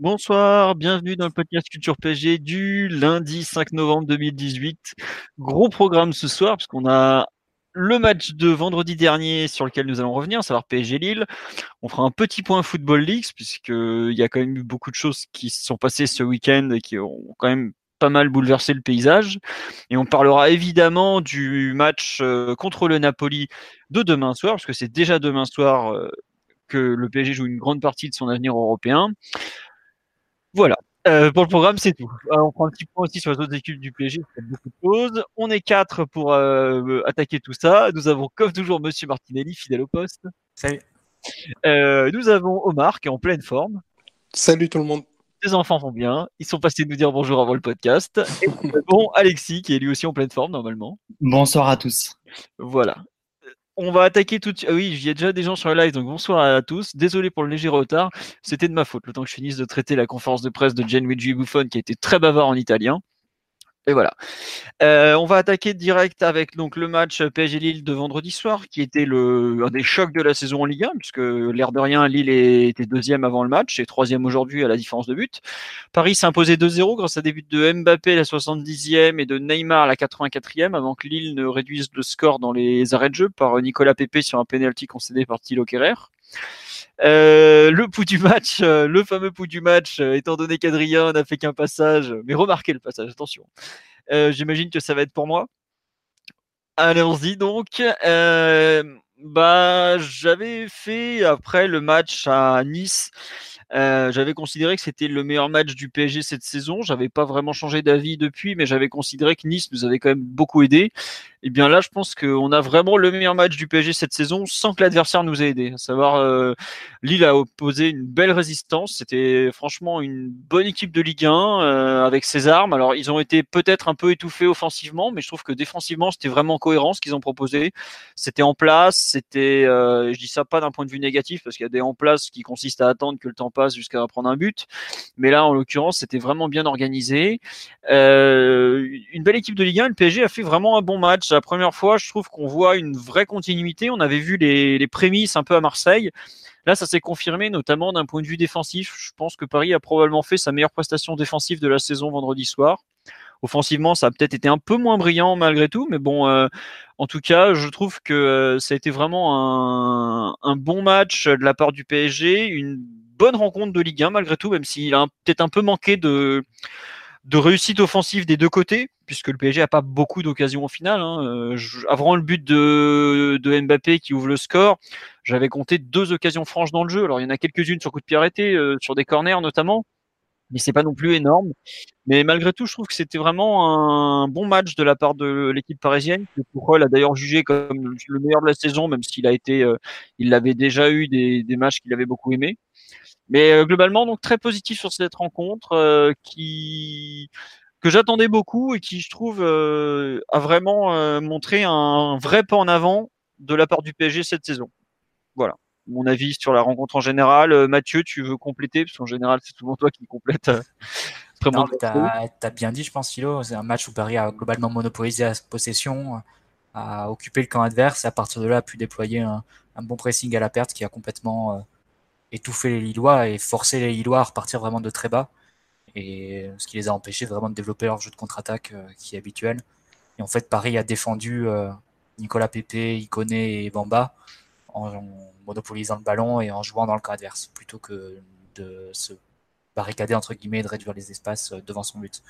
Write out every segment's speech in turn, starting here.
Bonsoir, bienvenue dans le podcast Culture PG du lundi 5 novembre 2018. Gros programme ce soir, parce qu'on a le match de vendredi dernier sur lequel nous allons revenir, à savoir PSG Lille. On fera un petit point Football League, puisqu'il y a quand même eu beaucoup de choses qui se sont passées ce week-end et qui ont quand même pas mal bouleversé le paysage. Et on parlera évidemment du match euh, contre le Napoli de demain soir, parce que c'est déjà demain soir euh, que le PSG joue une grande partie de son avenir européen. Voilà. Euh, pour le programme, c'est tout. on prend un petit point aussi sur les autres équipes du PSG, c'est beaucoup de choses. On est quatre pour attaquer tout ça. Nous avons, comme toujours, Monsieur Martinelli, fidèle au poste. Salut. nous avons Omar, qui est en pleine forme. Salut tout le monde. Les enfants vont bien. Ils sont passés nous dire bonjour avant le podcast. Et bon, Alexis, qui est lui aussi en pleine forme normalement. Bonsoir à tous. Voilà. On va attaquer tout de suite. Ah oui, il y a déjà des gens sur le live, donc bonsoir à tous. Désolé pour le léger retard. C'était de ma faute. Le temps que je finisse de traiter la conférence de presse de Gianluigi Buffon, qui a été très bavard en italien. Et voilà. Euh, on va attaquer direct avec donc le match PSG Lille de vendredi soir, qui était le un des chocs de la saison en Ligue 1, puisque l'air de rien, Lille était deuxième avant le match et troisième aujourd'hui à la différence de but. Paris imposé 2-0 grâce à des buts de Mbappé la 70e et de Neymar à la 84e, avant que Lille ne réduise le score dans les arrêts de jeu par Nicolas Pepe sur un penalty concédé par Thilo Kerrer. Euh, le pouls du match, euh, le fameux pouls du match, euh, étant donné qu'Adrien n'a fait qu'un passage, mais remarquez le passage, attention. J'imagine que ça va être pour moi. Allons-y donc. bah, j'avais fait après le match à Nice euh, j'avais considéré que c'était le meilleur match du PSG cette saison. J'avais pas vraiment changé d'avis depuis, mais j'avais considéré que Nice nous avait quand même beaucoup aidé. Et eh bien là, je pense qu'on a vraiment le meilleur match du PSG cette saison sans que l'adversaire nous ait aidé. À savoir, euh, Lille a opposé une belle résistance. C'était franchement une bonne équipe de Ligue 1 euh, avec ses armes. Alors, ils ont été peut-être un peu étouffés offensivement, mais je trouve que défensivement, c'était vraiment cohérent ce qu'ils ont proposé. C'était en place. C'était, je dis ça pas d'un point de vue négatif parce qu'il y a des en place qui consistent à attendre que le temps jusqu'à prendre un but. Mais là, en l'occurrence, c'était vraiment bien organisé. Euh, une belle équipe de Ligue 1. Le PSG a fait vraiment un bon match. La première fois, je trouve qu'on voit une vraie continuité. On avait vu les, prémices un peu à Marseille. Là, ça s'est confirmé, notamment d'un point de vue défensif. Je pense que Paris a probablement fait sa meilleure prestation défensive de la saison vendredi soir. Offensivement, ça a peut-être été un peu moins brillant malgré tout, mais bon, euh, en tout cas, je trouve que euh, ça a été vraiment un, bon match de la part du PSG, bonne rencontre de Ligue 1 malgré tout, même s'il a peut-être un peu manqué de, réussite offensive des deux côtés, puisque le PSG n'a pas beaucoup d'occasions au final. Hein. Euh, avant le but de, de, Mbappé qui ouvre le score, j'avais compté deux occasions franches dans le jeu. Alors il y en a quelques-unes sur coup de pied arrêté, euh, sur des corners notamment, mais c'est pas non plus énorme. Mais malgré tout, je trouve que c'était vraiment un bon match de la part de l'équipe parisienne, que Tourelle a d'ailleurs jugé comme le meilleur de la saison, même s'il a été, euh, il avait déjà eu des, des matchs qu'il avait beaucoup aimés. Mais euh, globalement, donc très positif sur cette rencontre euh, qui que j'attendais beaucoup et qui, je trouve, euh, a vraiment montré un vrai pas en avant de la part du PSG cette saison. Voilà mon avis sur la rencontre en général. Mathieu, tu veux compléter? Parce qu'en général, c'est souvent toi qui complète. tu as, bien dit, je pense, Philo. C'est un match où Paris a globalement monopolisé la possession, a occupé le camp adverse et à partir de là a pu déployer un, un bon pressing à la perte qui a complètement étouffer les Lillois et forcer les Lillois à repartir vraiment de très bas. Et ce qui les a empêchés vraiment de développer leur jeu de contre-attaque euh, qui est habituel. Et en fait, Paris a défendu euh, Nicolas Pepe, Iconé et Bamba en, monopolisant le ballon et en jouant dans le camp adverse plutôt que de se barricader entre guillemets et de réduire les espaces euh, devant son but.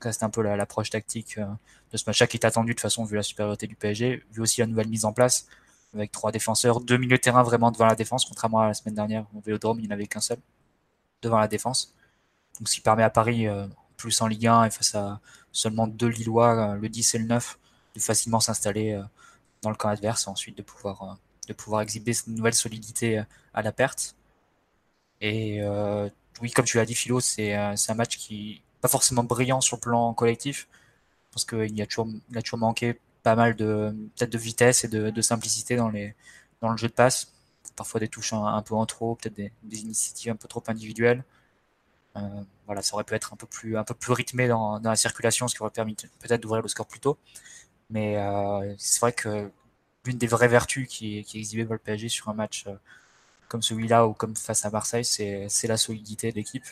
C'est un peu l'approche tactique de ce match-là qui est attendu de façon vu la supériorité du PSG, vu aussi la nouvelle mise en place avec trois défenseurs, deux milieux de terrain vraiment devant la défense, contrairement à la semaine dernière, au Vélodrome, il n'y en avait qu'un seul devant la défense. Donc, ce qui permet à Paris, euh, plus en Ligue 1 et face à seulement deux Lillois, euh, le 10 et le 9, de facilement s'installer euh, dans le camp adverse et ensuite de pouvoir, de pouvoir exhiber cette nouvelle solidité à la perte. Et oui, comme tu l'as dit, Philo, c'est un match qui pas forcément brillant sur le plan collectif, parce qu'il a toujours, a toujours manqué pas mal de peut-être de vitesse et de, simplicité dans les dans le jeu de passe. Parfois des touches un, peu en trop, peut-être des, initiatives un peu trop individuelles. Euh, voilà, ça aurait pu être un peu plus un peu plus rythmé dans, dans la circulation, ce qui aurait permis peut-être d'ouvrir le score plus tôt. Mais euh, c'est vrai que l'une des vraies vertus qui, qui exhibée par le PSG sur un match euh, comme celui-là ou comme face à Marseille, c'est la solidité de l'équipe.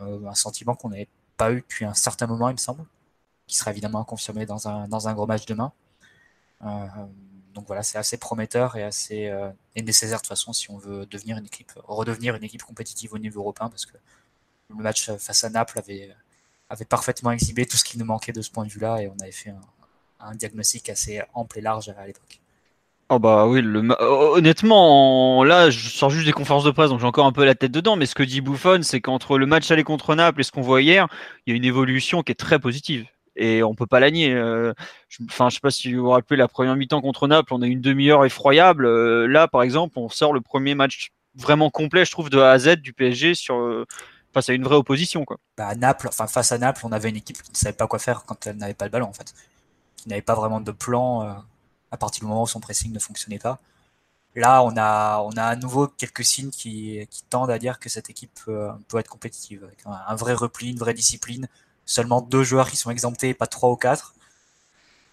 un sentiment qu'on n'avait pas eu depuis un certain moment, il me semble qui sera évidemment confirmé dans un, dans un gros match demain. Euh, donc voilà, c'est assez prometteur et assez euh, nécessaire de toute façon si on veut devenir une équipe, redevenir une équipe compétitive au niveau européen parce que le match face à Naples avait, avait parfaitement exhibé tout ce qui nous manquait de ce point de vue-là et on avait fait un, un diagnostic assez ample et large à l'époque. Oh bah oui, le honnêtement, là, je sors juste des conférences de presse, donc j'ai encore un peu la tête dedans. Mais ce que dit Buffon, c'est qu'entre le match aller contre Naples et ce qu'on voit hier, il y a une évolution qui est très positive et on peut pas la nier. Euh, enfin, je sais pas si vous vous rappelez la première mi-temps contre Naples, on a eu une demi-heure effroyable. Euh, là, par exemple, on sort le premier match vraiment complet, je trouve, de A à Z du PSG sur euh, face à une vraie opposition, quoi. Bah, Naples, enfin face à Naples, on avait une équipe qui ne savait pas quoi faire quand elle n'avait pas le ballon, en fait, qui n'avait pas vraiment de plan à partir du moment où son pressing ne fonctionnait pas. Là, on a, on a à nouveau quelques signes qui, tendent à dire que cette équipe peut être compétitive, avec un vrai repli, une vraie discipline, seulement deux joueurs qui sont exemptés, pas trois ou quatre.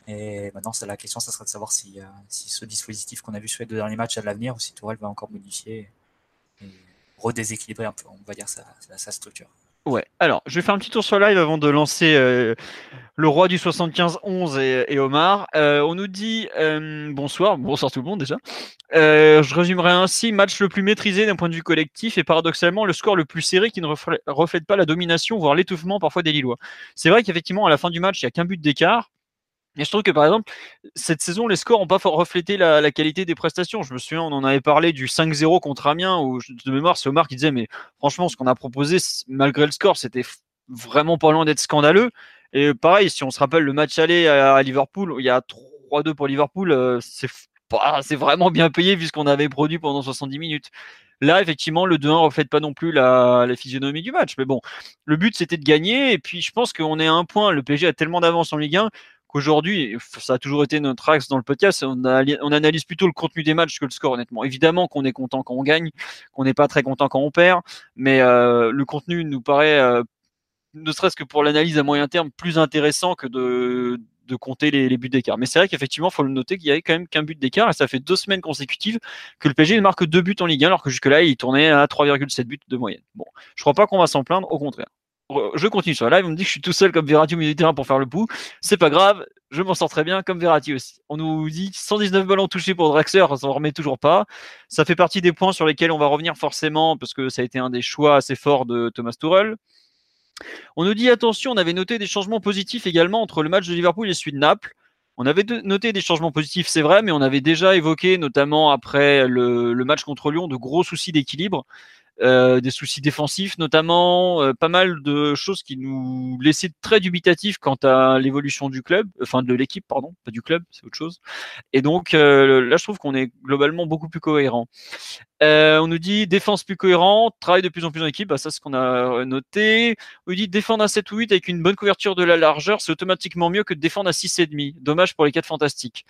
Et maintenant, la question, ça serait de savoir si, euh, si ce dispositif qu'on a vu sur les deux derniers matchs de l'avenir ou si Tourelle va encore modifier et redéséquilibrer un peu, on va dire, sa structure. Alors je vais faire un petit tour sur live avant de lancer euh, le roi du 75-11 et, Omar. Euh, on nous dit bonsoir, bonsoir tout le monde déjà. je résumerai ainsi match le plus maîtrisé d'un point de vue collectif et paradoxalement le score le plus serré qui ne reflète pas la domination, voire l'étouffement parfois des Lillois. C'est vrai qu'effectivement à la fin du match il n'y a qu'un but d'écart, et je trouve que par exemple, cette saison, les scores n'ont pas reflété la, qualité des prestations. Je me souviens, on en avait parlé du 5-0 contre Amiens, où de mémoire, c'est Omar qui disait, mais franchement, ce qu'on a proposé, malgré le score, c'était vraiment pas loin d'être scandaleux. Et pareil, si on se rappelle le match aller à, Liverpool, il y a 3-2 pour Liverpool, euh, c'est vraiment bien payé vu ce qu'on avait produit pendant 70 minutes. Là, effectivement, le 2-1 reflète pas non plus la, la, physionomie du match. Mais bon, le but c'était de gagner. Et puis, je pense qu'on est à un point. Le PSG a tellement d'avance en Ligue 1 qu'aujourd'hui, ça a toujours été notre axe dans le podcast, on, analyse plutôt le contenu des matchs que le score, honnêtement. Évidemment qu'on est content quand on gagne, qu'on n'est pas très content quand on perd, mais euh, le contenu nous paraît, euh, ne serait-ce que pour l'analyse à moyen terme, plus intéressant que de, compter les, buts d'écart. Mais c'est vrai qu'effectivement, il faut le noter qu'il y avait quand même qu'un but d'écart, et ça fait deux semaines consécutives que le PSG marque deux buts en Ligue 1, alors que jusque-là, il tournait à 3,7 buts de moyenne. Bon, je crois pas qu'on va s'en plaindre, au contraire je continue sur la live, on me dit que je suis tout seul comme Verratti au milieu du terrain pour faire le pouls. C'est pas grave, je m'en sors très bien comme Verratti aussi. On nous dit 119 ballons touchés pour Draxler, ça ne remet toujours pas. Ça fait partie des points sur lesquels on va revenir forcément parce que ça a été un des choix assez forts de Thomas Tuchel. On nous dit attention, on avait noté des changements positifs également entre le match de Liverpool et celui de Naples. On avait noté des changements positifs, c'est vrai, mais on avait déjà évoqué, notamment après le match contre Lyon, de gros soucis d'équilibre. Euh, des soucis défensifs notamment, euh, pas mal de choses qui nous laissaient très dubitatifs quant à l'évolution du club, enfin de l'équipe, pardon, pas du club, c'est autre chose. Et donc euh, là, je trouve qu'on est globalement beaucoup plus cohérent. on nous dit défense plus cohérente, travail de plus en plus en équipe, bah, ça c'est ce qu'on a noté. On nous dit défendre à 7 ou 8 avec une bonne couverture de la largeur, c'est automatiquement mieux que de défendre à 6,5. Dommage pour les 4 fantastiques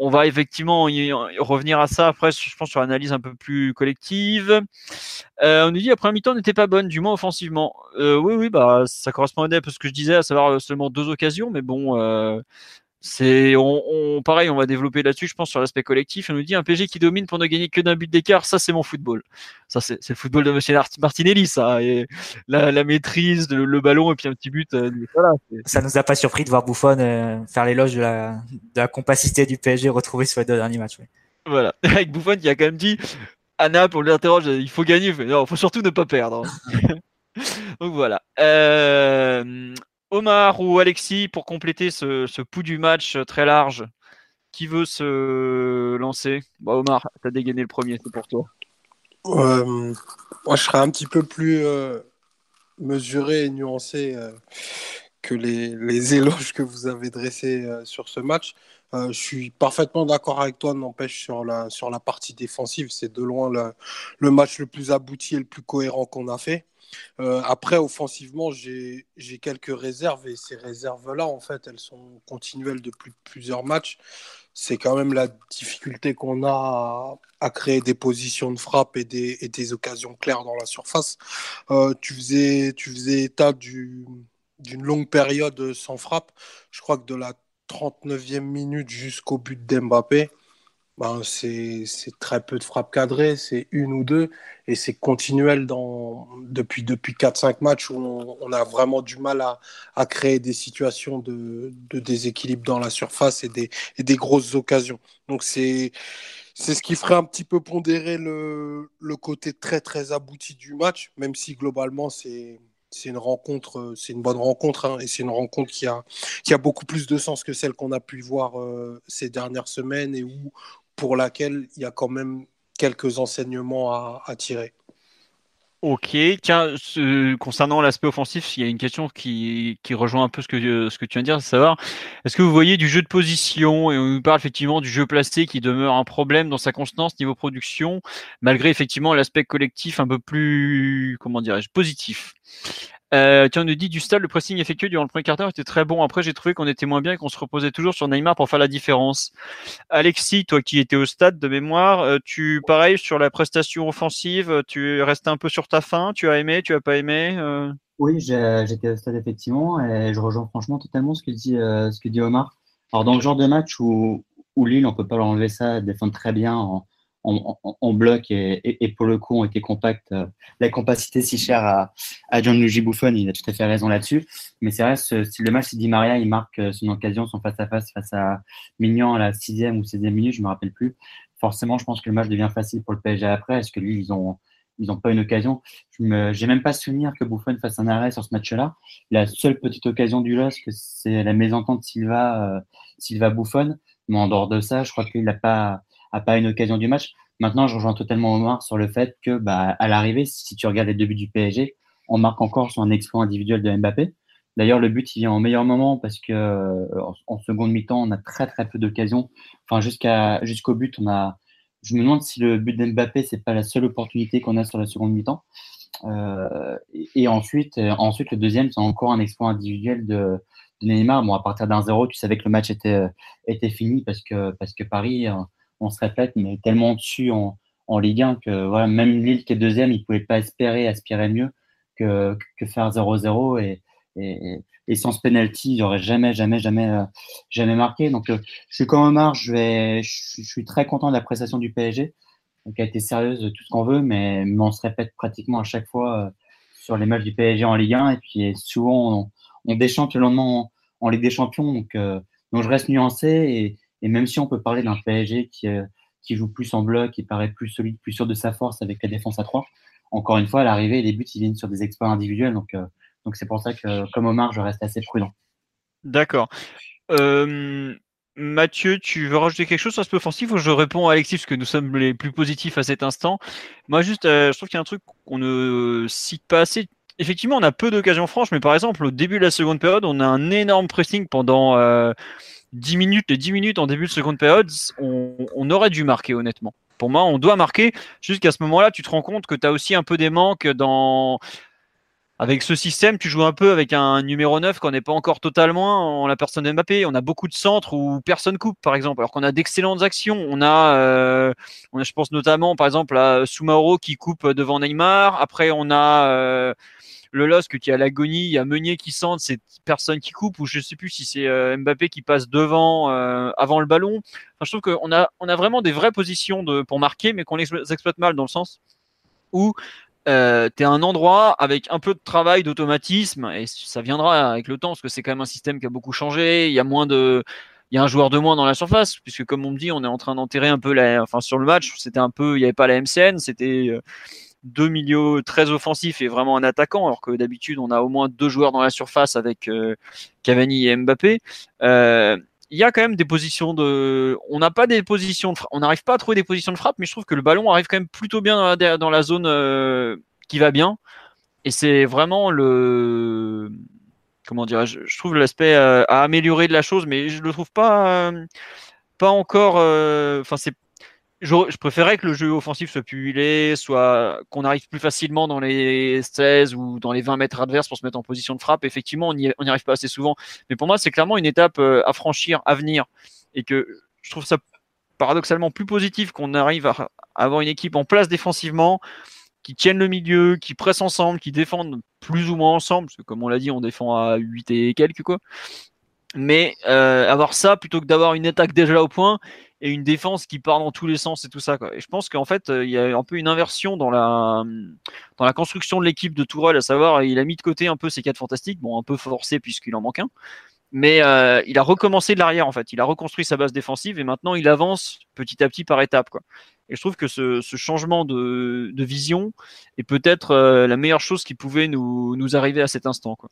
on va effectivement revenir à ça après, je pense, sur l'analyse un peu plus collective. Euh, on nous dit après mi-temps n'était pas bonne, du moins offensivement. Euh, oui, oui, bah ça correspondait à ce que je disais, à savoir euh, seulement deux occasions, mais bon, c'est, on, pareil, on va développer là-dessus, je pense, sur l'aspect collectif. On nous dit un PG qui domine pour ne gagner que d'un but d'écart, ça c'est mon football. Ça c'est, le football de Monsieur Martinelli, ça. Et la, maîtrise, le, ballon et puis un petit but. Euh, voilà, ça nous a pas surpris de voir Buffon euh, faire l'éloge de la, de la compacité du PSG retrouvée sur les deux derniers matchs. Voilà, avec Buffon qui a quand même dit à Naples, on l'interroge, il faut gagner, il non, faut surtout ne pas perdre. Donc voilà. Euh, Omar ou Alexis, pour compléter ce, ce pouls du match très large, qui veut se lancer? Bah, Omar, tu as dégainé le premier, c'est pour toi. Euh, moi, je serais un petit peu plus euh, mesuré et nuancé euh, que les, éloges que vous avez dressés sur ce match. je suis parfaitement d'accord avec toi, n'empêche, sur la, sur la partie défensive. C'est de loin le, match le plus abouti et le plus cohérent qu'on a fait. Après, offensivement, j'ai quelques réserves et ces réserves-là, en fait, elles sont continuelles depuis plusieurs matchs c'est quand même la difficulté qu'on a à, créer des positions de frappe et des, et des occasions claires dans la surface. Euh, tu, faisais, tu faisais état d'une longue période sans frappe. Je crois que de la 39e minute jusqu'au but d'Mbappé, ben, c'est très peu de frappes cadrées, c'est une ou deux, et c'est continuel depuis, depuis 4-5 matchs où on, a vraiment du mal à, créer des situations de, déséquilibre dans la surface et des, grosses occasions. Donc c'est ce qui ferait un petit peu pondérer le, côté très très abouti du match, même si globalement c'est une rencontre, c'est une bonne rencontre, hein, et c'est une rencontre qui a, qui a beaucoup plus de sens que celle qu'on a pu voir euh, ces dernières semaines et où, pour laquelle il y a quand même quelques enseignements à, tirer. Ok, tiens, concernant l'aspect offensif, il y a une question qui, rejoint un peu ce que, ce que tu viens de dire, c'est savoir, est-ce que vous voyez du jeu de position, et on nous parle effectivement du jeu placé qui demeure un problème dans sa constance niveau production, malgré effectivement l'aspect collectif un peu plus, comment dirais-je, positif? Euh, tiens, on nous dit du stade, le pressing effectué durant le premier quart d'heure était très bon. Après, j'ai trouvé qu'on était moins bien et qu'on se reposait toujours sur Neymar pour faire la différence. Alexis, toi qui étais au stade de mémoire, euh, tu pareil sur la prestation offensive, tu restes un peu sur ta fin. Tu as aimé, tu as pas aimé euh? Oui, j'étais au stade effectivement et je rejoins franchement totalement ce que dit ce que dit Omar. Alors dans le genre de match où, où Lille, on peut pas leur enlever ça, défendre très bien en, en, bloc et, pour le coup ont été compacts. Euh, la compacité si chère à, à Gianluigi Buffon, il a tout à fait raison là-dessus. Mais c'est vrai, si le match, si Di Maria, il marque euh, son occasion, son face-à-face face à Mignon à la sixième ou 16e minute, je me rappelle plus. Forcément, je pense que le match devient facile pour le PSG après. Est-ce que lui, ils ils n'ont pas une occasion? Je n'ai même pas souvenir que Buffon fasse un arrêt sur ce match-là. La seule petite occasion du LOSC, c'est la mésentente Silva, euh, Silva. Mais en dehors de ça, je crois qu'il n'a pas, a pas une occasion du match. Maintenant, je rejoins totalement Omar sur le fait que, bah, à l'arrivée, si tu regardes les deux buts du PSG, on marque encore sur un exploit individuel de Mbappé. D'ailleurs, le but, il vient au meilleur moment parce que euh, en, seconde mi-temps, on a très très peu d'occasions. Enfin, jusqu'à jusqu'au but, on a. Je me demande si le but d'Mbappé, c'est pas la seule opportunité qu'on a sur la seconde mi-temps. Euh, et, ensuite, euh, ensuite, le deuxième, c'est encore un exploit individuel de, de Neymar. Bon, à partir d'un zéro, tu savais que le match était était fini parce que parce que Paris on se répète, mais tellement dessus en, en Ligue 1 que voilà, même Lille qui est deuxième, ils ne pouvaient pas espérer, aspirer mieux que, que faire 0-0 et, et, sans ce penalty, ils n'auraient jamais, jamais, jamais, euh, jamais marqué. Donc, euh, je suis comme Omar, je, vais, je, suis très content de la prestation du PSG, qui a été sérieuse de tout ce qu'on veut, mais, on se répète pratiquement à chaque fois euh, sur les matchs du PSG en Ligue 1 et puis souvent on, déchante le lendemain en, en Ligue des Champions. Donc, donc je reste nuancé et, et même si on peut parler d'un PSG qui, euh, qui joue plus en bloc, qui paraît plus solide, plus sûr de sa force avec la défense à 3, encore une fois, à l'arrivée, les buts, ils viennent sur des exploits individuels. Donc, euh, donc c'est pour ça que, comme Omar, je reste assez prudent. D'accord. Euh, Mathieu, tu veux rajouter quelque chose sur ce peu offensif ou je réponds à Alexis parce que nous sommes les plus positifs à cet instant? Moi, juste, je trouve qu'il y a un truc qu'on ne cite pas assez. Effectivement, on a peu d'occasions franches, mais par exemple, au début de la seconde période, on a un énorme pressing pendant 10 minutes, les 10 minutes en début de seconde période, on, aurait dû marquer honnêtement. Pour moi, on doit marquer. Jusqu'à ce moment-là, tu te rends compte que tu as aussi un peu des manques dans. Avec ce système, tu joues un peu avec un numéro 9 qu'on n'est pas encore totalement en la personne de Mbappé. On a beaucoup de centres où personne coupe, par exemple, alors qu'on a d'excellentes actions. On a, euh, on a, je pense notamment, par exemple, à Sumaoro qui coupe devant Neymar. Après, on a. Euh, le LOSC qui à l'agonie, il y a Meunier qui sente, c'est personne qui coupe, ou je sais plus si c'est euh, Mbappé qui passe devant, euh, avant le ballon. Enfin, je trouve qu'on a, on a vraiment des vraies positions de, pour marquer, mais qu'on les exploite mal dans le sens où euh, tu es un endroit avec un peu de travail, d'automatisme, et ça viendra avec le temps, parce que c'est quand même un système qui a beaucoup changé, il y a moins de il y a un joueur de moins dans la surface, puisque comme on me dit, on est en train d'enterrer un peu la, enfin sur le match, c'était un peu, il n'y avait pas la MCN, c'était deux milieux très offensifs et vraiment un attaquant, alors que d'habitude on a au moins deux joueurs dans la surface avec euh, Cavani et Mbappé. Euh, il y a quand même des positions de. On n'a pas des positions de. On n'arrive pas à trouver des positions de frappe, mais je trouve que le ballon arrive quand même plutôt bien dans la, zone euh, qui va bien. Et c'est vraiment le comment dirais-je, je trouve l'aspect à améliorer de la chose, mais je le trouve pas, pas encore. Enfin, c'est je, je, préférais que le jeu offensif soit plus huilé, soit qu'on arrive plus facilement dans les 16 ou dans les 20 mètres adverses pour se mettre en position de frappe. Effectivement, on n'y arrive pas assez souvent. Mais pour moi, c'est clairement une étape à franchir, à venir. Et que je trouve ça paradoxalement plus positif qu'on arrive à avoir une équipe en place défensivement, qui tienne le milieu, qui presse ensemble, qui défendent plus ou moins ensemble, parce que comme on l'a dit, on défend à 8 et quelques quoi. Mais euh, avoir ça plutôt que d'avoir une attaque déjà au point et une défense qui part dans tous les sens et tout ça. Quoi. Et je pense qu'en fait, euh, il y a un peu une inversion dans la, dans la construction de l'équipe de Tourelle, à savoir, il a mis de côté un peu ses quatre fantastiques, bon, un peu forcé puisqu'il en manque un, mais euh, il a recommencé de l'arrière en fait. Il a reconstruit sa base défensive et maintenant il avance petit à petit par étapes. Quoi. Et je trouve que ce, ce changement de, de, vision est peut-être euh, la meilleure chose qui pouvait nous, nous arriver à cet instant. Quoi.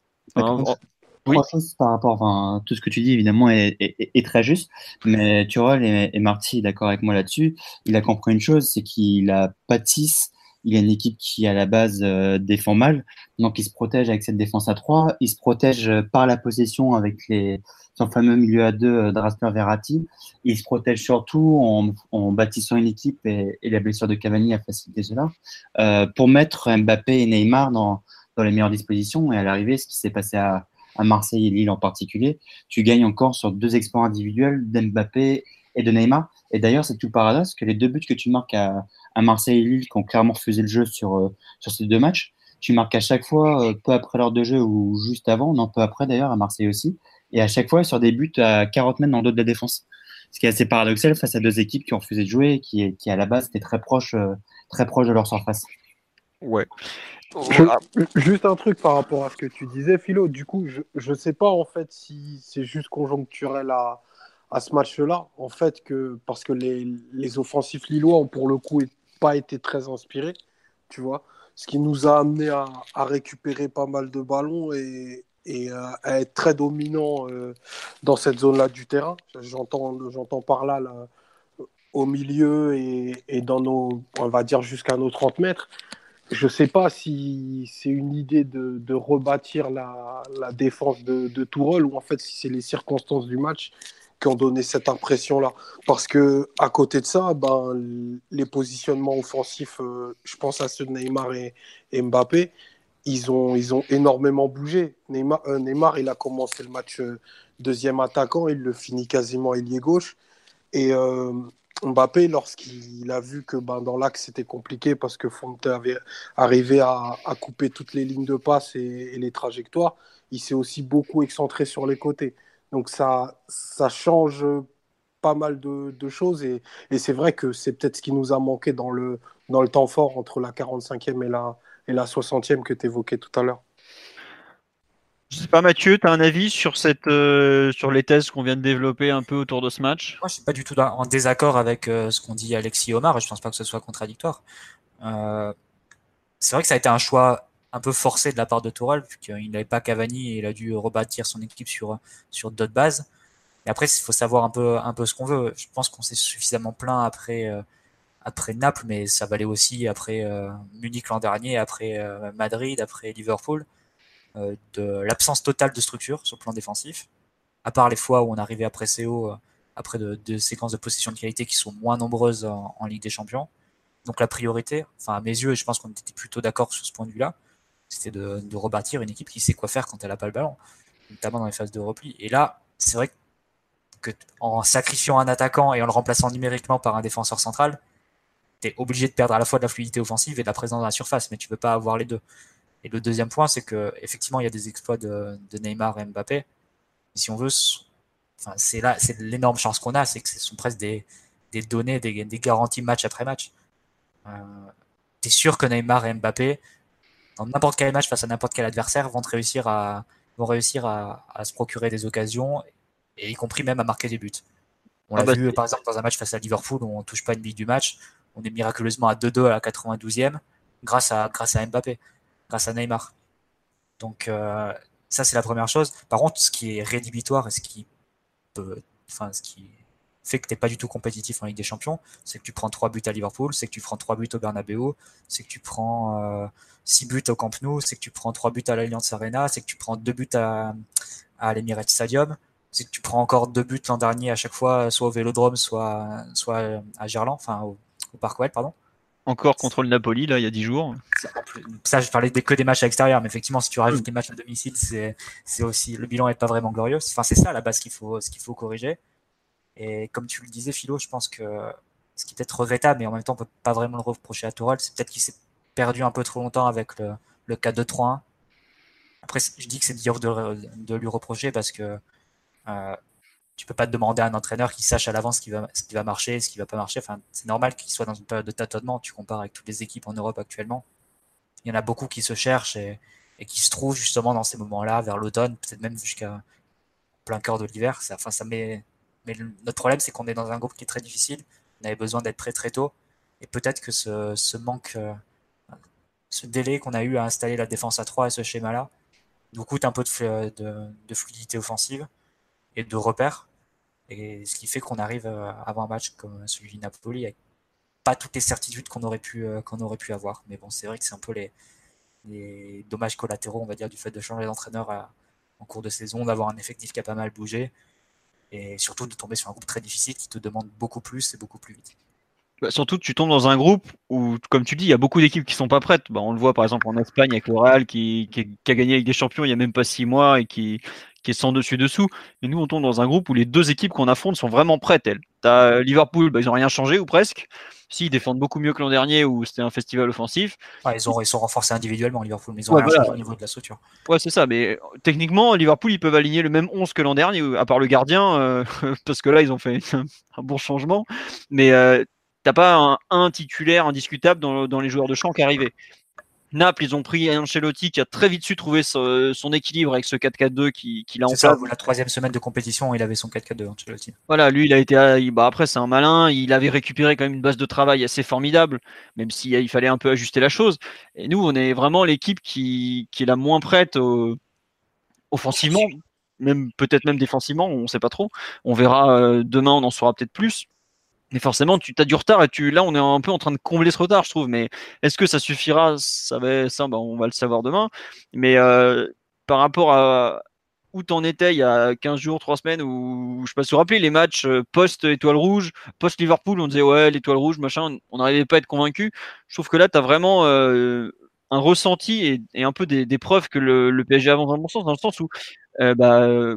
Oui. choses par rapport, enfin, tout ce que tu dis évidemment est, très juste, mais tu vois, et, et Marty d'accord avec moi là-dessus. Il a compris une chose, c'est qu'il a pâtisse il a une équipe qui, à la base, euh, défend mal. Donc, il se protège avec cette défense à 3. Il se protège euh, par la possession avec les, son fameux milieu à 2 euh, Draster Verratti. Il se protège surtout en, bâtissant une équipe et, et, la blessure de Cavani a facilité cela euh, pour mettre Mbappé et Neymar dans, dans les meilleures dispositions. Et à l'arrivée, ce qui s'est passé à, à Marseille et Lille en particulier, tu gagnes encore sur deux exploits individuels d'Mbappé et de Neymar. Et d'ailleurs, c'est tout paradoxe que les deux buts que tu marques à, Marseille et Lille, qui ont clairement refusé le jeu sur, euh, ces deux matchs, tu marques à chaque fois, euh, peu après l'heure de jeu ou juste avant, non, peu après d'ailleurs, à Marseille aussi, et à chaque fois sur des buts à 40 mètres dans le dos de la défense. Ce qui est assez paradoxal face à deux équipes qui ont refusé de jouer et qui, qui à la base étaient très proches, euh, très proches de leur surface. Ouais. juste un truc par rapport à ce que tu disais, Philo. Du coup, je ne sais pas en fait si c'est juste conjoncturel à, à ce match-là, en fait, que, parce que les, les, offensifs lillois ont pour le coup pas été très inspirés, tu vois. Ce qui nous a amené à, à récupérer pas mal de ballons et, et à, à être très dominant euh, dans cette zone-là du terrain. J'entends, j'entends par là, là, au milieu et, et, dans nos, on va dire jusqu'à nos 30 mètres. Je ne sais pas si c'est une idée de, rebâtir la, défense de, de ou en fait si c'est les circonstances du match qui ont donné cette impression-là. Parce que à côté de ça, ben, les positionnements offensifs, euh, je pense à ceux de Neymar et, Mbappé, ils ont, ils ont énormément bougé. Neymar, euh, Neymar, il a commencé le match euh, deuxième attaquant, il le finit quasiment ailier gauche. Et Mbappé, lorsqu'il a vu que ben, dans l'axe c'était compliqué parce que Fonte avait arrivé à, couper toutes les lignes de passe et, les trajectoires, il s'est aussi beaucoup excentré sur les côtés. Donc ça, ça change pas mal de, de choses et, et c'est vrai que c'est peut-être ce qui nous a manqué dans le, dans le temps fort entre la 45e et la, et la 60e que tu évoquais tout à l'heure. Je sais pas Mathieu, tu as un avis euh, sur les thèses qu'on vient de développer un peu autour de ce match? Moi je suis pas du tout en désaccord avec euh, ce qu'on dit Alexis Omar et je pense pas que ce soit contradictoire. Euh, c'est vrai que ça a été un choix un peu forcé de la part de Tourelle, puisqu'il n'avait pas Cavani et il a dû rebâtir son équipe sur, d'autres bases. Et après, il faut savoir un peu, ce qu'on veut. Je pense qu'on s'est suffisamment plein après, après Naples, mais ça valait aussi après Munich l'an dernier, après Madrid, après Liverpool, de l'absence totale de structure sur le plan défensif. À part les fois où on arrivait à presser haut, après de, séquences de possession de qualité qui sont moins nombreuses en, Ligue des Champions. Donc la priorité, enfin à mes yeux, et je pense qu'on était plutôt d'accord sur ce point de vue-là, c'était de, rebâtir une équipe qui sait quoi faire quand elle n'a pas le ballon, notamment dans les phases de repli. Et là, c'est vrai que en sacrifiant un attaquant et en le remplaçant numériquement par un défenseur central, tu es obligé de perdre à la fois de la fluidité offensive et de la présence dans la surface, mais tu veux pas avoir les deux. Et le deuxième point, c'est que effectivement, il y a des exploits de, de Neymar et Mbappé. Et si on veut, enfin, c'est là, c'est l'énorme chance qu'on a, c'est que ce sont presque des, des données, des, des garanties match après match. Euh, tu es sûr que Neymar et Mbappé, dans n'importe quel match face à n'importe quel adversaire vont réussir à vont réussir à, à, se procurer des occasions et y compris même à marquer des buts. On ah l'a bah vu par exemple dans un match face à Liverpool où on touche pas une bille du match, on est miraculeusement à 2-2 à la 92e grâce à grâce à Mbappé, grâce à Neymar. Donc euh, ça c'est la première chose. Par contre, ce qui est rédhibitoire et ce qui enfin ce qui fait que tu n'es pas du tout compétitif en Ligue des Champions. C'est que tu prends 3 buts à Liverpool, c'est que tu prends 3 buts au Bernabeu, c'est que tu prends 6 buts au Camp Nou, c'est que tu prends 3 buts à l'Alliance Arena, c'est que tu prends 2 buts à, à l'Emirates Stadium, c'est que tu prends encore 2 buts l'an dernier à chaque fois, soit au Vélodrome, soit, soit à Gerland, enfin au, au Parc pardon. Encore contre le Napoli, là, il y a 10 jours. Ça, je parlais que des matchs à l'extérieur, mais effectivement, si tu rajoutes des matchs à domicile, c'est aussi, le bilan n'est pas vraiment glorieux. Enfin, c'est ça, à la base, qu'il faut, ce qu'il faut corriger. Et comme tu le disais, Philo, je pense que ce qui est peut-être regrettable, mais en même temps, on peut pas vraiment le reprocher à Tourelle, c'est peut-être qu'il s'est perdu un peu trop longtemps avec le, le 4-2-3-1. Après, je dis que c'est dur de, de, lui reprocher parce que euh, tu peux pas te demander à un entraîneur qui sache à l'avance ce qui va, ce qui va marcher, ce qui va pas marcher. Enfin, c'est normal qu'il soit dans une période de tâtonnement. Tu compares avec toutes les équipes en Europe actuellement. Il y en a beaucoup qui se cherchent et, qui se trouvent justement dans ces moments-là, vers l'automne, peut-être même jusqu'à plein cœur de l'hiver. Enfin, ça met... Mais notre problème, c'est qu'on est dans un groupe qui est très difficile. On avait besoin d'être très très tôt. Et peut-être que ce, manque, euh, ce délai qu'on a eu à installer la défense à 3 et ce schéma-là, nous coûte un peu de, de fluidité offensive de repères. Et ce qui fait qu'on arrive à avoir un match comme celui de Napoli avec pas toutes les certitudes qu'on aurait pu euh, aurait pu avoir. Mais bon, c'est vrai que c'est un peu les, les, dommages collatéraux, on va dire, du fait de changer d'entraîneur en cours de saison, d'avoir un effectif qui a pas mal bougé et surtout de tomber sur un groupe très difficile qui te demande beaucoup plus et beaucoup plus vite. Bah, surtout tu tombes dans un groupe où, comme tu dis, il y a beaucoup d'équipes qui sont pas prêtes. Bah, on le voit par exemple en Espagne avec le Real qui, qui, a gagné avec des champions il y a même pas six mois et qui, qui est sans dessus dessous. Mais nous, on tombe dans un groupe où les deux équipes qu'on affronte sont vraiment prêtes. Elles. As euh, Liverpool, bah, ils n'ont rien changé ou presque. Si, ils défendent beaucoup mieux que l'an dernier où c'était un festival offensif. ils, ont, ils sont renforcés individuellement, Liverpool, mais ils ont rien changé au niveau de la structure. Ouais, c'est ça. Mais euh, techniquement, Liverpool, ils peuvent aligner le même 11 que l'an dernier, à part le gardien, euh, parce que là, ils ont fait un bon changement. Mais t'as pas un, titulaire indiscutable dans, les joueurs de champ qui arrivaient. Naples, ils ont pris Ancelotti qui a très vite su trouver son équilibre avec ce 4-4-2 qu'il qui a en ça, La troisième semaine de compétition, il avait son 4-4-2, Ancelotti. Voilà, lui, il a été. Bah après, c'est un malin. Il avait récupéré quand même une base de travail assez formidable, même s'il fallait un peu ajuster la chose. Et nous, on est vraiment l'équipe qui, est la moins prête offensivement, même peut-être même défensivement, on ne sait pas trop. On verra euh, demain, on en saura peut-être plus. Mais forcément, tu as du retard et tu, là, on est un peu en train de combler ce retard, je trouve. Mais est-ce que ça suffira? Ça, va, ça bah, on va le savoir demain. Mais euh, par rapport à où t'en étais il y a 15 jours, 3 semaines, où je sais pas si vous rappelez les matchs euh, post-étoile rouge, post-Liverpool, on disait ouais, l'étoile rouge, machin, on n'arrivait pas à être convaincu. Je trouve que là, tu as vraiment euh, un ressenti et, un peu des, preuves que le, PSG avance dans le sens, dans le sens où bah,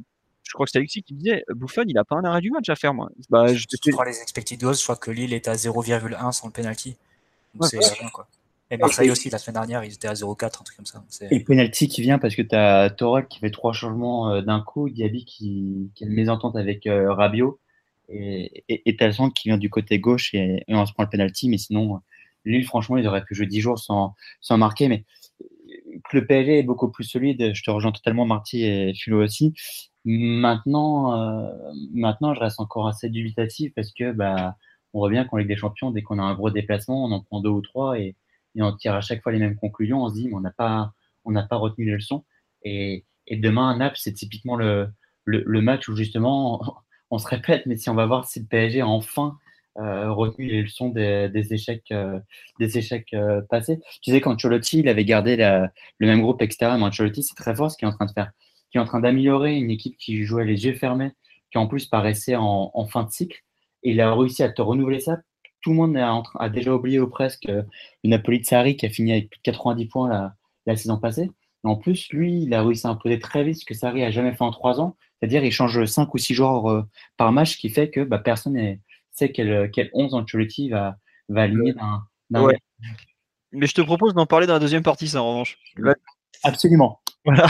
je crois que c'est Alexis qui disait Bouffon, il a pas un arrêt du match à faire, moi. Bah, je, crois les expected goals, je crois que Lille est à 0,1 sans le penalty. c'est rien, quoi. Et Marseille aussi, la semaine dernière, ils étaient à 0,4, un truc comme ça. Et penalty qui vient parce que tu as qui fait trois changements euh, d'un coup, Diaby qui, qui, a une mésentente avec euh, Rabiot, et, et, et qui vient du côté gauche, et, on se prend le penalty, mais sinon, Lille, franchement, ils auraient pu jouer 10 jours sans, sans marquer, mais le PSG est beaucoup plus solide, je te rejoins totalement, Marty et Philo aussi. Maintenant, euh, maintenant, je reste encore assez dubitatif parce que bah, on voit qu'en Ligue des Champions, dès qu'on a un gros déplacement, on en prend deux ou trois et, et on tire à chaque fois les mêmes conclusions. On se dit, mais on n'a pas, on n'a pas retenu les leçons. Et, et demain, Naples, c'est typiquement le, le, le, match où justement, on se répète, mais si on va voir si le PSG a enfin euh, retenu les leçons des, des échecs, euh, des échecs euh, passés. Tu sais, quand Cholotti, il avait gardé la, le même groupe extérieur, mais Cholotti, c'est très fort ce qu'il est en train de faire qui est en train d'améliorer une équipe qui jouait les yeux fermés, qui en plus paraissait en, fin de cycle. Et il a réussi à te renouveler ça. Tout le monde a, déjà oublié ou presque le Napoli de Sarri qui a fini avec plus de 90 points la, la saison passée. en plus, lui, il a réussi à imposer très vite ce que Sarri a jamais fait en trois ans. C'est-à-dire, il change 5 ou 6 joueurs euh, par match, ce qui fait que bah, personne ne sait quel, quel 11 Ancelotti va, va aligner d'un. Ouais. Mais je te propose d'en parler dans la deuxième partie, ça, en revanche. Absolument. Voilà.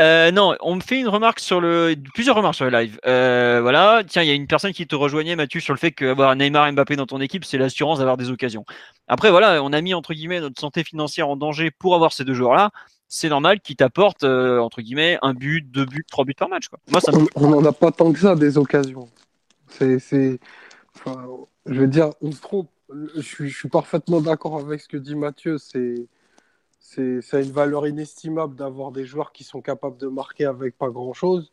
Euh, non, on me fait une remarque sur le, plusieurs remarques sur le live. Euh, voilà. Tiens, il y a une personne qui te rejoignait, Mathieu, sur le fait qu'avoir Neymar et Mbappé dans ton équipe, c'est l'assurance d'avoir des occasions. Après, voilà, on a mis entre guillemets notre santé financière en danger pour avoir ces deux joueurs-là. C'est normal qu'ils t'apportent euh, entre guillemets un but, deux buts, trois buts par match. Quoi. Moi, ça on n'en a pas tant que ça des occasions. C'est, enfin, je veux dire, on se trompe. Je suis, je suis parfaitement d'accord avec ce que dit Mathieu. C'est ça a une valeur inestimable d'avoir des joueurs qui sont capables de marquer avec pas grand chose,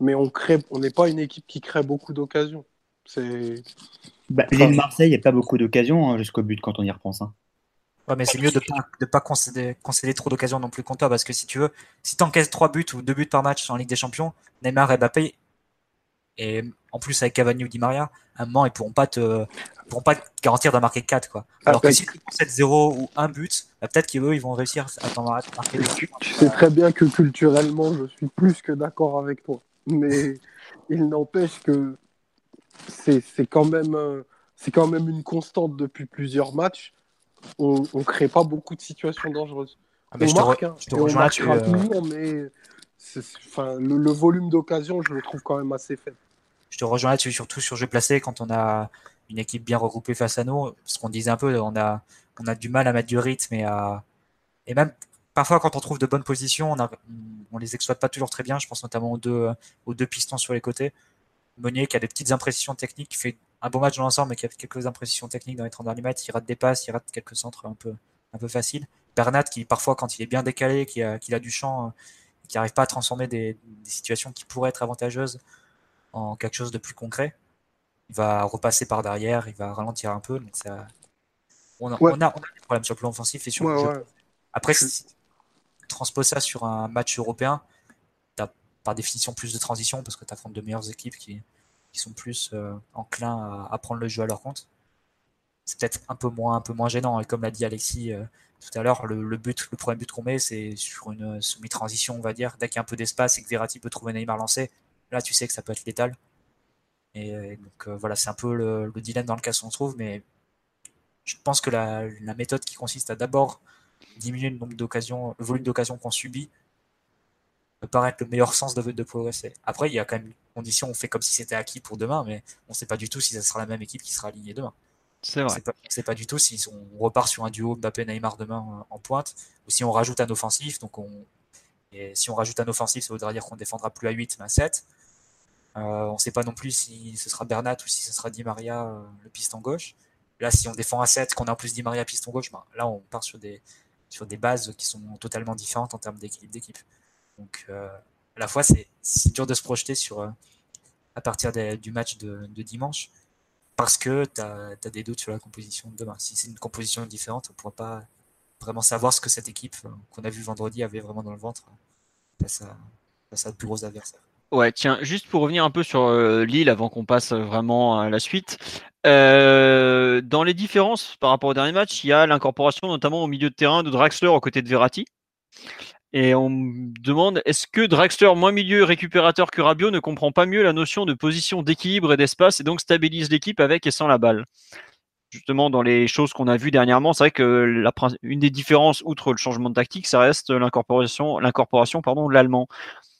mais on crée, on n'est pas une équipe qui crée beaucoup d'occasions. C'est. Bah, Lille-Marseille, il n'y a pas beaucoup d'occasions hein, jusqu'au but quand on y repense. Hein. Ouais, mais c'est mieux de ne pas, concéder, trop d'occasions non plus contre toi, parce que si tu veux, si tu encaisses 3 buts ou 2 buts par match en Ligue des Champions, Neymar et Mbappé, et en plus avec Cavani ou Di Maria, à un moment, ils pourront pas te, pourront pas garantir d'en marquer 4. Quoi. Ah, Alors que si tu concèdes 0 ou 1 but, bah, peut-être qu'eux, ils vont réussir à t'en marquer Tu, tu sais très bien que culturellement, je suis plus que d'accord avec toi. Mais il n'empêche que c'est quand même c'est quand même une constante depuis plusieurs matchs. On ne crée pas beaucoup de situations dangereuses. Ah, on je marque, te, hein, je te rejoins là-dessus. Euh... mais enfin, le, le, volume d'occasion, je le trouve quand même assez faible. Je te rejoins là-dessus, surtout sur jeu placé, quand on a une équipe bien regroupée face à nous. Ce qu'on disait un peu, on a, on a du mal à mettre du rythme et à. Et même parfois, quand on trouve de bonnes positions, on, a, les exploite pas toujours très bien. Je pense notamment aux deux, aux deux pistons sur les côtés. Meunier qui a des petites impressions techniques, qui fait un bon match dans l'ensemble, mais qui a quelques impressions techniques dans les 30 derniers mètres. Il rate des passes, il rate quelques centres un peu, un peu faciles. Bernat, qui parfois, quand il est bien décalé, qui a, a du champ, euh, qui n'arrive pas à transformer des, situations qui pourraient être avantageuses en quelque chose de plus concret. Il va repasser par derrière, il va ralentir un peu. Donc ça... on, a, on, a, des problèmes sur le plan offensif et sur le Après, si tu transposes ça sur un match européen, tu as par définition plus de transition parce que tu affrontes de meilleures équipes qui, qui sont plus euh, enclins à, prendre le jeu à leur compte. C'est peut-être un peu moins, un peu moins gênant. Et comme l'a dit Alexis euh, tout à l'heure, le, but, le premier but qu'on met, c'est sur une semi-transition, on va dire. Dès qu'il y a un peu d'espace et que Verratti peut trouver Neymar lancé, là, tu sais que ça peut être létal. Et, donc euh, voilà, c'est un peu le, dilemme dans lequel on se trouve, mais je pense que la, méthode qui consiste à d'abord diminuer le nombre d'occasions, le volume d'occasions qu'on subit, me paraît être le meilleur sens de, de progresser. Après, il y a quand même une condition, on fait comme si c'était acquis pour demain, mais on ne sait pas du tout si ça sera la même équipe qui sera alignée demain. C'est vrai. On ne sait pas du tout si on repart sur un duo Mbappé-Neymar demain euh, en pointe, ou si on rajoute un offensif. Donc on, et si on rajoute un offensif, ça voudra dire qu'on défendra plus à 8, mais à 7. Euh, on ne sait pas non plus si ce sera Bernat ou si ce sera Di Maria, euh, le piston gauche. Là, si on défend à 7, qu'on a en plus Di Maria piston gauche, ben, là, on part sur des, sur des bases qui sont totalement différentes en termes d'équilibre d'équipe. Donc, euh, à la fois, c'est dur de se projeter sur, à partir du match de, dimanche parce que tu as, des doutes sur la composition de demain. Si c'est une composition différente, on ne pourra pas vraiment savoir ce que cette équipe qu'on a vu vendredi avait vraiment dans le ventre face à, face à de plus gros adversaires. Ouais, tiens, juste pour revenir un peu sur euh, Lille avant qu'on passe vraiment à la suite. Euh, dans les différences par rapport au dernier match, il y a l'incorporation notamment au milieu de terrain de Draxler aux côtés de Verratti. Et on me demande, est-ce que Draxler, moins milieu récupérateur que Rabiot, ne comprend pas mieux la notion de position d'équilibre et d'espace et donc stabilise l'équipe avec et sans la balle? Justement, dans les choses qu'on a vues dernièrement, c'est vrai que une des différences, outre le changement de tactique, ça reste l'incorporation, de l'allemand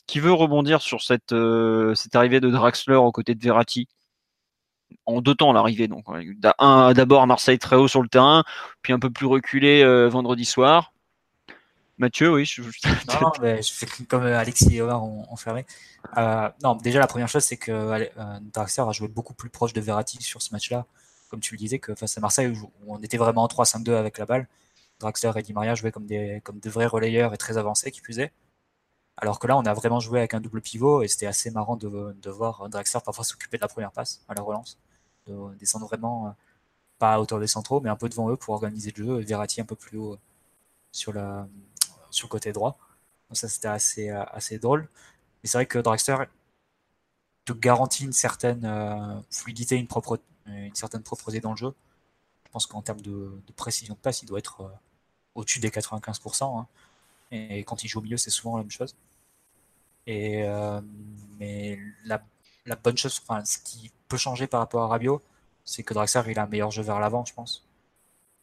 qui veut rebondir sur cette, euh, cette arrivée de Draxler aux côtés de Verratti? En deux temps l'arrivée donc d'abord à Marseille très haut sur le terrain puis un peu plus reculé euh, vendredi soir. Mathieu oui je, non, mais je fais comme Alexis et Omar ont, euh, non déjà la première chose c'est que Draxler a joué beaucoup plus proche de Verratti sur ce match là comme tu le disais que face à Marseille où on était vraiment en 3-5-2 avec la balle. Draxler et Di Maria jouaient comme des, comme de vrais relayeurs et très avancés qui puisaient alors que là, on a vraiment joué avec un double pivot et c'était assez marrant de, voir Drexler parfois s'occuper de la première passe à la relance, de descendre vraiment euh, pas à hauteur des centraux, mais un peu devant eux pour organiser le jeu et Verratti un peu plus haut sur, la, sur le côté droit. Donc ça, c'était assez, euh, drôle. Mais c'est vrai que Drexler te garantit une certaine euh, fluidité, une, propre, une certaine propreté dans le jeu. Je pense qu'en termes de, précision de passe, il doit être au-dessus des 95%. Et quand il joue au milieu, c'est souvent la même chose. Et, euh, mais la, la, bonne chose, enfin, ce qui peut changer par rapport à Rabiot, c'est que Draxler, il a un meilleur jeu vers l'avant, je pense.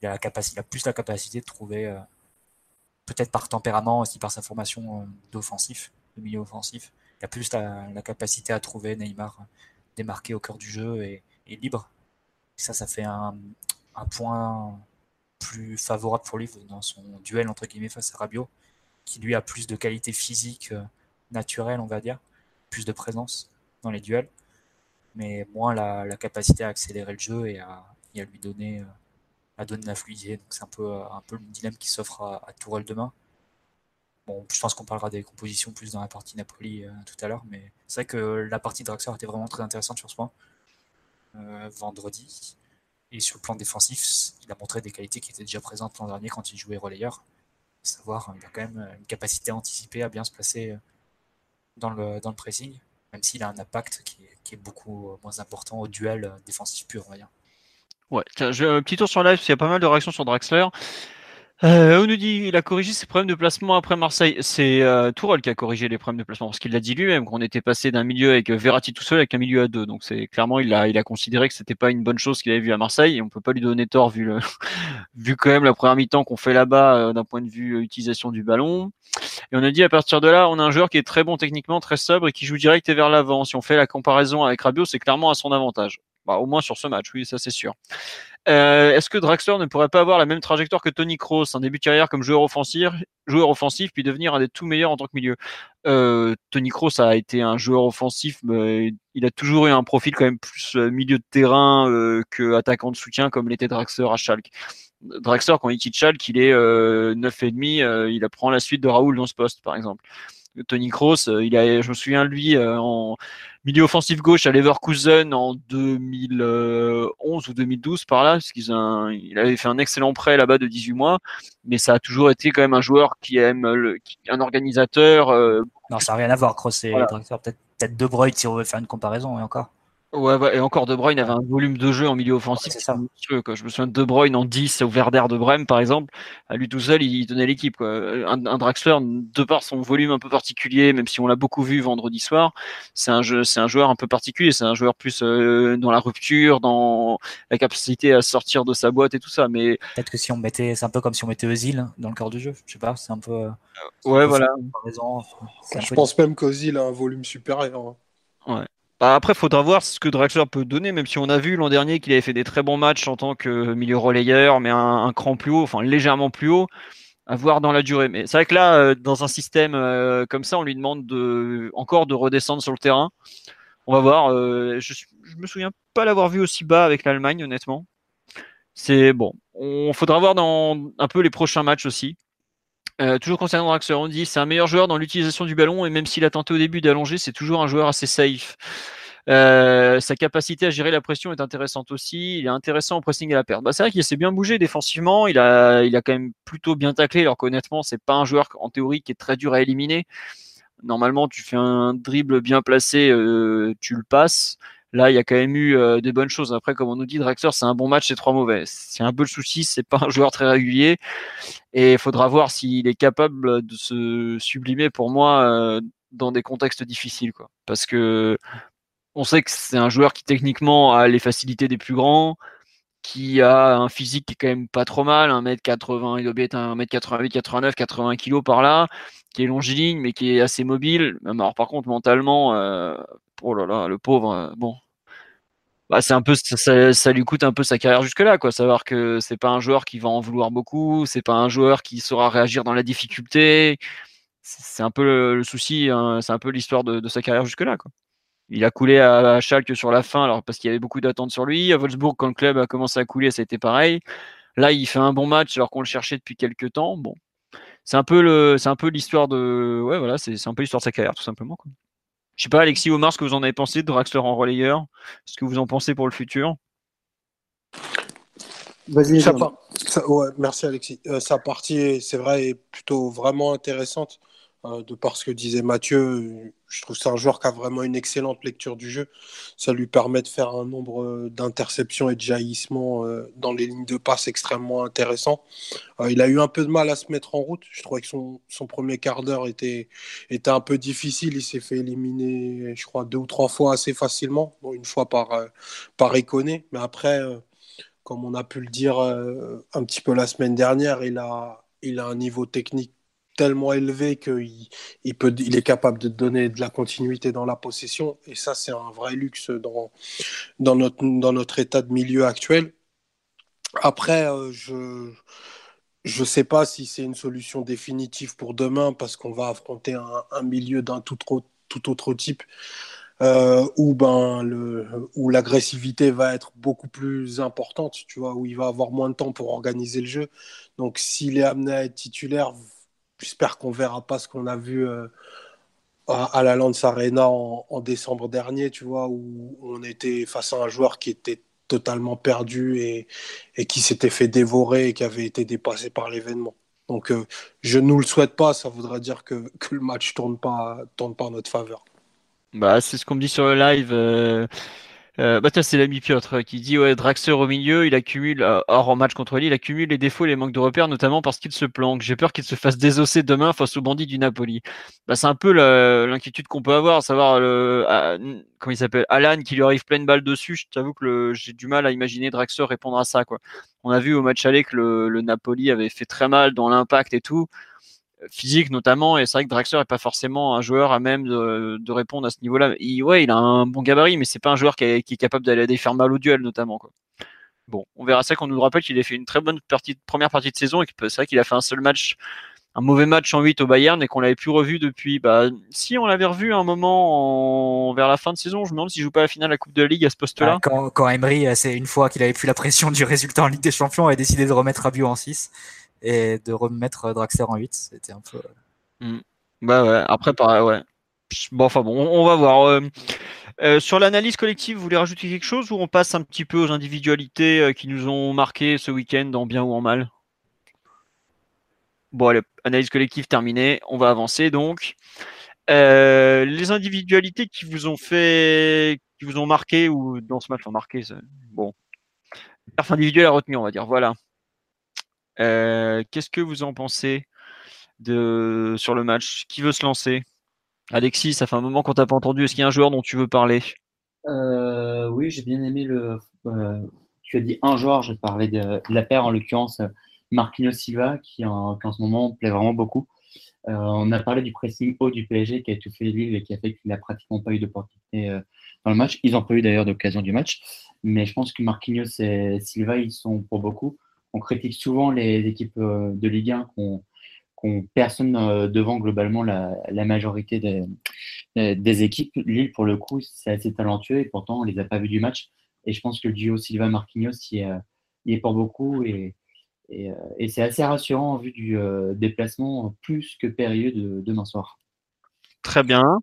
Il a, la capacité, il a plus la capacité de trouver, euh, peut-être par tempérament, aussi par sa formation euh, d'offensif, de milieu offensif, il a plus la, la, capacité à trouver Neymar démarqué au cœur du jeu et, et libre. Ça, ça fait un, un point plus favorable pour lui dans son duel entre guillemets face à Rabiot qui lui a plus de qualité physique euh, naturelle, on va dire, plus de présence dans les duels, mais moins la, capacité à accélérer le jeu et à, lui donner, euh, à donner la fluidité. Donc c'est un peu, euh, un peu le dilemme qui s'offre à, à, Tourelle demain. Bon, je pense qu'on parlera des compositions plus dans la partie Napoli tout à l'heure, mais c'est vrai que la partie Draxler était vraiment très intéressante sur ce point. vendredi. Et sur le plan défensif, il a montré des qualités qui étaient déjà présentes l'an dernier quand il jouait relayeur. À savoir, il a quand même une capacité à anticiper, à bien se placer dans le, dans le pressing, même s'il a un impact qui est, beaucoup moins important au duel défensif pur, on. Ouais, tiens, j'ai un petit tour sur live, parce qu'il y a pas mal de réactions sur Draxler. Euh, on nous dit il a corrigé ses problèmes de placement après Marseille. C'est euh, qui a corrigé les problèmes de placement parce qu'il l'a dit lui-même qu'on était passé d'un milieu avec Verratti tout seul avec un milieu à deux. Donc c'est clairement il a il a considéré que c'était pas une bonne chose qu'il avait vu à Marseille et on peut pas lui donner tort vu le vu quand même la première mi-temps qu'on fait là-bas euh, d'un point de vue euh, utilisation du ballon. Et on a dit à partir de là on a un joueur qui est très bon techniquement, très sobre et qui joue direct et vers l'avant. Si on fait la comparaison avec Rabiot, c'est clairement à son avantage. Bah, au moins sur ce match, oui, ça c'est sûr. Euh, est-ce que Draxler ne pourrait pas avoir la même trajectoire que Tony Kroos, un début de carrière comme joueur offensif, puis devenir un des tout meilleurs en tant que milieu? Euh, Tony Kroos a été un joueur offensif, mais il a toujours eu un profil quand même plus euh, milieu de terrain euh, que de soutien comme l'était Draxler à Schalke. Draxler, quand il quitte Schalke, il est euh, 9,5, euh, il apprend la suite de Raoul dans ce poste, par exemple. Tony Kroos, je me souviens lui en milieu offensif gauche à Leverkusen en 2011 ou 2012 par là, parce qu'il il avait fait un excellent prêt là-bas de 18 mois, mais ça a toujours été quand même un joueur qui aime le, qui, un organisateur. Euh, non, ça n'a rien à voir, Kroos et voilà. peut-être peut-être De Bruyne si on veut faire une comparaison et encore. Ouais, ouais, et encore De Bruyne avait un volume de jeu en milieu offensif. Ouais, ça. Monstrueux, quoi. Je me souviens de De Bruyne en 10 au Werder de Brême, par exemple. À lui tout seul, il donnait l'équipe. Quoi. Un, un, Draxler, de par son volume un peu particulier, même si on l'a beaucoup vu vendredi soir, c'est un, jeu, c'est un joueur un peu particulier. C'est un joueur plus euh, dans la rupture, dans la capacité à sortir de sa boîte et tout ça. Mais peut-être que si on mettait, c'est un peu comme si on mettait Özil dans le cœur du jeu. Je sais pas, c'est un peu. Euh, ouais, voilà. Je pense même qu'Ozil a un volume supérieur. Ouais. Bah après, faudra voir ce que Draxler peut donner, même si on a vu l'an dernier qu'il avait fait des très bons matchs en tant que milieu relayeur, mais un, cran plus haut, enfin légèrement plus haut, à voir dans la durée. Mais c'est vrai que là, euh, dans un système euh, comme ça, on lui demande de, encore de redescendre sur le terrain. On va voir. Euh, je, je me souviens pas l'avoir vu aussi bas avec l'Allemagne, honnêtement. C'est bon. On faudra voir dans un peu les prochains matchs aussi. Euh, toujours concernant Draxler, on dit c'est un meilleur joueur dans l'utilisation du ballon et même s'il a tenté au début d'allonger, c'est toujours un joueur assez safe. Euh, sa capacité à gérer la pression est intéressante aussi. Il est intéressant au pressing à la perte. Bah, c'est vrai qu'il s'est bien bougé défensivement. Il a, il a quand même plutôt bien taclé. Alors qu'honnêtement, c'est pas un joueur en théorie qui est très dur à éliminer. Normalement, tu fais un dribble bien placé, euh, tu le passes. Là, il y a quand même eu euh, des bonnes choses. Après, comme on nous dit, Draxler, c'est un bon match, c'est trois mauvais. C'est un peu le souci, c'est pas un joueur très régulier. Et il faudra voir s'il est capable de se sublimer pour moi euh, dans des contextes difficiles. Quoi. Parce que on sait que c'est un joueur qui techniquement a les facilités des plus grands, qui a un physique qui est quand même pas trop mal, 1m80, il doit être 1m88, 89, 80 kg par là, qui est longiligne, mais qui est assez mobile. Alors par contre, mentalement, euh, oh là là, le pauvre, euh, bon. Bah, c'est un peu ça, lui coûte un peu sa carrière jusque là quoi. Savoir que c'est pas un joueur qui va en vouloir beaucoup c'est pas un joueur qui saura réagir dans la difficulté. C'est un peu le, souci hein, c'est un peu l'histoire de, sa carrière jusque là quoi. Il a coulé à, à Schalke sur la fin alors parce qu'il y avait beaucoup d'attentes sur lui. À Wolfsburg quand le club a commencé à couler ça a été pareil. Là il fait un bon match alors qu'on le cherchait depuis quelques temps. Bon. C'est un peu c'est un peu l'histoire de ouais voilà c'est un peu l'histoire de sa carrière tout simplement quoi. Je sais pas, Alexis Omar, ce que vous en avez pensé de Draxler en relayeur? Ce que vous en pensez pour le futur? Vas-y, ça, ça, ouais, merci Alexis. Euh, sa partie, c'est vrai, est plutôt vraiment intéressante. Euh, de par ce que disait Mathieu, je trouve que c'est un joueur qui a vraiment une excellente lecture du jeu. Ça lui permet de faire un nombre d'interceptions et de jaillissements euh, dans les lignes de passe extrêmement intéressant. Euh, il a eu un peu de mal à se mettre en route. Je trouvais que son, son premier quart d'heure était, était un peu difficile. Il s'est fait éliminer, je crois, deux ou trois fois assez facilement. Une fois par, euh, par. Mais après, euh, comme on a pu le dire euh, un petit peu la semaine dernière, il a, il a un niveau technique tellement élevé qu'il il est capable de donner de la continuité dans la possession. Et ça, c'est un vrai luxe dans, notre, état de milieu actuel. Après, euh, je ne sais pas si c'est une solution définitive pour demain parce qu'on va affronter un, milieu d'un tout, autre type euh, où, ben, où l'agressivité va être beaucoup plus importante, tu vois, où il va avoir moins de temps pour organiser le jeu. Donc s'il est amené à être titulaire, J'espère qu'on verra pas ce qu'on a vu euh, à, la Lance Arena en, décembre dernier, tu vois, où on était face à un joueur qui était totalement perdu et, qui s'était fait dévorer et qui avait été dépassé par l'événement. Donc, euh, je ne nous le souhaite pas. Ça voudrait dire que, le match pas, tourne pas en notre faveur. Bah, c'est ce qu'on me dit sur le live. Euh, euh, bah, c'est l'ami Piotr qui dit ouais, au milieu, il accumule, euh, hors en match contre lui, il accumule les défauts et les manques de repères, notamment parce qu'il se planque. J'ai peur qu'il se fasse désosser demain face aux bandits du Napoli. Bah, c'est un peu l'inquiétude qu'on peut avoir, savoir le, comment il s'appelle, Alan qui lui arrive plein de balles dessus. Je t'avoue que j'ai du mal à imaginer Draxler répondre à ça. On a vu au match aller que le, le Napoli avait fait très mal dans l'impact et tout physique notamment. Et c'est vrai que Draxler est pas forcément un joueur à même de, répondre à ce niveau-là. Il, ouais, il a un bon gabarit, mais c'est pas un joueur qui est, capable d'aller faire mal au duel notamment. Quoi. Bon, on verra ça qu'on nous rappelle qu'il a fait une très bonne partie, première partie de saison et que c'est vrai qu'il a fait un seul match, un mauvais match en 8 au Bayern et qu'on l'avait plus revu depuis. Bah, si on l'avait revu un moment vers la fin de saison, je me demande s'il joue pas la finale de la Coupe de la Ligue à ce poste-là. Ah, quand, quand Emery, c'est une fois qu'il avait plus la pression du résultat en Ligue des Champions, a décidé de remettre Rabiot en 6 et de remettre Draxler en 8. C'était un peu. Hmm. Bah ouais, après, pareil, ouais. Bon, enfin bon, on, va voir. Euh, euh, sur l'analyse collective, vous voulez rajouter quelque chose ou on passe un petit peu aux individualités euh, qui nous ont marqué ce week-end en bien ou en mal? Bon, allez, analyse collective terminée. On va avancer donc. les individualités qui vous ont fait, qui vous ont marqué ou dans ce match ont marqué, bon, perf individuel à retenir, on va dire. Voilà. Euh, qu'est-ce que vous en pensez de, sur le match? Qui veut se lancer? Alexis, ça fait un moment qu'on t'a pas entendu. Est-ce qu'il y a un joueur dont tu veux parler? Euh, Oui, j'ai bien aimé le. Euh, tu as dit un joueur, je vais parler de, la paire, en l'occurrence Marquinhos Silva, qui en, ce moment plaît vraiment beaucoup. on a parlé du pressing haut du PSG qui a étouffé Lille et qui a fait qu'il n'a pratiquement pas eu d'opportunité dans le match. Ils n'ont pas eu d'ailleurs d'occasion du match. Mais je pense que Marquinhos et Silva, ils sont pour beaucoup on critique souvent les équipes euh, de Ligue 1 qu'on qu personne euh, devant globalement la, majorité des, équipes. Lille, pour le coup, c'est assez talentueux et pourtant, on les a pas vus du match. Et je pense que le duo Silva-Marquinhos y, est pour beaucoup et, et, c'est assez rassurant en vue du euh, déplacement plus que périlleux de demain soir. Très bien.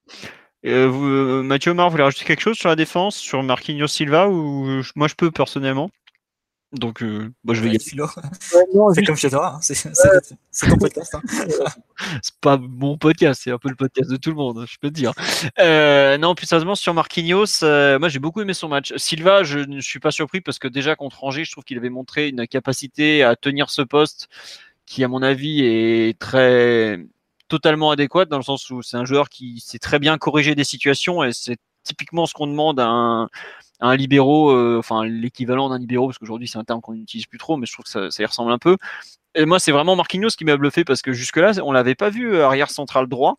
Mathieu Omar, vous voulez rajouter quelque chose sur la défense, sur Marquinhos Silva ou moi je peux personnellement? Donc, euh, moi, je vais y aller. c'est comme chez toi, hein. c'est ton podcast. Hein. c'est pas mon podcast, c'est un peu le podcast de tout le monde, je peux te dire. Euh, non, plus sérieusement, sur Marquinhos, euh, moi j'ai beaucoup aimé son match. Silva, je ne suis pas surpris parce que déjà contre Angers, je trouve qu'il avait montré une capacité à tenir ce poste qui, à mon avis, est très totalement adéquate dans le sens où c'est un joueur qui sait très bien corriger des situations et c'est typiquement ce qu'on demande à un libéraux, euh, enfin l'équivalent d'un libéraux, parce qu'aujourd'hui c'est un terme qu'on n'utilise plus trop, mais je trouve que ça, y ressemble un peu. Et moi, c'est vraiment Marquinhos qui m'a bluffé parce que jusque-là, on l'avait pas vu euh, arrière central droit.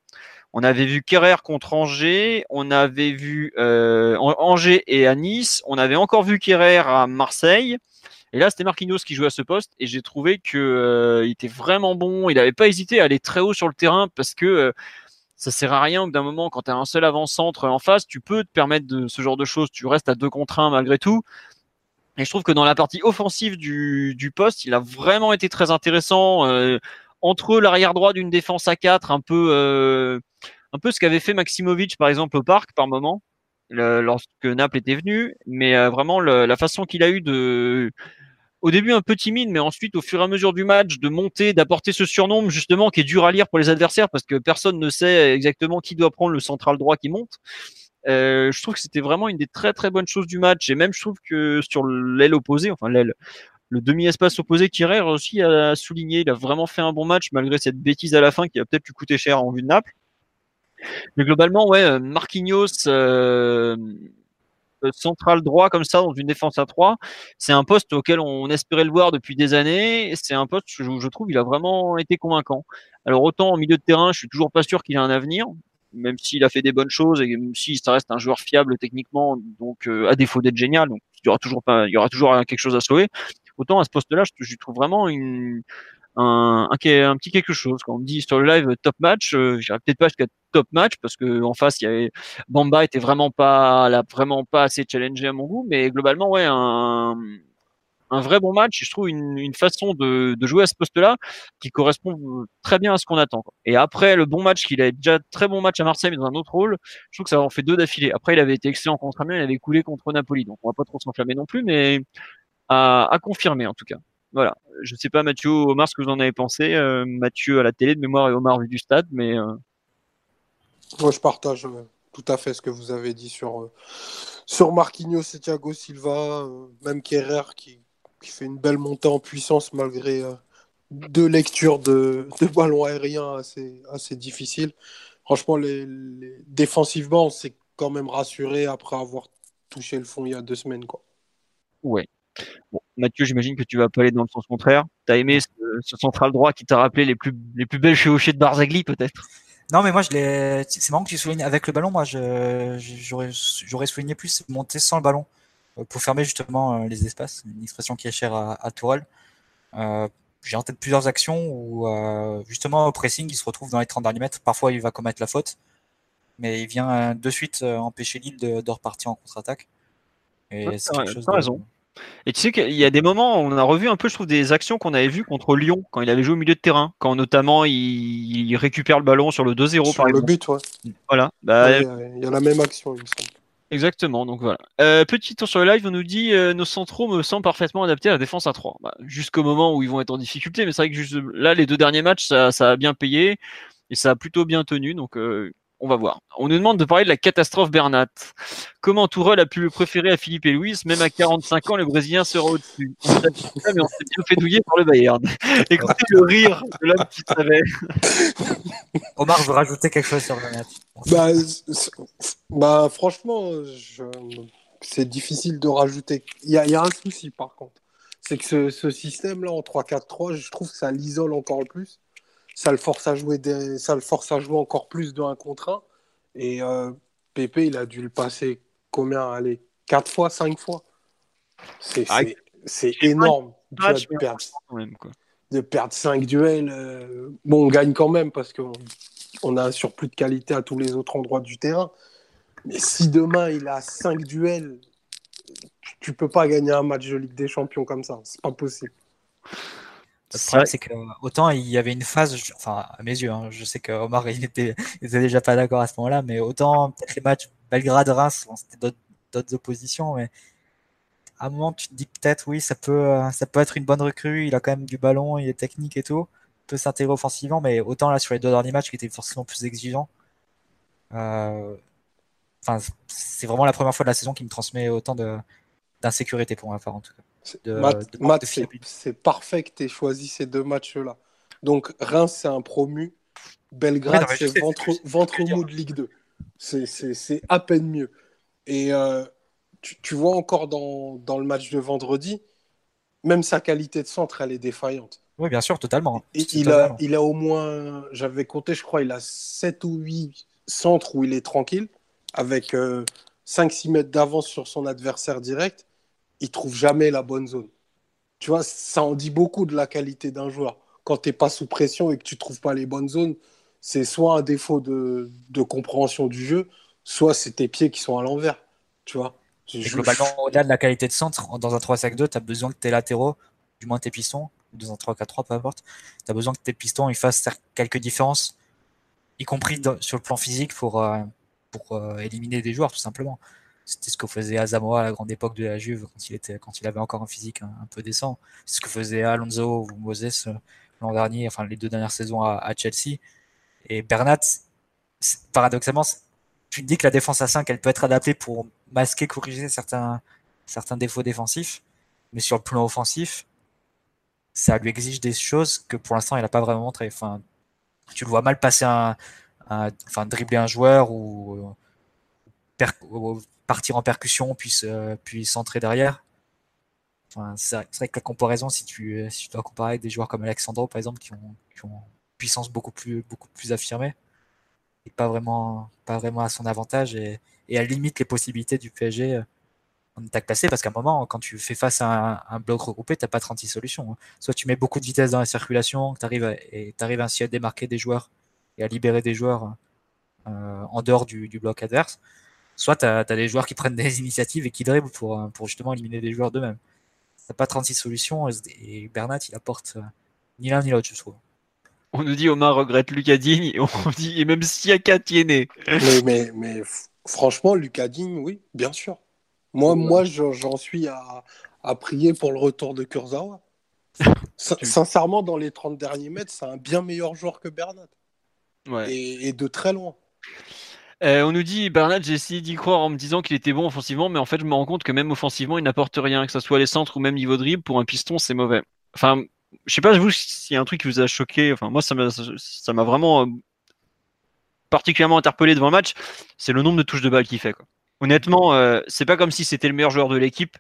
On avait vu Kerrer contre Angers, on avait vu euh, Angers et à Nice, on avait encore vu Kerrer à Marseille. Et là, c'était Marquinhos qui jouait à ce poste et j'ai trouvé que il était vraiment bon. Il n'avait pas hésité à aller très haut sur le terrain parce que ça sert à rien d'un moment, quand tu as un seul avant-centre en face, tu peux te permettre de ce genre de choses. Tu restes à deux contre un malgré tout. Et je trouve que dans la partie offensive du, du poste, il a vraiment été très intéressant. Euh, entre l'arrière droit d'une défense à 4, un peu, euh, un peu ce qu'avait fait Maximovic par exemple au parc par moment, lorsque Naples était venu. Mais euh, vraiment la façon qu'il a eu de au début un peu timide, mais ensuite au fur et à mesure du match, de monter, d'apporter ce surnom justement qui est dur à lire pour les adversaires parce que personne ne sait exactement qui doit prendre le central droit qui monte. Euh, je trouve que c'était vraiment une des très très bonnes choses du match et même je trouve que sur l'aile opposée, enfin l'aile, le demi-espace opposé, Kirer aussi a souligné, il a vraiment fait un bon match malgré cette bêtise à la fin qui a peut-être lui coûter cher en vue de Naples. Mais globalement, ouais, Marquinhos, euh, euh, central droit comme ça dans une défense à 3. C'est un poste auquel on espérait le voir depuis des années. C'est un poste que je, trouve il a vraiment été convaincant. Alors autant en milieu de terrain, je suis toujours pas sûr qu'il a un avenir, même s'il a fait des bonnes choses et même si ça reste un joueur fiable techniquement, donc euh, à défaut d'être génial, donc il y aura toujours pas, il y aura toujours quelque chose à sauver. Autant à ce poste-là, je trouve vraiment une, un, un, petit quelque chose. Quand on me dit sur le live top match, euh, j'irai peut-être pas jusqu'à top match parce que en face il y avait Bamba était vraiment pas là, vraiment pas assez challengé à mon goût, mais globalement ouais un un vrai bon match. Je trouve une, une façon de, de, jouer à ce poste-là qui correspond très bien à ce qu'on attend. Et après le bon match qu'il a déjà très bon match à Marseille mais dans un autre rôle, je trouve que ça en fait deux d'affilée. Après il avait été excellent contre Amiens, il avait coulé contre Napoli, donc on va pas trop s'enflammer non plus, mais à, à confirmer en tout cas. Voilà. Je sais pas Mathieu, Omar, ce que vous en avez pensé. Euh, Mathieu à la télé de mémoire et Omar vu du stade, mais. Euh... Moi je partage euh, tout à fait ce que vous avez dit sur sur Marquinhos et Thiago Silva, même Kerrer qui qui fait une belle montée en puissance malgré deux lectures de, de ballons aériens assez, assez difficiles. Franchement, les, les... défensivement, on s'est quand même rassuré après avoir touché le fond il y a deux semaines. Quoi. Ouais. Bon, Mathieu, j'imagine que tu vas pas aller dans le sens contraire. Tu as aimé ce, ce, central droit qui t'a rappelé les plus, les plus belles chevauchées de Barzagli, peut-être? Non, mais moi, je l'ai. C'est marrant que tu soulignes avec le ballon. Moi, j'aurais souligné plus monter sans le ballon pour fermer justement les espaces, une expression qui est chère à, à Tourelle. Euh, j'ai en tête plusieurs actions où euh, justement au pressing il se retrouve dans les 30 derniers mètres. Parfois il va commettre la faute, mais il vient de suite empêcher Lille de, de repartir en contre-attaque. Et ouais, c'est quelque chose de... raison. Et tu sais qu'il y a des moments, on a revu un peu, je trouve, des actions qu'on avait vues contre Lyon quand il avait joué au milieu de terrain, quand notamment il, il récupère le ballon sur le 2-0 par le exemple. but, ouais. Voilà. Bah, il, y a, il y a la même action, il me semble. Exactement, donc voilà. Euh, petit tour sur le live, on nous dit euh, nos centraux me semblent parfaitement adaptés à la défense à 3. Bah, Jusqu'au moment où ils vont être en difficulté, mais c'est vrai que juste là, les deux derniers matchs, ça, ça, a bien payé et ça a plutôt bien tenu, donc euh, on va voir. On nous demande de parler de la catastrophe Bernat. Comment Tourelle a pu le préférer à Philippe et Louis Même à 45 ans, le Brésilien sera au-dessus. mais on s'est bien fait douiller par le Bayern. Écoutez le rire de l'homme qui savait. Omar veut rajouter quelque chose sur Bernat. Bah, bah franchement, je... c'est difficile de rajouter. Il y, a, il y a un souci par contre. C'est que ce, ce système-là en 3-4-3, je trouve que ça l'isole encore plus ça le force à jouer des... ça le force à jouer encore plus de 1 contre 1 et euh, Pépé il a dû le passer combien? Allez 4 fois 5 fois? C'est ah, énorme. de, perdre, même, quoi. de perdre 5 duels euh... bon on gagne quand même parce qu'on on a un surplus de qualité à tous les autres endroits du terrain. Mais si demain il a 5 duels tu peux pas gagner un match de Ligue des Champions comme ça. C'est pas possible le problème, c'est que autant il y avait une phase, enfin à mes yeux, hein, je sais que Omar il était, il était déjà pas d'accord à ce moment-là, mais autant peut-être les matchs Belgrade-Reims, bon, c'était d'autres oppositions, mais à un moment tu te dis peut-être oui, ça peut, ça peut être une bonne recrue, il a quand même du ballon, il est technique et tout, peut s'intégrer offensivement, mais autant là sur les deux derniers matchs qui étaient forcément plus exigeants, euh, enfin c'est vraiment la première fois de la saison qui me transmet autant d'insécurité pour ma part en tout cas. De, Matt, de Matt c'est parfait que tu aies choisi ces deux matchs-là. Donc, Reims, c'est un promu. Belgrade, c'est ventre, ventre mou de Ligue 2. C'est à peine mieux. Et euh, tu, tu, vois encore dans, dans, le match de vendredi, même sa qualité de centre, elle est défaillante. Oui, bien sûr, totalement. Et totalement. Il, a, il a au moins, j'avais compté, je crois, il a 7 ou 8 centres où il est tranquille, avec euh, 5-6 mètres d'avance sur son adversaire direct il trouve jamais la bonne zone. Tu vois, ça en dit beaucoup de la qualité d'un joueur. Quand tu n'es pas sous pression et que tu trouves pas les bonnes zones, c'est soit un défaut de, de, compréhension du jeu, soit c'est tes pieds qui sont à l'envers. Tu vois Globalement, au-delà de la qualité de centre, dans un 3-5-2, tu as besoin que tes latéraux, du moins tes pistons, dans un 3-4-3, peu importe, tu as besoin que tes pistons ils fassent quelques différences, y compris dans, sur le plan physique, pour, euh, pour euh, éliminer des joueurs, tout simplement. C'était ce que faisait Azamoa à la grande époque de la Juve quand il était, quand il avait encore un physique un, peu décent. C'est ce que faisait Alonso ou Moses euh, l'an dernier, enfin les deux dernières saisons à, Chelsea. Et Bernat, paradoxalement, tu dis que la défense à 5, elle peut être adaptée pour masquer, corriger certains, certains défauts défensifs, mais sur le plan offensif, ça lui exige des choses que pour l'instant il n'a pas vraiment montré. Enfin, tu le vois mal passer un, un enfin dribbler un joueur ou, ou partir en percussion puis, euh, puis centrer derrière. Enfin, c'est vrai que la comparaison, si tu, si tu dois comparer avec des joueurs comme Alexandro, par exemple, qui ont, qui ont une puissance beaucoup plus, beaucoup plus affirmée, et pas vraiment, pas vraiment à son avantage, et, et limite les possibilités du PSG euh, en attaque placée, parce qu'à un moment, quand tu fais face à un, bloc regroupé, t'as pas 36 solutions. Hein. Soit tu mets beaucoup de vitesse dans la circulation, tu arrives, et tu ainsi à démarquer des joueurs et à libérer des joueurs euh, en dehors du bloc adverse, soit tu as, as, des joueurs qui prennent des initiatives et qui dribblent pour, pour justement éliminer des joueurs d'eux-mêmes. t'as pas 36 solutions et Bernat, il apporte ni l'un ni l'autre, je trouve. On nous dit Omar regrette Lucas Digne et on dit et même Siaka tiennet. Mais, mais, mais franchement, Lucas Digne, oui, bien sûr. Moi, moi j'en suis à, à, prier pour le retour de Kurzawa. Sincèrement, dans les 30 derniers mètres, c'est un bien meilleur joueur que Bernat. Ouais. Et, de très loin. Euh, on nous dit Bernat, j'ai essayé d'y croire en me disant qu'il était bon offensivement, mais en fait, je me rends compte que même offensivement, il n'apporte rien, que ce soit les centres ou même niveau dribble. Pour un piston, c'est mauvais. Enfin, je sais pas vous s'il y a un truc qui vous a choqué. Enfin, moi, ça m'a vraiment euh, particulièrement interpellé devant le match. C'est le nombre de touches de balle qu'il fait. Quoi. Honnêtement, euh, c'est pas comme si c'était le meilleur joueur de l'équipe.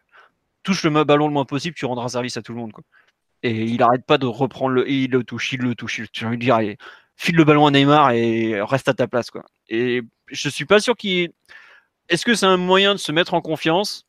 Touche le ballon le moins possible, tu rendras service à tout le monde. Quoi. Et il arrête pas de reprendre le. il le touche, il le touche. J'ai envie de dire, file le ballon à Neymar et reste à ta place. Quoi. Et je suis pas sûr qu'il. Est-ce que c'est un moyen de se mettre en confiance?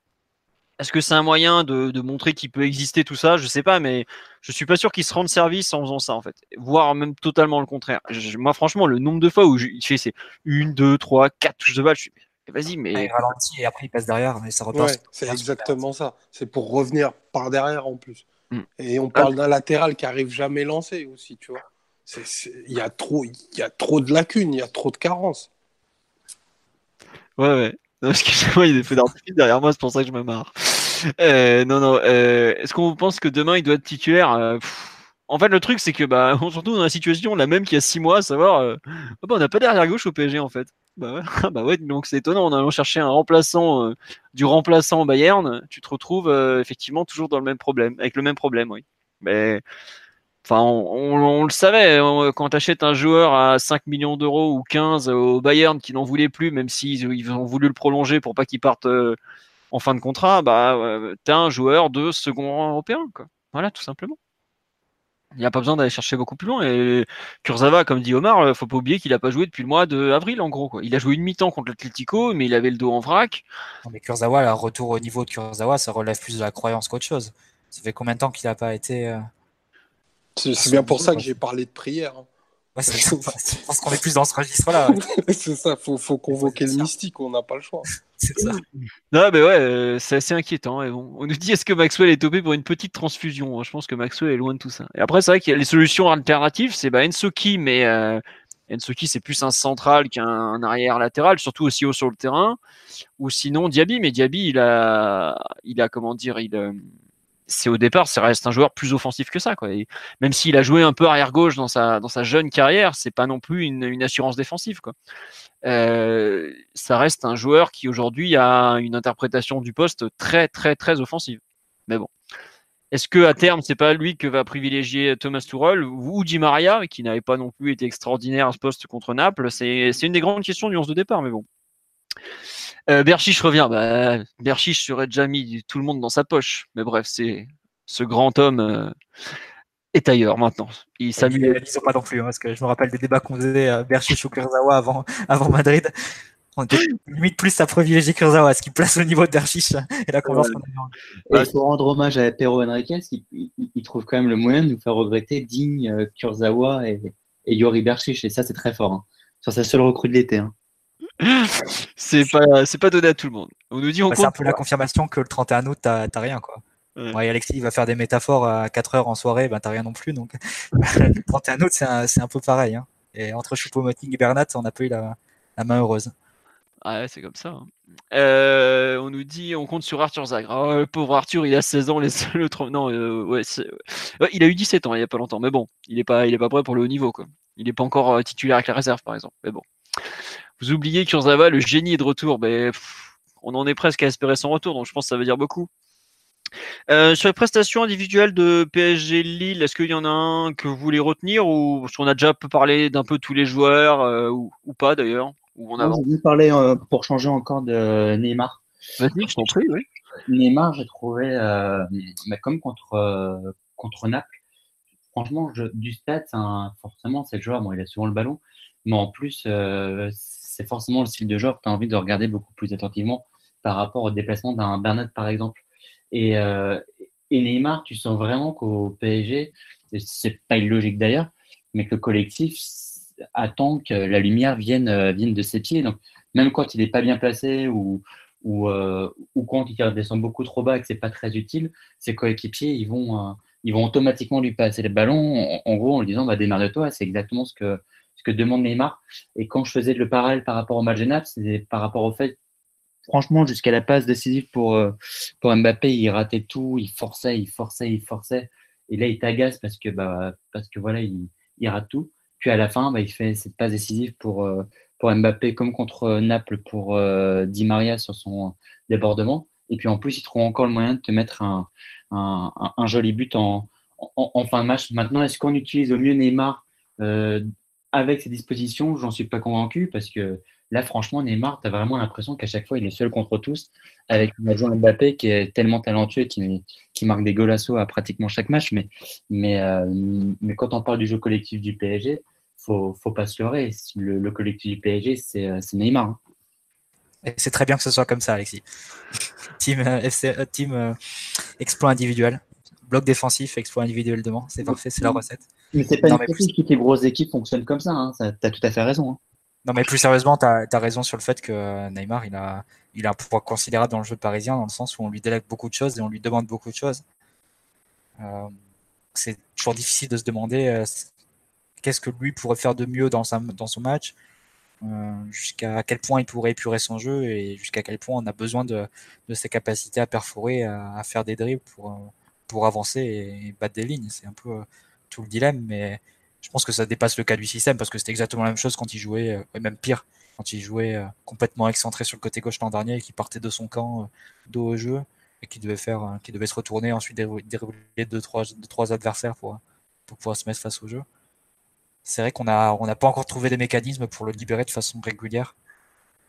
Est-ce que c'est un moyen de, montrer qu'il peut exister tout ça? Je sais pas, mais je suis pas sûr qu'il se rende service en faisant ça en fait, voire même totalement le contraire. moi, franchement, le nombre de fois où il fait c'est une, deux, trois, quatre touches de balle, je suis vas-y, mais il ralentit et après il passe derrière et ça repasse. c'est exactement ça. C'est pour revenir par derrière en plus. Hmm. Et on parle d'un latéral qui arrive jamais lancé aussi, tu vois. Il y a trop, il y a trop de lacunes, il y a trop de carences. Ouais, ouais. Non, parce que moi, il y a des feux d'artifice derrière moi, c'est pour ça que je me marre. Euh, non, non. Euh, Est-ce qu'on pense que demain il doit être titulaire euh, En fait, le truc, c'est que bah, on se retrouve dans la situation la même qu'il y a six mois, à savoir, oh, bah, on n'a pas derrière gauche au PSG en fait. Bah ouais, bah ouais donc c'est étonnant. En allant chercher un remplaçant du remplaçant Bayern, tu te retrouves effectivement toujours dans le même problème, avec le même problème, oui. Mais Enfin, on, le savait, quand tu achètes un joueur à 5 millions d'euros ou 15 au Bayern qui n'en voulait plus, même s'ils ils ont voulu le prolonger pour pas qu'il parte euh, en fin de contrat, bah, tu as un joueur de second européen. Voilà, tout simplement. Il n'y a pas besoin d'aller chercher beaucoup plus loin. Et Kurzawa, comme dit Omar, euh, faut pas oublier qu'il n'a pas joué depuis le mois d'avril, en gros. Il a joué une mi-temps contre l'Atlético, mais il avait le dos en vrac. mais Kurzawa, le retour au niveau de Kurzawa, ça relève plus de la croyance qu'autre chose. Ça fait combien de temps qu'il n'a pas été. C'est bien pour ça que j'ai parlé de prière. Hein. je pense qu'on est plus dans ce registre-là. c'est ça, faut, faut convoquer le mystique, on n'a pas le choix. C'est ça. Non, mais ouais, euh, c'est assez inquiétant. On nous dit est-ce que Maxwell est topé pour une petite transfusion Je pense que Maxwell est loin de tout ça. Et après, c'est vrai qu'il y a les solutions alternatives, c'est bah, Ensoki, mais euh, Ensoki, c'est plus un central qu'un arrière latéral, surtout aussi haut sur le terrain. Ou sinon Diaby, mais Diaby, il a, il a comment dire, il. Euh, c'est au départ, ça reste un joueur plus offensif que ça. Même s'il a joué un peu arrière gauche dans sa, jeune carrière, c'est pas non plus une, une assurance défensive. Quoi. Euh, ça reste un joueur qui aujourd'hui a une interprétation du poste très très très offensive. Mais bon, est-ce que à terme c'est pas lui que va privilégier Thomas Tuchel ou Di Maria qui n'avait pas non plus été extraordinaire à ce poste contre Naples? C'est une des grandes questions du 11 de départ, mais bon. Euh, Berchiche revient. Bah, Berchiche serait déjà mis tout le monde dans sa poche. Mais bref, c'est ce grand homme euh, est ailleurs maintenant. Il s'amuse. Ils sont pas non plus, hein, parce que je me rappelle des débats qu'on faisait à Berchiche ou Kurzawa avant, avant Madrid. On limite plus à privilégier Kurzawa, ce qui place au niveau de Berchiche et la conversion. il faut rendre hommage à Pedro Henriquez, qui il, trouve quand même le moyen de nous faire regretter Digne, euh, Kurzawa et, et Yori Berchiche. Et ça, c'est très fort. Hein. Sur sa seule recrue de l'été. Hein c'est pas c'est pas donné à tout le monde. On nous dit on bah, C'est un peu la confirmation que le 31 août t'as rien quoi. Ouais. Alexis il va faire des métaphores à 4 heures en soirée, ben t'as rien non plus donc le 31 août c'est un, un, peu pareil. Hein. Et entre Choupo-Moting et Bernat, on a pas eu la, la main heureuse. Ah ouais, c'est comme ça. Hein. Euh, on nous dit, on compte sur Arthur Zagre. Oh, le pauvre Arthur, il a 16 ans, le non, euh, ouais, ouais, il a eu 17 ans il y a pas longtemps, mais bon, il est pas, il est pas prêt pour le haut niveau quoi. Il est pas encore euh, titulaire avec la réserve par exemple, mais bon. Vous oubliez Kurzawa, le génie est de retour. Mais, on en est presque à espérer son retour, donc je pense que ça veut dire beaucoup. Euh, sur les prestations individuelles de PSG Lille, est-ce qu'il y en a un que vous voulez retenir ou qu'on a déjà parlé d'un peu tous les joueurs euh, ou, pas d'ailleurs ou on avance? parler euh, pour changer encore de Neymar. Vas-y, je t'en prie, oui. Neymar, j'ai trouvé, comme contre contre Naples, franchement, du stade, forcément, c'est le joueur, bon, il a souvent le ballon, mais en plus, c'est forcément le style de joueur que tu as envie de regarder beaucoup plus attentivement par rapport au déplacement d'un Bernat, par exemple. Et, euh, Neymar, tu sens vraiment qu'au PSG, c'est pas illogique d'ailleurs, mais que le collectif attend que la lumière vienne, euh, vienne de ses pieds. Donc, même quand il n'est pas bien placé euh, ou quand il redescend beaucoup trop bas et que c'est pas très utile, ses coéquipiers, ils vont, ils vont automatiquement lui passer les ballons, en, gros, en lui disant, bah, démarre toi. C'est exactement ce que, ce que demande Neymar. Et quand je faisais le parallèle par rapport au match de Naples, c'était par rapport au fait, franchement, jusqu'à la passe décisive pour, euh, pour Mbappé, il ratait tout, il forçait, il forçait, il forçait. Et là, il t'agace parce que, bah, parce que voilà, il, rate tout. Puis à la fin, bah, il fait cette passe décisive pour, euh, pour Mbappé comme contre euh, Naples pour Di Maria sur son débordement. Et puis en plus, il trouve encore le moyen de te mettre un, un, joli but en, en, fin de match. Maintenant, est-ce qu'on utilise au mieux Neymar avec ses dispositions J'en suis pas convaincu parce que là, franchement, Neymar, tu as vraiment l'impression qu'à chaque fois, il est seul contre tous avec un adjoint Mbappé qui est tellement talentueux qui, qui marque des golassos à pratiquement chaque match. Mais, mais, euh, mais quand on parle du jeu collectif du PSG, faut, faut pas se leurrer. Le, le collectif du PSG, c'est Neymar. Hein. C'est très bien que ce soit comme ça, Alexis. team euh, FC, euh, team euh, exploit individuel, bloc défensif, exploit individuellement, c'est parfait, c'est la recette. Mais c'est pas non, une plus... toutes les grosses équipes fonctionnent comme ça, hein. ça tu as tout à fait raison. Hein. Non, mais plus sérieusement, tu as, as, raison sur le fait que Neymar, il a, il a un pouvoir considérable dans le jeu parisien, dans le sens où on lui délègue beaucoup de choses et on lui demande beaucoup de choses. Euh, c'est toujours difficile de se demander euh, qu'est-ce que lui pourrait faire de mieux dans, sa, dans son match, euh, jusqu'à quel point il pourrait épurer son jeu et jusqu'à quel point on a besoin de, de ses capacités à perforer, à, à, faire des dribbles pour, pour avancer et, battre des lignes. C'est un peu tout le dilemme, mais je pense que ça dépasse le cas du système parce que c'était exactement la même chose quand il jouait, euh, et même pire, quand il jouait euh, complètement excentré sur le côté gauche l'an dernier et qui partait de son camp euh, dos au jeu et qui devait devait se retourner ensuite dérouler deux trois, trois adversaires pour, pour pouvoir se mettre face au jeu c'est vrai qu'on a on n'a pas encore trouvé des mécanismes pour le libérer de façon régulière.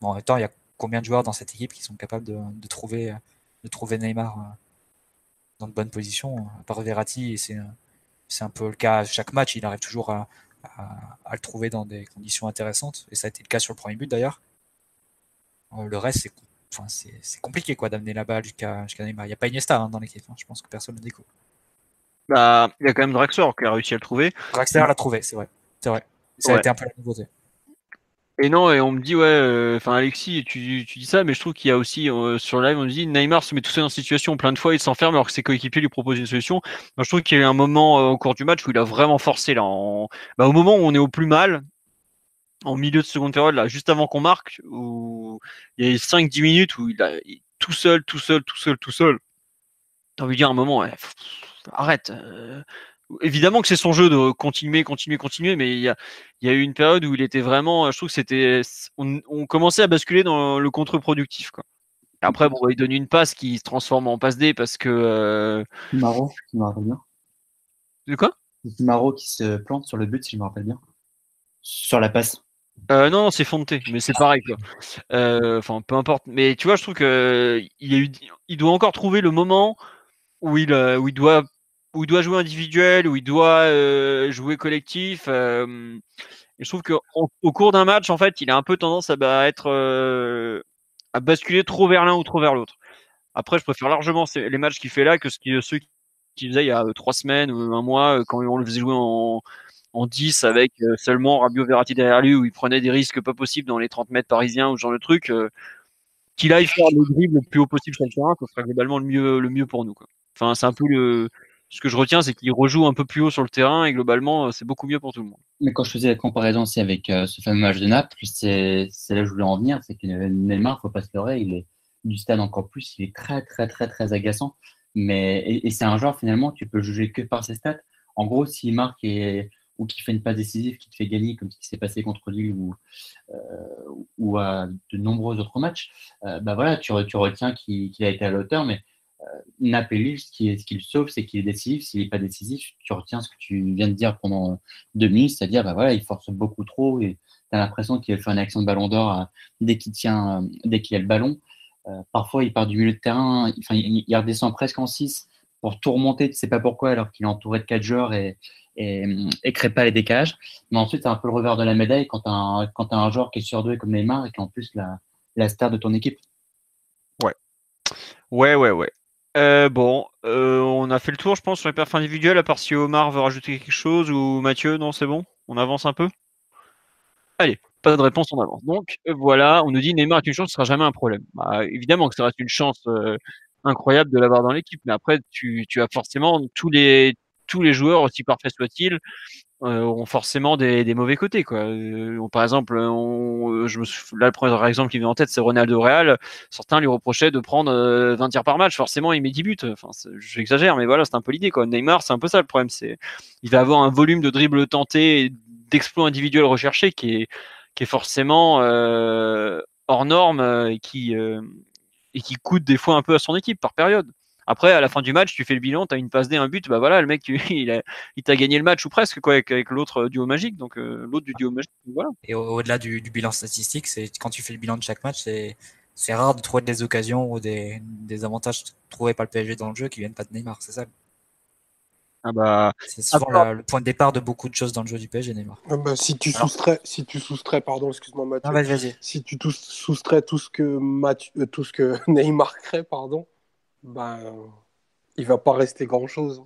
En même temps, il y a combien de joueurs dans cette équipe qui sont capables de, trouver de trouver Neymar dans de bonnes positions À part Verratti, c'est c'est un peu le cas chaque match. Il arrive toujours à, à, à, le trouver dans des conditions intéressantes, et ça a été le cas sur le premier but d'ailleurs. Euh, le reste, c'est enfin, compliqué quoi d'amener la balle jusqu'à jusqu Neymar. Il n'y a pas Iniesta hein, dans l'équipe. Hein. Je pense que personne ne découvre. Bah, il y a quand même Draxler qui a réussi à le trouver. Draxler l'a trouvé, c'est vrai. C'est vrai. Ça ouais. a été un peu la nouveauté. Et non, et on me dit, ouais, enfin, euh, Alexis, tu, tu, dis ça, mais je trouve qu'il y a aussi, euh, sur live, on me dit, Neymar se met tout seul dans cette situation plein de fois, il s'enferme alors que ses coéquipiers lui proposent une solution. Moi, je trouve qu'il y a eu un moment euh, au cours du match où il a vraiment forcé, là, en... bah, au moment où on est au plus mal, en milieu de seconde période, là, juste avant qu'on marque, où il y a 5-10 minutes où il a il, tout seul, tout seul, tout seul, tout seul. T'as envie de dire un moment, ouais, arrête. Euh, évidemment que c'est son jeu de continuer, continuer, continuer, mais il y a, il y a eu une période où il était vraiment, je trouve que c'était, on, on, commençait à basculer dans le contre-productif, quoi. Après, bon, il donne une passe qui se transforme en passe D parce que. Euh... Maro, si je me rappelle bien. De quoi? Maro qui se plante sur le but, si je me rappelle bien. Sur la passe. Euh, non, c'est Fonte, mais c'est pareil. Quoi. Euh, enfin, peu importe. Mais tu vois, je trouve que il, a eu, il doit encore trouver le moment où il, où il doit où il doit jouer individuel, où il doit euh, jouer collectif. Euh, et je trouve qu'au cours d'un match, en fait, il a un peu tendance à bah, euh, à basculer trop vers l'un ou trop vers l'autre. Après, je préfère largement les matchs qu'il fait là que ceux qu'il faisait il y a trois semaines ou un mois quand on le faisait jouer en, en 10 avec seulement Rabio Verratti derrière lui où il prenait des risques pas possibles dans les 30 mètres parisiens ou ce genre de truc. qu'il aille faire le dribble le plus haut possible sur le terrain, ce sera globalement le mieux, pour nous. Enfin, c'est un peu le, ce que je retiens, c'est qu'il rejoue un peu plus haut sur le terrain et globalement, c'est beaucoup mieux pour tout le monde. Mais quand je faisais la comparaison aussi avec euh, ce fameux match de Naples, c'est là que je voulais en venir, c'est que Neymar, faut pas se leurrer, il est du stade encore plus, il est très très très très agaçant. Mais et, c'est un joueur finalement, tu peux juger que par ses stats. En gros, s'il marque et, ou qu'il fait une passe décisive qui te fait gagner, comme ce qui s'est passé contre lui ou, euh, ou à de nombreux autres matchs, euh, bah voilà, tu, retiens qu'il qu a été à la hauteur, mais euh, Napoli, ce qui, ce qui le sauve, c'est qu'il est décisif. S'il n'est pas décisif, tu retiens ce que tu viens de dire pendant deux minutes, c'est-à-dire, bah voilà, il force beaucoup trop et tu as l'impression qu'il fait une action de ballon d'or dès qu'il tient, dès qu'il a le ballon. Euh, parfois, il part du milieu de terrain, il, il redescend presque en 6 pour tout remonter, tu sais pas pourquoi, alors qu'il est entouré de 4 joueurs et, et, et crée pas les décages. Mais ensuite, c'est un peu le revers de la médaille quand tu as, un joueur qui est surdoué comme Neymar et qui est en plus la, la star de ton équipe. Ouais. Ouais, ouais, ouais. Euh, bon, euh, on a fait le tour, je pense, sur les perfs individuels, à part si Omar veut rajouter quelque chose ou Mathieu, non, c'est bon? On avance un peu? Allez. Pas de réponse en avance. Donc voilà, on nous dit Neymar est une chance, ce sera jamais un problème. Bah, évidemment que ça reste une chance incroyable de l'avoir dans l'équipe, mais après tu, tu as forcément tous les tous les joueurs, aussi parfaits soient-ils, euh, ont forcément des, mauvais côtés. Quoi. Euh, par exemple, on, je me là, le premier exemple qui vient en tête, c'est Ronaldo Real. Certains lui reprochaient de prendre 20 euh, tirs par match. Forcément, il met 10 buts. Enfin, j'exagère, mais voilà, c'est un peu l'idée. Quoi. Neymar, c'est un peu ça le problème. C'est, il va avoir un volume de dribble tenté, d'exploits individuels recherchés qui est, qui est forcément euh, hors norme et qui, et qui coûte des fois un peu à son équipe par période. Après, à la fin du match, tu fais le bilan, tu as une passe D, un but, bah voilà, le mec, il, il t'a gagné le match ou presque quoi, avec, l'autre duo magique, donc euh, l'autre du duo magique. Voilà. Et au-delà du, bilan statistique, c'est quand tu fais le bilan de chaque match, c'est rare de trouver des occasions ou des, des, avantages trouvés par le PSG dans le jeu qui viennent pas de Neymar, c'est ça? Ah bah, c'est souvent le point de départ de beaucoup de choses dans le jeu du PSG, Neymar. Ah bah, si tu soustrais, si tu soustrais, pardon, excuse-moi Mathieu, -y. si tu soustrais tout ce que Mathieu, euh, tout ce que Neymar crée, pardon, ben il va pas rester grand chose.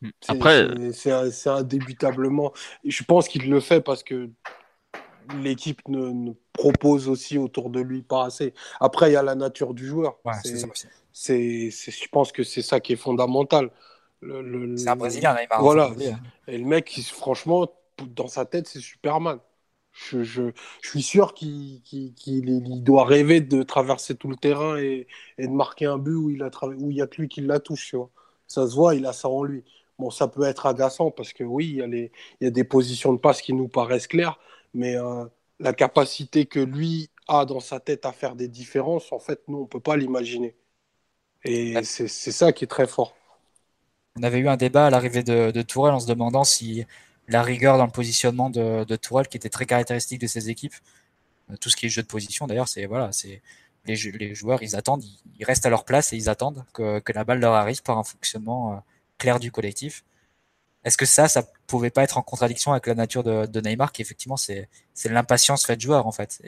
Hmm. Après, c'est indébutablement. Je pense qu'il le fait parce que l'équipe ne, propose aussi autour de lui pas assez. Après, il y a la nature du joueur. c'est je pense que c'est ça qui est fondamental. C'est un Brésilien, Neymar. Voilà. Et le mec, franchement, dans sa tête, c'est Superman. Je, je, je, suis sûr qu'il doit rêver de traverser tout le terrain et, et de marquer un but où il, a où il y a que lui qui la touche. Ça se voit, il a ça en lui. Bon, ça peut être agaçant parce que oui, il y a, les, il y a des positions de passe qui nous paraissent claires, mais euh, la capacité que lui a dans sa tête à faire des différences, en fait, nous, on ne peut pas l'imaginer. Et c'est ça qui est très fort. On avait eu un débat à l'arrivée de, de Tourelle en se demandant si la rigueur dans le positionnement de, de Tourelle qui était très caractéristique de ces équipes. Euh, tout ce qui est jeu de position, d'ailleurs, c'est voilà, c'est les, les, joueurs, ils attendent, ils, restent à leur place et ils attendent que, que la balle leur arrive par un fonctionnement euh, clair du collectif. Est-ce que ça, ça pouvait pas être en contradiction avec la nature de, de Neymar, qui effectivement, c'est l'impatience faite joueur en fait.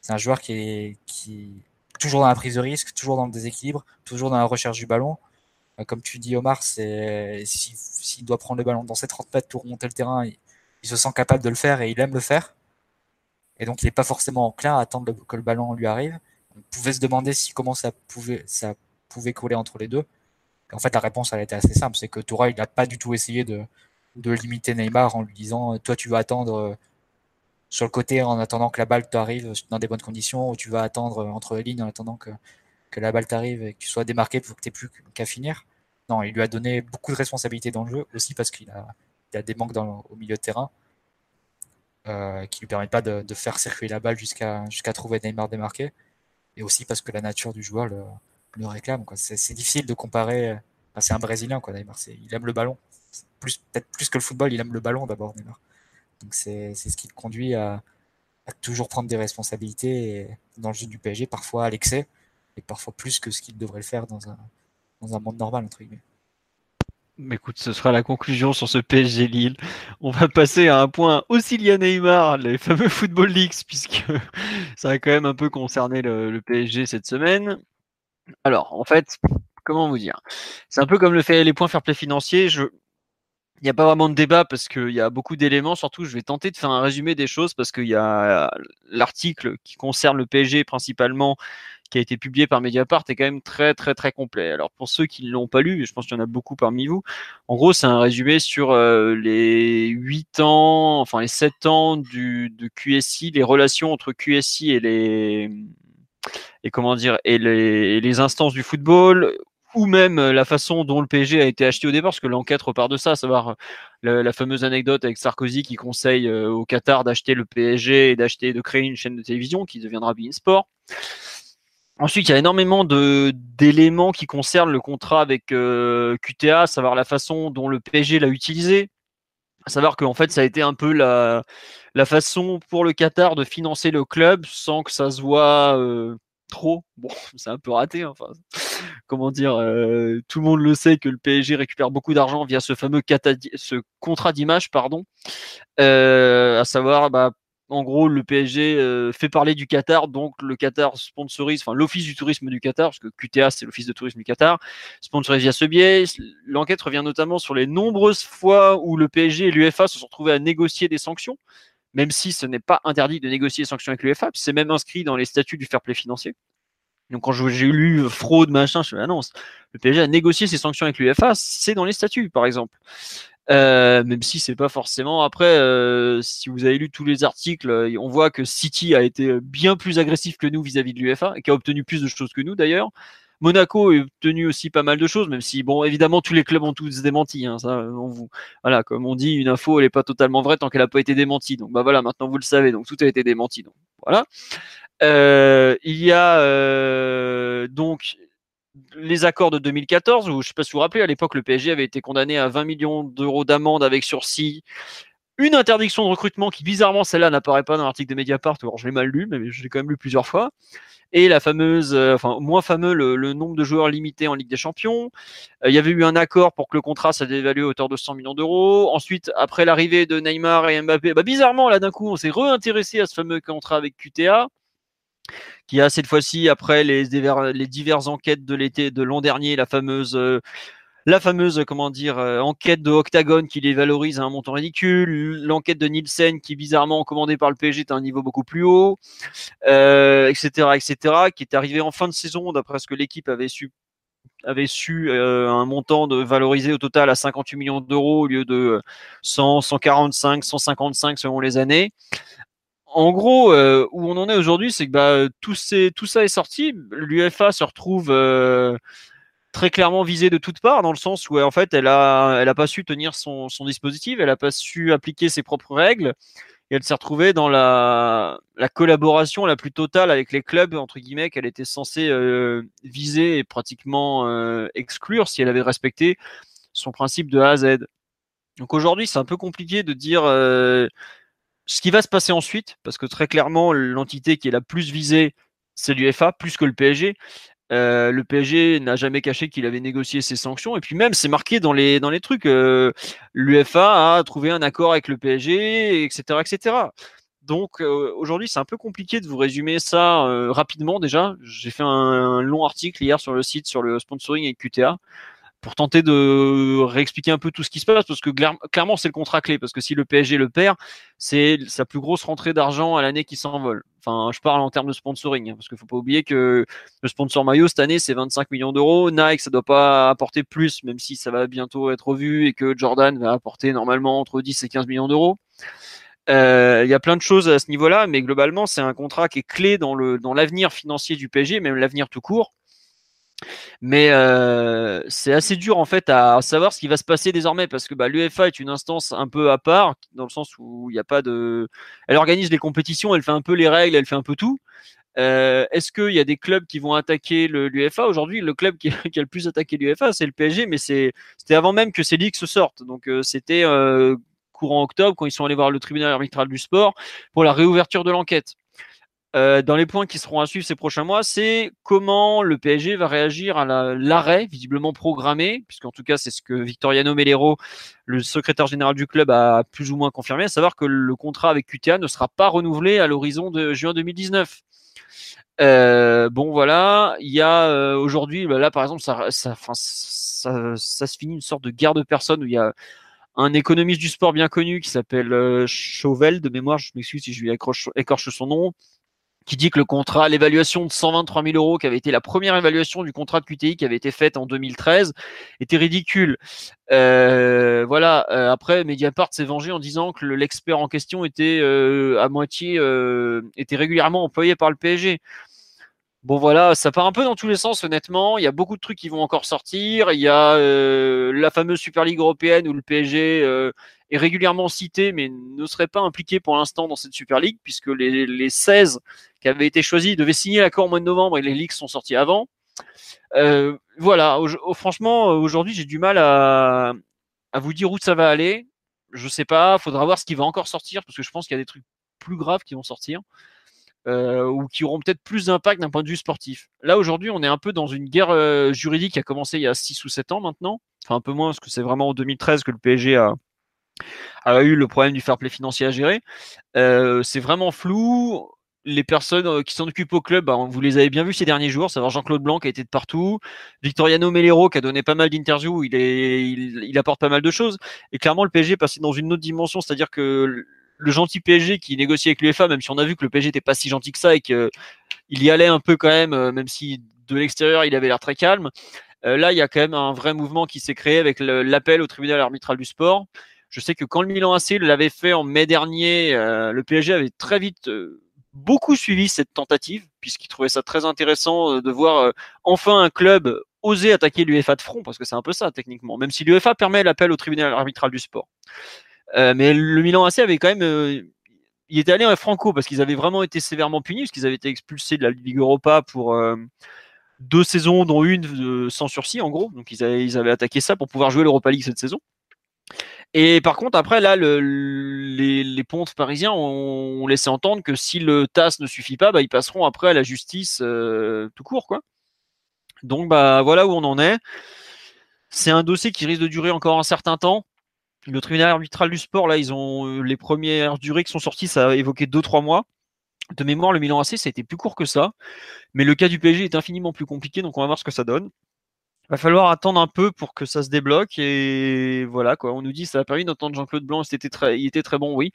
C'est un joueur qui est qui toujours dans la prise de risque, toujours dans le déséquilibre, toujours dans la recherche du ballon. Euh, comme tu dis, Omar, s'il doit prendre le ballon dans ses 30 mètres pour remonter le terrain, il, se sent capable de le faire et il aime le faire. Et donc, il n'est pas forcément enclin à attendre que le ballon lui arrive. On pouvait se demander comment ça pouvait, coller entre les deux. en fait, la réponse, elle était assez simple. C'est que Toura, il n'a pas du tout essayé de, de limiter Neymar en lui disant Toi, tu vas attendre euh, sur le côté en attendant que la balle t'arrive dans des bonnes conditions, ou tu vas attendre entre les lignes en attendant que, que la balle t'arrive et que tu sois démarqué pour que tu plus qu'à finir. Non, il lui a donné beaucoup de responsabilités dans le jeu, aussi parce qu'il a, a, des manques au milieu de terrain euh, qui lui permettent pas de, faire circuler la balle jusqu'à trouver Neymar démarqué, et aussi parce que la nature du joueur le, réclame. C'est difficile de comparer. c'est un Brésilien, Neymar. Il aime le ballon. Peut-être plus que le football, il aime le ballon d'abord, Neymar. Donc c'est ce qui le conduit à, toujours prendre des responsabilités dans le jeu du PSG, parfois à l'excès et parfois plus que ce qu'il devrait le faire dans un, dans un monde normal, entre guillemets. Mais écoute, ce sera la conclusion sur ce PSG Lille. On va passer à un point aussi lié à Neymar, les fameux Football Leaks, puisque ça a quand même un peu concerné le, PSG cette semaine. Alors, en fait, comment vous dire? C'est un peu comme le fait les points fair play financiers. Il n'y a pas vraiment de débat parce qu'il y a beaucoup d'éléments. Surtout, je vais tenter de faire un résumé des choses parce qu'il y a l'article qui concerne le PSG principalement qui a été publié par Mediapart est quand même très très très complet. Alors pour ceux qui ne l'ont pas lu, je pense qu'il y en a beaucoup parmi vous, en gros c'est un résumé sur euh, les 8 ans, enfin les 7 ans du, de QSI, les relations entre QSI et les et comment dire et les, instances du football ou même la façon dont le PSG a été acheté au départ, parce que l'enquête repart de ça, à savoir la, la, fameuse anecdote avec Sarkozy qui conseille euh, au Qatar d'acheter le PSG et d'acheter de créer une chaîne de télévision qui deviendra Bein Sport. Ensuite, il y a énormément d'éléments qui concernent le contrat avec euh, QTA, à savoir la façon dont le PSG l'a utilisé, à savoir qu'en fait, ça a été un peu la, façon pour le Qatar de financer le club sans que ça se voit euh, trop. Bon, c'est un peu raté. Enfin, comment dire euh, Tout le monde le sait que le PSG récupère beaucoup d'argent via ce fameux contrat d'image, pardon. à savoir, bah, en gros, le PSG euh, fait parler du Qatar, donc le Qatar sponsorise, enfin l'Office du tourisme du Qatar, parce que QTA c'est l'Office de tourisme du Qatar, sponsorise via ce biais. L'enquête revient notamment sur les nombreuses fois où le PSG et l'UFA se sont retrouvés à négocier des sanctions, même si ce n'est pas interdit de négocier les sanctions avec l'UEFA, c'est même inscrit dans les statuts du fair play financier. Donc quand j'ai lu fraude, machin, je me annonce, le PSG a négocié ses sanctions avec l'UEFA, c'est dans les statuts, par exemple. Euh, même si c'est pas forcément. Après, euh, si vous avez lu tous les articles, euh, on voit que City a été bien plus agressif que nous vis-à-vis de l'UEFA et qui a obtenu plus de choses que nous d'ailleurs. Monaco a obtenu aussi pas mal de choses, même si, bon, évidemment, tous les clubs ont tous démenti. Hein, ça, on vous, voilà, comme on dit, une info, elle n'est pas totalement vraie tant qu'elle n'a pas été démentie. Donc, bah voilà, maintenant vous le savez. Donc, tout a été démenti. Donc, voilà. il y a donc les accords de 2014, où je ne sais pas si vous vous rappelez, à l'époque, le PSG avait été condamné à 20 millions d'euros d'amende avec sursis, une interdiction de recrutement qui, bizarrement, celle-là n'apparaît pas dans l'article de Mediapart, alors je l'ai mal lu, mais je l'ai quand même lu plusieurs fois. Et la fameuse, euh, enfin, moins fameux, le, nombre de joueurs limité en Ligue des Champions. Euh, il y avait eu un accord pour que le contrat soit évalué à hauteur de 100 millions d'euros. Ensuite, après l'arrivée de Neymar et Mbappé, bah, bizarrement, là, d'un coup, on s'est réintéressé à ce fameux contrat avec QTA qui a cette fois-ci, après les, diverses enquêtes de l'été de l'an dernier, la fameuse, euh, la fameuse comment dire, euh, enquête de Octagon qui les valorise à un montant ridicule, l'enquête de Nielsen qui bizarrement commandée par le PSG est à un niveau beaucoup plus haut, etc., euh, etc., qui est arrivé en fin de saison d'après ce que l'équipe avait su avait su un montant de valorisé au total à 58 millions d'euros au lieu de 100, 145, 155 selon les années en gros, euh, où on en est aujourd'hui, c'est que bah, tout, ça est sorti. L'UFA se retrouve euh, très clairement visée de toutes parts, dans le sens où en fait, elle a, elle a pas su tenir son, dispositif, elle n'a pas su appliquer ses propres règles, et elle s'est retrouvée dans la, collaboration la plus totale avec les clubs entre guillemets qu'elle était censée euh, viser et pratiquement exclure si elle avait respecté son principe de A à Z. Donc aujourd'hui, c'est un peu compliqué de dire ce qui va se passer ensuite, parce que très clairement, l'entité qui est la plus visée, c'est l'UFA, plus que le PSG. Euh, le PSG n'a jamais caché qu'il avait négocié ses sanctions. Et puis même, c'est marqué dans les, trucs. Euh, L'UFA a trouvé un accord avec le PSG, etc. etc. Donc euh, aujourd'hui, c'est un peu compliqué de vous résumer ça rapidement déjà. J'ai fait un, long article hier sur le site sur le sponsoring et QTA pour tenter de réexpliquer un peu tout ce qui se passe, parce que clairement c'est le contrat clé, parce que si le PSG le perd, c'est sa plus grosse rentrée d'argent à l'année qui s'envole. Enfin, je parle en termes de sponsoring, hein, parce qu'il faut pas oublier que le sponsor maillot cette année c'est 25 millions d'euros. Nike ça doit pas apporter plus, même si ça va bientôt être revu et que Jordan va apporter normalement entre 10 et 15 millions d'euros. Euh, il y a plein de choses à ce niveau-là, mais globalement c'est un contrat qui est clé dans l'avenir financier du PSG, même l'avenir tout court. Mais euh, c'est assez dur en fait à savoir ce qui va se passer désormais parce que bah, l'UEFA est une instance un peu à part dans le sens où il n'y a pas de. Elle organise les compétitions, elle fait un peu les règles, elle fait un peu tout. Euh, Est-ce qu'il y a des clubs qui vont attaquer l'UEFA? Aujourd'hui Le club qui, a le plus attaqué l'UEFA, c'est le PSG, mais c'était avant même que ces ligues se sortent. Donc euh, c'était courant octobre quand ils sont allés voir le tribunal arbitral du sport pour la réouverture de l'enquête. Euh, dans les points qui seront à suivre ces prochains mois, c'est comment le PSG va réagir à l'arrêt visiblement programmé, puisqu'en tout cas c'est ce que Victoriano Melero, le secrétaire général du club, a plus ou moins confirmé, à savoir que le contrat avec QTA ne sera pas renouvelé à l'horizon de juin 2019. Euh, bon voilà, il y a euh, aujourd'hui, bah, là par exemple, ça, ça, ça, ça, se finit une sorte de guerre de personnes où il y a un économiste du sport bien connu qui s'appelle Chauvel, de mémoire, je m'excuse si je lui écorche son nom, qui dit que le contrat, l'évaluation de 123 000 euros, qui avait été la première évaluation du contrat de QTI qui avait été faite en 2013, était ridicule. Euh, voilà. Euh, après, Mediapart s'est vengé en disant que l'expert en question était euh, à moitié, était régulièrement employé par le PSG. Bon voilà, ça part un peu dans tous les sens honnêtement. Il y a beaucoup de trucs qui vont encore sortir. Il y a la fameuse Super Ligue européenne où le PSG est régulièrement cité, mais ne serait pas impliqué pour l'instant dans cette Super League, puisque les, les 16 qui avaient été choisis devaient signer l'accord au mois de novembre et les ligues sont sortis avant. Euh, voilà, franchement, aujourd'hui, j'ai du mal à, vous dire où ça va aller. Je sais pas, faudra voir ce qui va encore sortir, parce que je pense qu'il y a des trucs plus graves qui vont sortir. Euh, ou qui auront peut-être plus d'impact d'un point de vue sportif. Là aujourd'hui, on est un peu dans une guerre euh, juridique qui a commencé il y a 6 ou 7 ans maintenant, enfin un peu moins parce que c'est vraiment en 2013 que le PSG a, a eu le problème du fair play financier à gérer. C'est vraiment flou. Les personnes euh, qui s'en occupent au club, bah, vous les avez bien vus ces derniers jours, savoir Jean-Claude Blanc qui a été de partout, Victoriano Melero qui a donné pas mal d'interviews, il, est, il, apporte pas mal de choses. Et clairement, le PSG est passé dans une autre dimension, c'est-à-dire que le gentil PSG qui négocie avec l'UEFA, même si on a vu que le PSG n'était pas si gentil que ça et qu'il y allait un peu quand même, euh, même si de l'extérieur il avait l'air très calme. Euh, là, il y a quand même un vrai mouvement qui s'est créé avec l'appel au tribunal arbitral du sport. Je sais que quand le Milan AC l'avait fait en mai dernier, le PSG avait très vite beaucoup suivi cette tentative, puisqu'il trouvait ça très intéressant de voir enfin un club oser attaquer l'UEFA de front, parce que c'est un peu ça techniquement, même si l'UEFA permet l'appel au tribunal arbitral du sport. Euh, mais le Milan AC avait quand même. Euh, il était allé à Franco parce qu'ils avaient vraiment été sévèrement punis, parce qu'ils avaient été expulsés de la Ligue Europa pour euh, deux saisons, dont une sans sursis en gros. Donc ils avaient attaqué ça pour pouvoir jouer l'Europa League cette saison. Et par contre, après, là, le, les, pontes parisiens ont, laissé entendre que si le TAS ne suffit pas, bah, ils passeront après à la justice tout court. Donc bah voilà où on en est. C'est un dossier qui risque de durer encore un certain temps. Le tribunal arbitral du sport, là, ils ont euh, les premières durées qui sont sorties, ça a évoqué 2-3 mois. De mémoire, le Milan AC, ça a été plus court que ça. Mais le cas du PSG est infiniment plus compliqué, donc on va voir ce que ça donne va falloir attendre un peu pour que ça se débloque et voilà quoi. On nous dit ça a permis d'entendre Jean-Claude Blanc, c'était très, il était très bon, oui.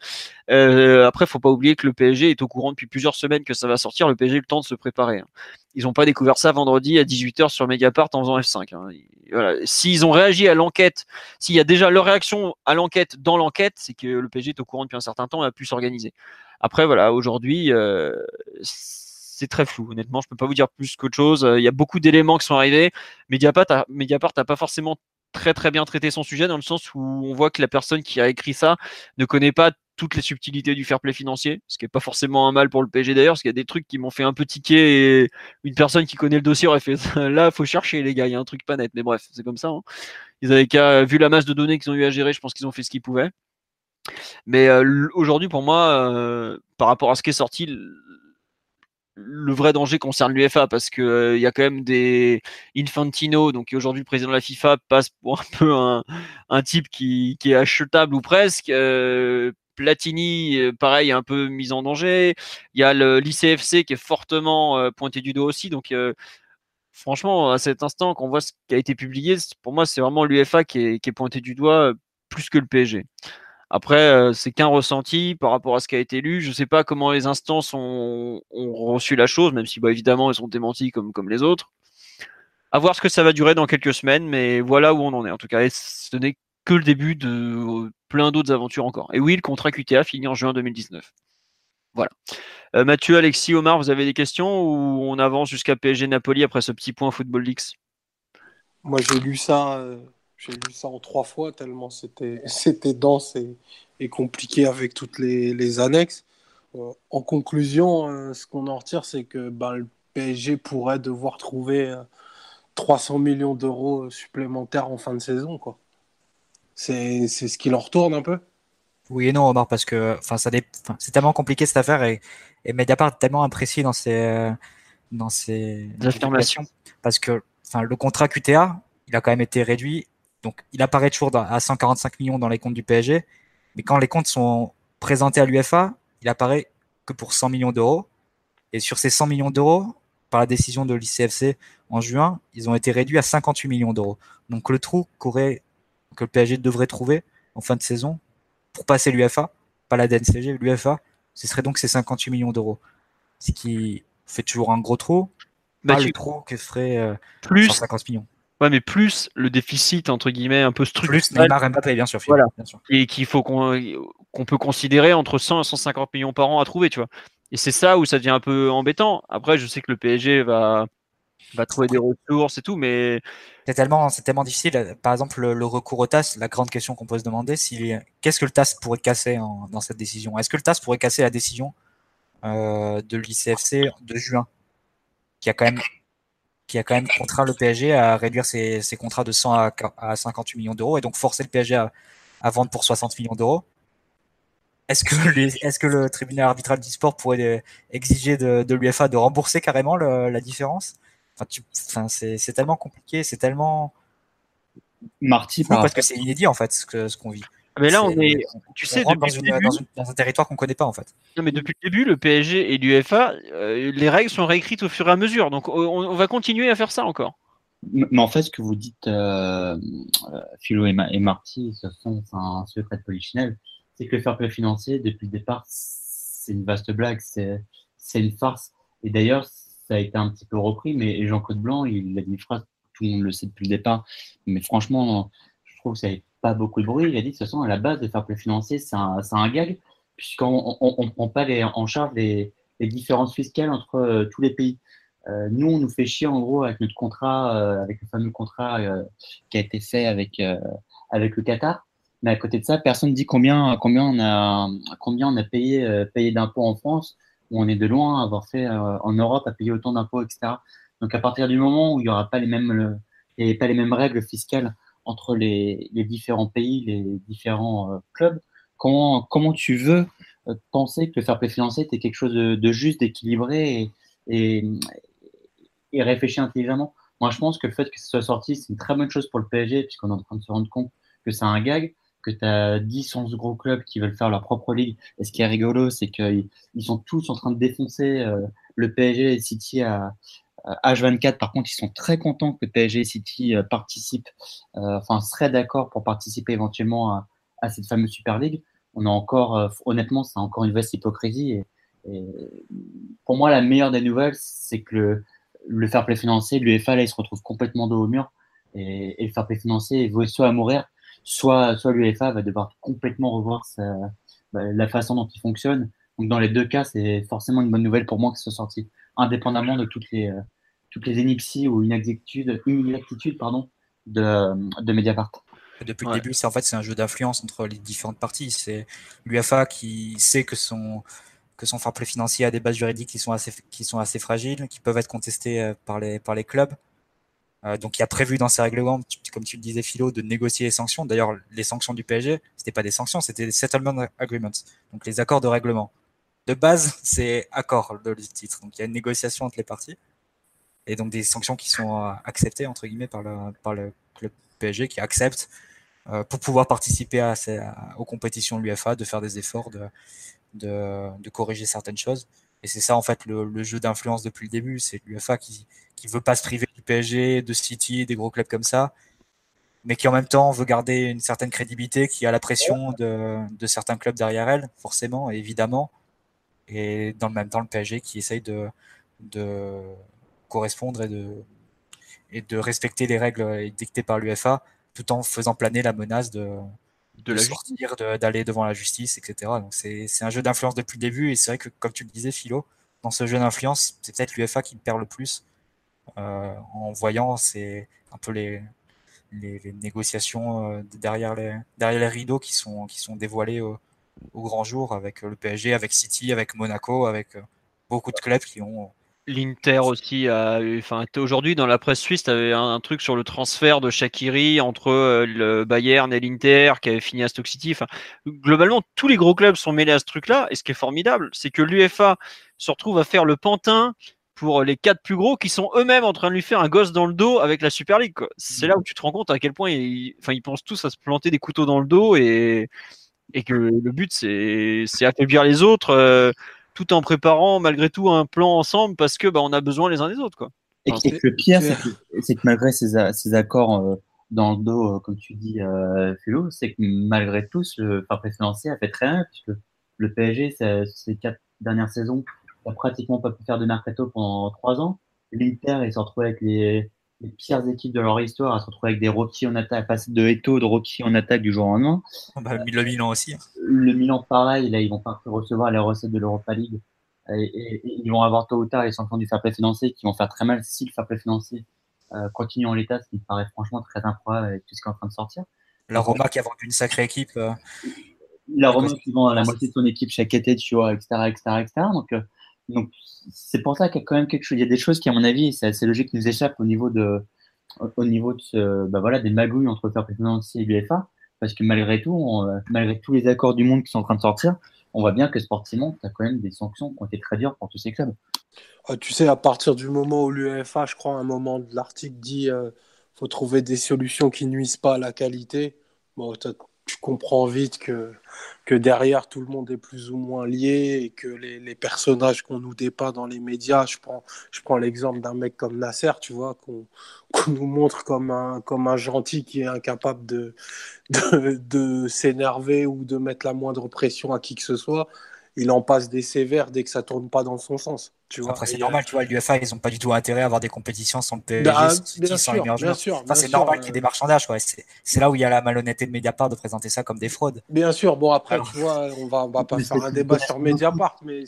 Euh, après, faut pas oublier que le PSG est au courant depuis plusieurs semaines que ça va sortir. Le PSG a eu le temps de se préparer. Hein. Ils n'ont pas découvert ça vendredi à 18h sur Mediapart en faisant F5. Hein. Voilà. S'ils ont réagi à l'enquête, s'il y a déjà leur réaction à l'enquête dans l'enquête, c'est que le PSG est au courant depuis un certain temps et a pu s'organiser. Après, voilà, aujourd'hui, euh, c'est très flou. Honnêtement, je peux pas vous dire plus qu'autre chose. Euh, il y a beaucoup d'éléments qui sont arrivés. Mediapart, Mediapart n'a pas forcément très très bien traité son sujet dans le sens où on voit que la personne qui a écrit ça ne connaît pas toutes les subtilités du fair play financier, ce qui est pas forcément un mal pour le PSG d'ailleurs, parce qu'il y a des trucs qui m'ont fait un peu tiquer et une personne qui connaît le dossier aurait fait là, faut chercher les gars, il y a un truc pas net, mais bref, c'est comme ça. Hein. Ils avaient qu'à, vu la masse de données qu'ils ont eu à gérer, je pense qu'ils ont fait ce qu'ils pouvaient. Mais euh, aujourd'hui, pour moi, euh, par rapport à ce qui est sorti, le vrai danger concerne l'UFA parce que euh, y a quand même des Infantino, donc aujourd'hui le président de la FIFA passe pour un peu un, type qui, est achetable ou presque. Euh, Platini, euh, pareil, un peu mis en danger. Il y a l'ICFC qui est fortement pointé du dos aussi. Donc, franchement, à cet instant, qu'on voit ce qui a été publié, pour moi, c'est vraiment l'UFA qui qui est pointé du doigt plus que le PSG. Après, euh, c'est qu'un ressenti par rapport à ce qui a été lu. Je ne sais pas comment les instances ont, reçu la chose, même si bah, évidemment elles sont démenties comme, comme les autres. À voir ce que ça va durer dans quelques semaines, mais voilà où on en est. En tout cas, ce n'est que le début de euh, plein d'autres aventures encore. Et oui, le contrat QTA finit en juin 2019. Voilà. Euh, Mathieu, Alexis, Omar, vous avez des questions ou on avance jusqu'à PSG Napoli après ce petit point Football Leaks? Moi, j'ai lu ça j'ai lu ça en trois fois tellement c'était, c'était dense et, compliqué avec toutes les, annexes. Euh, en conclusion, euh, ce qu'on en retire, c'est que ben, le PSG pourrait devoir trouver 300 euh, millions d'euros supplémentaires en fin de saison. Quoi. C'est, ce qui leur retourne un peu Oui et non, Omar, parce que ça c'est tellement compliqué cette affaire et, et Mediapart est tellement imprécis dans ses, dans ses affirmations. Parce que le contrat QTA, il a quand même été réduit donc, il apparaît toujours à 145 millions dans les comptes du PSG, mais quand les comptes sont présentés à l'UFA, il apparaît que pour 100 millions d'euros. Et sur ces 100 millions d'euros, par la décision de l'ICFC en juin, ils ont été réduits à 58 millions d'euros. Donc, le trou que le PSG devrait trouver en fin de saison pour passer l'UFA, pas la DNCG, l'UFA, ce serait donc ces 58 millions d'euros. Ce qui fait toujours un gros trou, bah, pas le trou que ferait euh, plus 150 millions. Ouais, mais plus le déficit entre guillemets un peu structurel. Plus Neymar Mbappé, bien sûr. Voilà. Et qu'il faut qu'on qu'on peut considérer entre 100 et 150 millions par an à trouver, tu vois. Et c'est ça où ça devient un peu embêtant. Après, je sais que le PSG va va trouver des ressources et tout, mais c'est tellement c'est tellement difficile. Par exemple, le, recours au TAS, la grande question qu'on peut se demander, c'est qu'est-ce que le TAS pourrait casser dans cette décision? Est-ce que le TAS pourrait casser la décision euh, de l'ICFC de juin, qui a quand même qui a quand même contraint le PSG à réduire ses, contrats de 100 à, 58 millions d'euros et donc forcer le PSG à, vendre pour 60 millions d'euros. Est-ce que, est que le tribunal arbitral du sport pourrait exiger de, l'UFA de rembourser carrément la différence? Enfin, C'est tellement compliqué, c'est tellement. Marty, parce que c'est inédit en fait ce qu'on vit. Ah, mais là, on est, tu sais, depuis dans, un territoire qu'on connaît pas en fait. Non, mais depuis le début, le PSG et l'UFA, euh, les règles sont réécrites au fur et à mesure. Donc, on, va continuer à faire ça encore. Mais en fait, ce que vous dites, euh, euh Philo et, Marty, ce sont un secret de polichinelle. c'est que le fair play financier, depuis le départ, c'est une vaste blague, c'est une farce. Et d'ailleurs, ça a été un petit peu repris, mais Jean-Claude Blanc, il a dit une phrase, tout le monde le sait depuis le départ, mais franchement, je trouve que ça n'avait pas beaucoup de bruit. Il a dit de toute façon, à la base, le fair play financier, c'est un, un, gag, puisqu'on ne prend pas en charge les, les différences fiscales entre euh, tous les pays. Euh, nous, on nous fait chier en gros avec notre contrat, euh, avec le fameux contrat qui a été fait avec, avec le Qatar. Mais à côté de ça, personne ne dit combien, combien on a, combien on a payé, payé d'impôts en France, où on est de loin à avoir fait en Europe à payer autant d'impôts, etc. Donc à partir du moment où il n'y aura pas les mêmes, pas les mêmes règles fiscales entre les, différents pays, les différents clubs, comment, comment tu veux penser que le fair play financier était quelque chose de, juste, d'équilibré et, et, réfléchi intelligemment? Moi, je pense que le fait que ce soit sorti, c'est une très bonne chose pour le PSG, puisqu'on est en train de se rendre compte que c'est un gag, que tu as 10, 11 gros clubs qui veulent faire leur propre ligue. Et ce qui est rigolo, c'est qu'ils sont tous en train de défoncer euh, le PSG et City à, H24. Par contre, ils sont très contents que PSG City euh, participent, euh, enfin, seraient d'accord pour participer éventuellement à, cette fameuse Super League on a encore, euh, honnêtement, c'est encore une vaste hypocrisie. Et, pour moi, la meilleure des nouvelles, c'est que le, le, fair play financier, l'UEFA, là, il se retrouve complètement dos au mur. Et, le fair play financier, vaut soit à mourir, soit, soit l'UEFA va devoir complètement revoir bah, la façon dont il fonctionne. Donc, dans les deux cas, c'est forcément une bonne nouvelle pour moi ce soit sorti, indépendamment de toutes les, euh, toutes les ou inexactitudes, inexactitudes pardon, de, de Mediapart. Depuis le début, c'est en fait c'est un jeu d'influence entre les différentes parties. C'est l'UFA qui sait que son que son fair play financier a des bases juridiques qui sont assez qui sont assez fragiles, qui peuvent être contestées euh, par les par les clubs. Euh, donc il a prévu dans ses règlements, comme tu le disais Philo, de négocier les sanctions. D'ailleurs, les sanctions du PSG, c'était pas des sanctions, c'était des settlement agreements, donc les accords de règlement. De base, c'est accord de titre. Donc il y a une négociation entre les parties et donc des sanctions qui sont euh, acceptées entre guillemets par le par le club PSG qui accepte euh, pour pouvoir participer aux compétitions de l'UFA, de faire des efforts, de, de, corriger certaines choses. Et c'est ça, en fait, le, jeu d'influence depuis le début. C'est l'UFA qui ne veut pas se priver du PSG, de City, des gros clubs comme ça, mais qui en même temps veut garder une certaine crédibilité, qui a la pression de, de certains clubs derrière elle, forcément, évidemment. Et dans le même temps, le PSG qui essaye de, de correspondre et de, et de respecter les règles dictées par l'UFA tout en faisant planer la menace de, de, la sortir, d'aller devant la justice, etc. Donc c'est un jeu d'influence depuis le début et c'est vrai que comme tu le disais Philo, dans ce jeu d'influence, c'est peut-être l'UFA qui perd le plus euh, en voyant c'est un peu les, les, négociations euh, derrière les, derrière les rideaux qui sont, qui sont dévoilées au, au grand jour avec le PSG, avec City, avec Monaco, avec euh, beaucoup de clubs qui ont L'Inter aussi a enfin aujourd'hui dans la presse suisse, tu avais un, truc sur le transfert de Shakiri entre euh, le Bayern et l'Inter qui avait fini à Stoke City. Enfin, globalement, tous les gros clubs sont mêlés à ce truc-là. Et ce qui est formidable, c'est que l'UFA se retrouve à faire le pantin pour les quatre plus gros qui sont eux-mêmes en train de lui faire un gosse dans le dos avec la Super League. C'est là où tu te rends compte à quel point ils, enfin, ils pensent tous à se planter des couteaux dans le dos et, et que le but c'est affaiblir les autres. Euh, tout en préparant malgré tout un plan ensemble parce que bah, on a besoin les uns des autres. Quoi. Et, le pire, c'est que, malgré ces, ces accords euh, dans le dos, euh, comme tu dis, euh, Philo, c'est que malgré tout, le fair financier a fait très bien, puisque le PSG, ces quatre dernières saisons, n'a pratiquement pas pu faire de mercato pendant trois ans. L'Inter, il s'est retrouvé avec les, les pires équipes de leur histoire à se retrouver avec des rookies en attaque, passer de Eto, de rookies en attaque du jour au lendemain. Oh, bah, le Milan aussi. Hein. Le Milan, pareil, là, ils vont pas recevoir les recettes de l'Europa League. Et, ils vont avoir tôt ou tard les sanctions du fair play financier qui vont faire très mal si le fair play financier euh, continue en l'état, ce qui me paraît franchement très improbable avec tout ce qui est en train de sortir. La Roma qui a vendu une sacrée équipe. Euh, la Roma qui vend la moitié de son équipe chaque été, tu vois, etc., etc., etc. Donc, euh, donc c'est pour ça qu'il y a quand même quelque chose. Il y a des choses qui, à mon avis, c'est assez logique, nous échappent au niveau de, au niveau de ce, bah voilà, des magouilles entre le financier et l'UFA. Parce que malgré tout, euh, malgré tous les accords du monde qui sont en train de sortir, on voit bien que sportivement, tu as quand même des sanctions qui ont été très dures pour tous ces clubs. Ah, tu sais, à partir du moment où l'UEFA, je crois, à un moment de l'article dit euh, faut trouver des solutions qui nuisent pas à la qualité, bon, tu comprends vite que, que derrière, tout le monde est plus ou moins lié et que les, les personnages qu'on nous dépeint dans les médias, je prends, je prends l'exemple d'un mec comme Nasser, tu vois, qu'on nous montre comme un, comme un gentil qui est incapable de, de, de s'énerver ou de mettre la moindre pression à qui que ce soit il en passe des sévères dès que ça tourne pas dans son sens. Tu vois. Après, c'est normal, tu vois, l'UFA, ils ont pas du tout intérêt à avoir des compétitions sans le PSG, bah, bien, sûr, bien sûr, enfin, c'est normal qu'il y ait des marchandages, ouais. C'est là où il y a la malhonnêteté de Mediapart de présenter ça comme des fraudes. Bien sûr, bon, après, tu vois, on va, on va pas faire un débat sur Mediapart, mais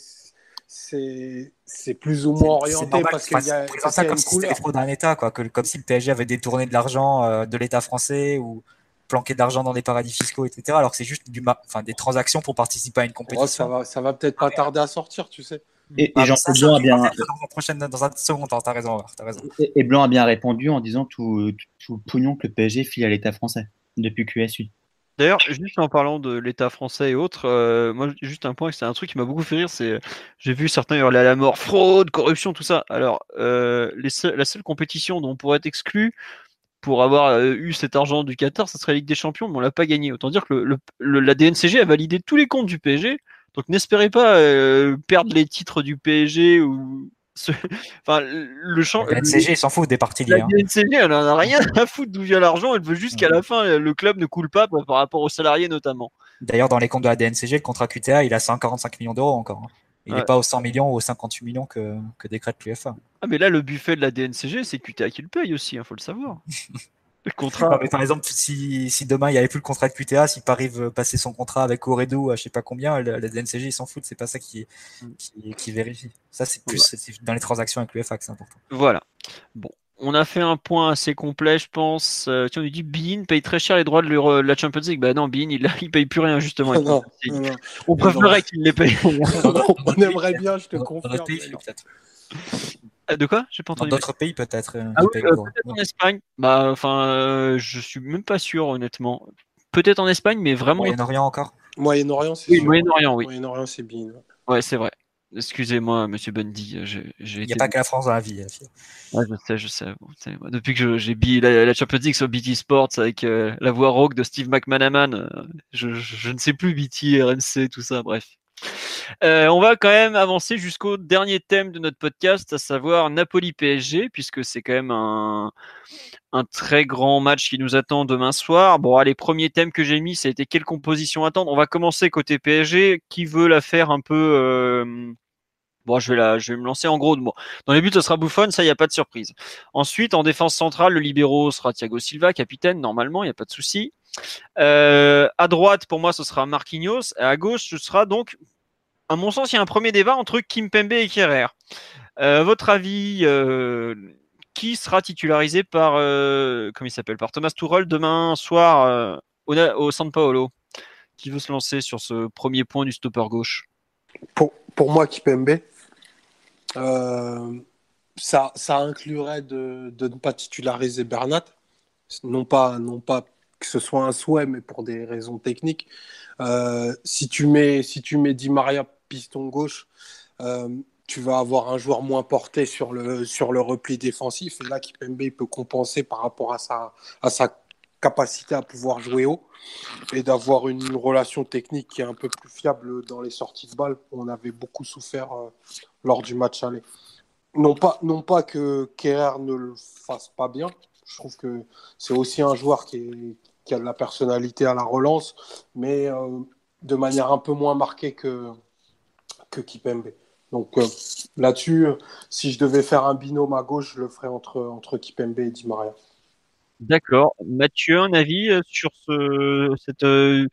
c'est plus ou moins orienté parce qu'il y a, ça comme si c'était fraude d'un État, quoi, que, comme si le PSG avait détourné de l'argent euh, de l'État français ou planquer de l'argent dans des paradis fiscaux, etc. Alors que c'est juste du enfin, des transactions pour participer à une compétition. ça va, ça va peut-être pas tarder à sortir, tu sais. Et, ah, Jean Blanc a bien. Dans, prochaine, dans un second temps, t'as raison, as raison. Et, Blanc a bien répondu en disant tout, tout, le pognon que le PSG file à l'État français depuis QSU. D'ailleurs, juste en parlant de l'État français et autres, euh, moi, juste un point, c'est un truc qui m'a beaucoup fait rire, c'est j'ai vu certains hurler à la mort, fraude, corruption, tout ça. Alors, euh, les la seule compétition dont on pourrait être exclu, pour avoir euh, eu cet argent du Qatar, ça serait la Ligue des Champions, mais on l'a pas gagné. Autant dire que le, la DNCG a validé tous les comptes du PSG, donc n'espérez pas euh, perdre les titres du PSG ou enfin, le champ. La DNCG s'en fout des parties La hein. DNCG, elle en a rien à foutre d'où vient l'argent. Elle veut juste qu'à la fin, le club ne coule pas par rapport aux salariés notamment. D'ailleurs, dans les comptes de la DNCG, le contrat QTA, il a 145 millions d'euros encore. Il n'est pas aux 100 millions ou aux 58 millions que, que décrète l'UFA. Ah, mais là, le buffet de la DNCG, c'est QTA qui le paye aussi, il hein, faut le savoir. le contrat. par exemple, si, si, demain il n'y avait plus le contrat de QTA, si Paris veut passer son contrat avec Oredo à je sais pas combien, la, DNCG ils s'en foutent, c'est pas ça qui, qui, qui vérifie. Ça, c'est plus dans les transactions avec l'UFA que c'est important. Voilà. Bon, on a fait un point assez complet, je pense. Euh, tu on nous dit Bean paye très cher les droits de, la Champions League. Bah non, Bean, il, il paye plus rien, justement. On préférerait qu'il les paye. on aimerait bien, je te confirme. Euh, de quoi? J'ai pas entendu. Dans d'autres pays, peut-être. Euh, ah oui, peut-être en Espagne. Bah, enfin, je suis même pas sûr, honnêtement. Peut-être en Espagne, mais vraiment. Moyen-Orient encore? Moyen-Orient, c'est Oui, Moyen-Orient, oui. Moyen-Orient, c'est Bean. Ouais, c'est vrai. Excusez-moi, monsieur Bundy. Il n'y a pas que la France dans la vie. Ouais, je sais, je sais. depuis que j'ai bi la, la, Champions League sur BT Sports avec euh, la voix rock de Steve McManaman, euh, je, je, ne sais plus BT, RMC, tout ça, bref. Euh, on va quand même avancer jusqu'au dernier thème de notre podcast, à savoir Napoli-PSG, puisque c'est quand même un, très grand match qui nous attend demain soir. Bon, les premiers thèmes que j'ai mis, ça a été quelle composition attendre? On va commencer côté PSG. Qui veut la faire un peu euh... Bon, je vais, me lancer en gros de mots. Dans les buts, ce sera Buffon, ça, il n'y a pas de surprise. Ensuite, en défense centrale, le libéraux sera Thiago Silva, capitaine, normalement, il n'y a pas de souci. Euh, à droite, pour moi, ce sera Marquinhos. Et à gauche, ce sera donc à mon sens, il y a un premier débat entre Kim Pembe et Kerrer. Euh, votre avis, euh, qui sera titularisé par, euh, comment il s'appelle, par Thomas Tuchel demain soir au, au, San Paolo Qui veut se lancer sur ce premier point du stopper gauche? Pour, pour moi, Kipembe, ça, ça inclurait de, de, ne pas titulariser Bernat. Non pas, non pas que ce soit un souhait, mais pour des raisons techniques. si, tu mets, si tu mets Di Maria piston gauche, euh, tu vas avoir un joueur moins porté sur le, sur le repli défensif. Et là, Kipembe peut compenser par rapport à sa, à sa capacité à pouvoir jouer haut et d'avoir une relation technique qui est un peu plus fiable dans les sorties de balle. On avait beaucoup souffert euh, lors du match aller. Non pas, non pas que Kerr ne le fasse pas bien. Je trouve que c'est aussi un joueur qui, qui, a de la personnalité à la relance, mais euh, de manière un peu moins marquée que, que Kipembe. Donc euh, là-dessus, si je devais faire un binôme à gauche, je le ferais entre, entre Kipembe et Di Maria. D'accord. Mathieu, un avis euh, sur ce, cette, euh,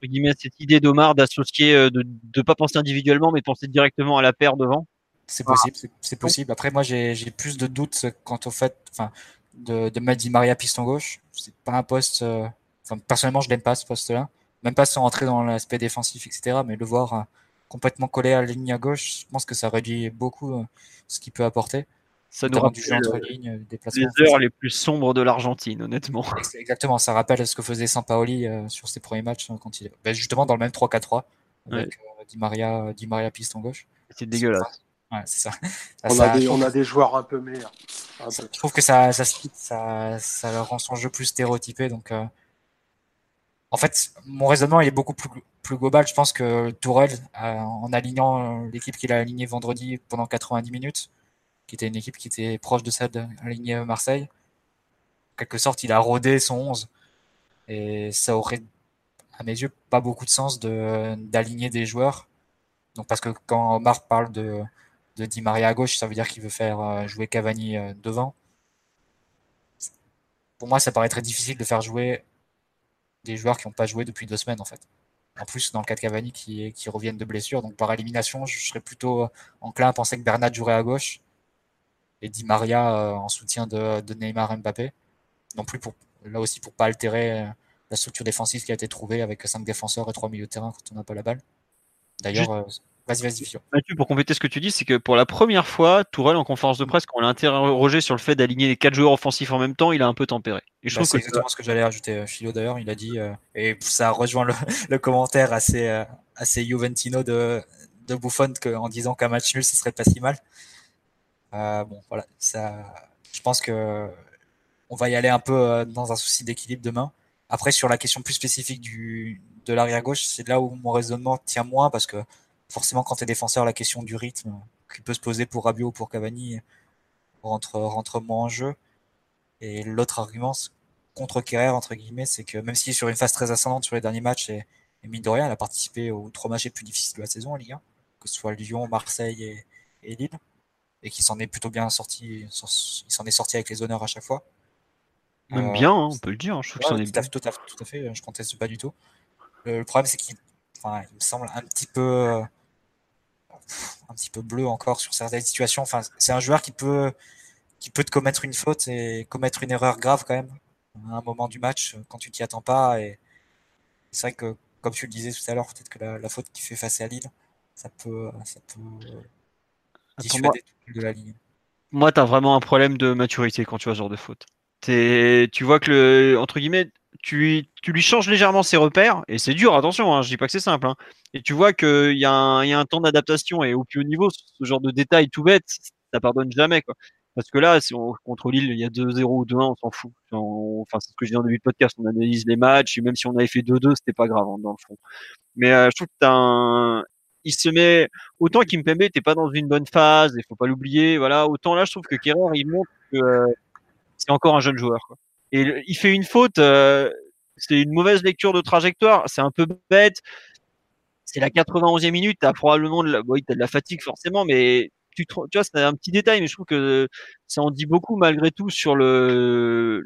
cette idée d'Omar d'associer, de ne pas penser individuellement, mais de penser directement à la paire devant? C'est possible, c'est possible. Après, moi, j'ai plus de doutes quant au fait enfin, de, de mettre Di Maria piston gauche. C'est pas un poste. Personnellement, je l'aime pas ce poste-là. Même pas sans rentrer dans l'aspect défensif, etc. Mais le voir complètement collé à la ligne à gauche, je pense que ça réduit beaucoup euh, ce qu'il peut apporter. Ça nous rappelle du entre lignes, les heures les plus sombres de l'Argentine, honnêtement. Exactement, ça rappelle ce que faisait Sampaoli euh, sur ses premiers matchs hein, quand il ben, justement dans le même 3-4-3 avec euh, Di Maria, Di Maria piste en gauche. C'est dégueulasse. Ouais, c'est ça. on, a des, on, a des, joueurs un peu meilleurs. Je trouve que ça, ça, ça, ça, rend son jeu plus stéréotypé. Donc, En fait, mon raisonnement est beaucoup plus, global. Je pense que Tourelle, en alignant l'équipe qu'il a alignée vendredi pendant 90 minutes, qui était une équipe qui était proche de celle alignée Marseille, en quelque sorte, il a rodé son 11. Et ça aurait, à mes yeux, pas beaucoup de sens d'aligner des joueurs. Donc, parce que quand Omar parle de, de Di Maria à gauche, ça veut dire qu'il veut faire euh, jouer Cavani euh, devant. Pour moi, ça paraît très difficile de faire jouer des joueurs qui n'ont pas joué depuis deux semaines, en fait. En plus, dans le cas de Cavani qui, qui reviennent de blessure, donc par élimination, je serais plutôt enclin à penser que Bernat jouerait à gauche et Di Maria euh, en soutien de, de Neymar Mbappé. Non plus pour, là aussi pour pas altérer la structure défensive qui a été trouvée avec cinq défenseurs et trois milieux de terrain quand on n'a pas la balle. D'ailleurs, Vas-y, vas-y, Mathieu, pour compléter ce que tu dis, c'est que pour la première fois, Tourelle, en conférence de presse, quand on l'a interrogé sur le fait d'aligner les quatre joueurs offensifs en même temps, il a un peu tempéré. Et je bah, c'est exactement ce que j'allais rajouter. Euh, Philo, d'ailleurs, il a dit, euh, et ça rejoint le, le commentaire assez, euh, assez Juventino de, de Buffon que, en disant qu'un match nul, ce serait pas si mal. Euh, bon, voilà, ça, je pense que on va y aller un peu dans un souci d'équilibre demain. Après, sur la question plus spécifique du, de l'arrière gauche, c'est là où mon raisonnement tient moins parce que forcément, quand tu es défenseur, la question du rythme qui peut se poser pour Rabiot ou pour Cavani rentre, rentre moins en jeu. Et l'autre argument contre Kerrer, entre guillemets, c'est que même s'il est sur une phase très ascendante sur les derniers matchs, et, et mine de rien, a participé aux trois matchs les plus difficiles de la saison en Ligue 1, que ce soit Lyon, Marseille et, Lille, et qui s'en est plutôt bien sorti, il s'en est sorti avec les honneurs à chaque fois. Même bien, hein, on peut le dire. Je trouve tout, est... à fait, tout, à fait, tout à fait, je conteste pas du tout. Le, problème, c'est qu'il enfin, il me semble un petit peu un petit peu bleu encore sur certaines situations. Enfin, c'est un joueur qui peut, qui peut te commettre une faute et commettre une erreur grave quand même à un moment du match quand tu t'y attends pas. Et c'est vrai que, comme tu le disais tout à l'heure, peut-être que la, faute qu'il fait face à Lille, ça peut, ça peut dissuader de la ligne. Moi, tu as vraiment un problème de maturité quand tu as ce genre de faute. tu vois que le, entre guillemets, tu, tu, lui changes légèrement ses repères, et c'est dur, attention, hein, je dis pas que c'est simple, hein, et tu vois qu'il y, a un, y a un temps d'adaptation, et au plus haut niveau, ce genre de détail tout bête, ça pardonne jamais. Quoi. Parce que là, si on contre Lille, il y a 2-0 ou 2-1, on s'en fout. enfin, c'est ce que je dis en début de podcast, on analyse les matchs, et même si on avait fait 2-2, c'était pas grave, hein, dans le fond. Mais euh, je trouve que t'as un... Il se met autant Kimpembe t'es pas dans une bonne phase, il faut pas l'oublier, voilà. Autant là, je trouve que Kerrer, il montre que euh, c'est encore un jeune joueur. Quoi. Et il fait une faute, euh, c'est une mauvaise lecture de trajectoire, c'est un peu bête. C'est la 91e minute, t'as probablement de la, as de la fatigue forcément, mais tu, tu vois, c'est un petit détail, mais je trouve que ça en dit beaucoup malgré tout sur le,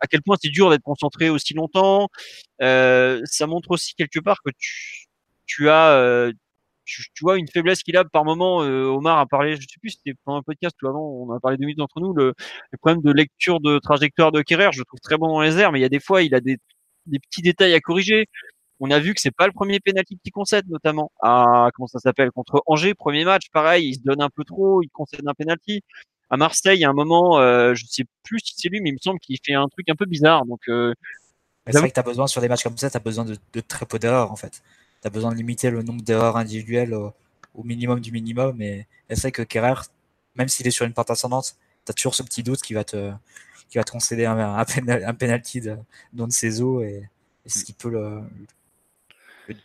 à quel point c'est dur d'être concentré aussi longtemps. Euh, ça montre aussi quelque part que tu, tu as, euh, tu, vois une faiblesse qu'il a par moment. Euh, Omar a parlé, je sais plus, c'était pendant un podcast ou avant, on a parlé deux minutes entre nous, le, problème de lecture de trajectoire de Kerrer, je le trouve très bon dans les airs, mais il y a des fois, il a des, des petits détails à corriger. On a vu que c'est pas le premier penalty qu'il concède, notamment à comment ça s'appelle? Contre Angers, premier match, pareil, il se donne un peu trop, il concède un penalty. À Marseille, il y a un moment, euh, je sais plus si c'est lui, mais il me semble qu'il fait un truc un peu bizarre. Donc, euh, c'est vrai que tu as besoin sur des matchs comme ça, tu as besoin de, de très peu d'erreurs en fait tu as besoin de limiter le nombre d'erreurs individuelles au, minimum du minimum. Et c'est vrai que Kerrer, même s'il est sur une pente ascendante, tu as toujours ce petit doute qui va te, qui va concéder un, un, penalty de, de ses et, et ce qui peut le,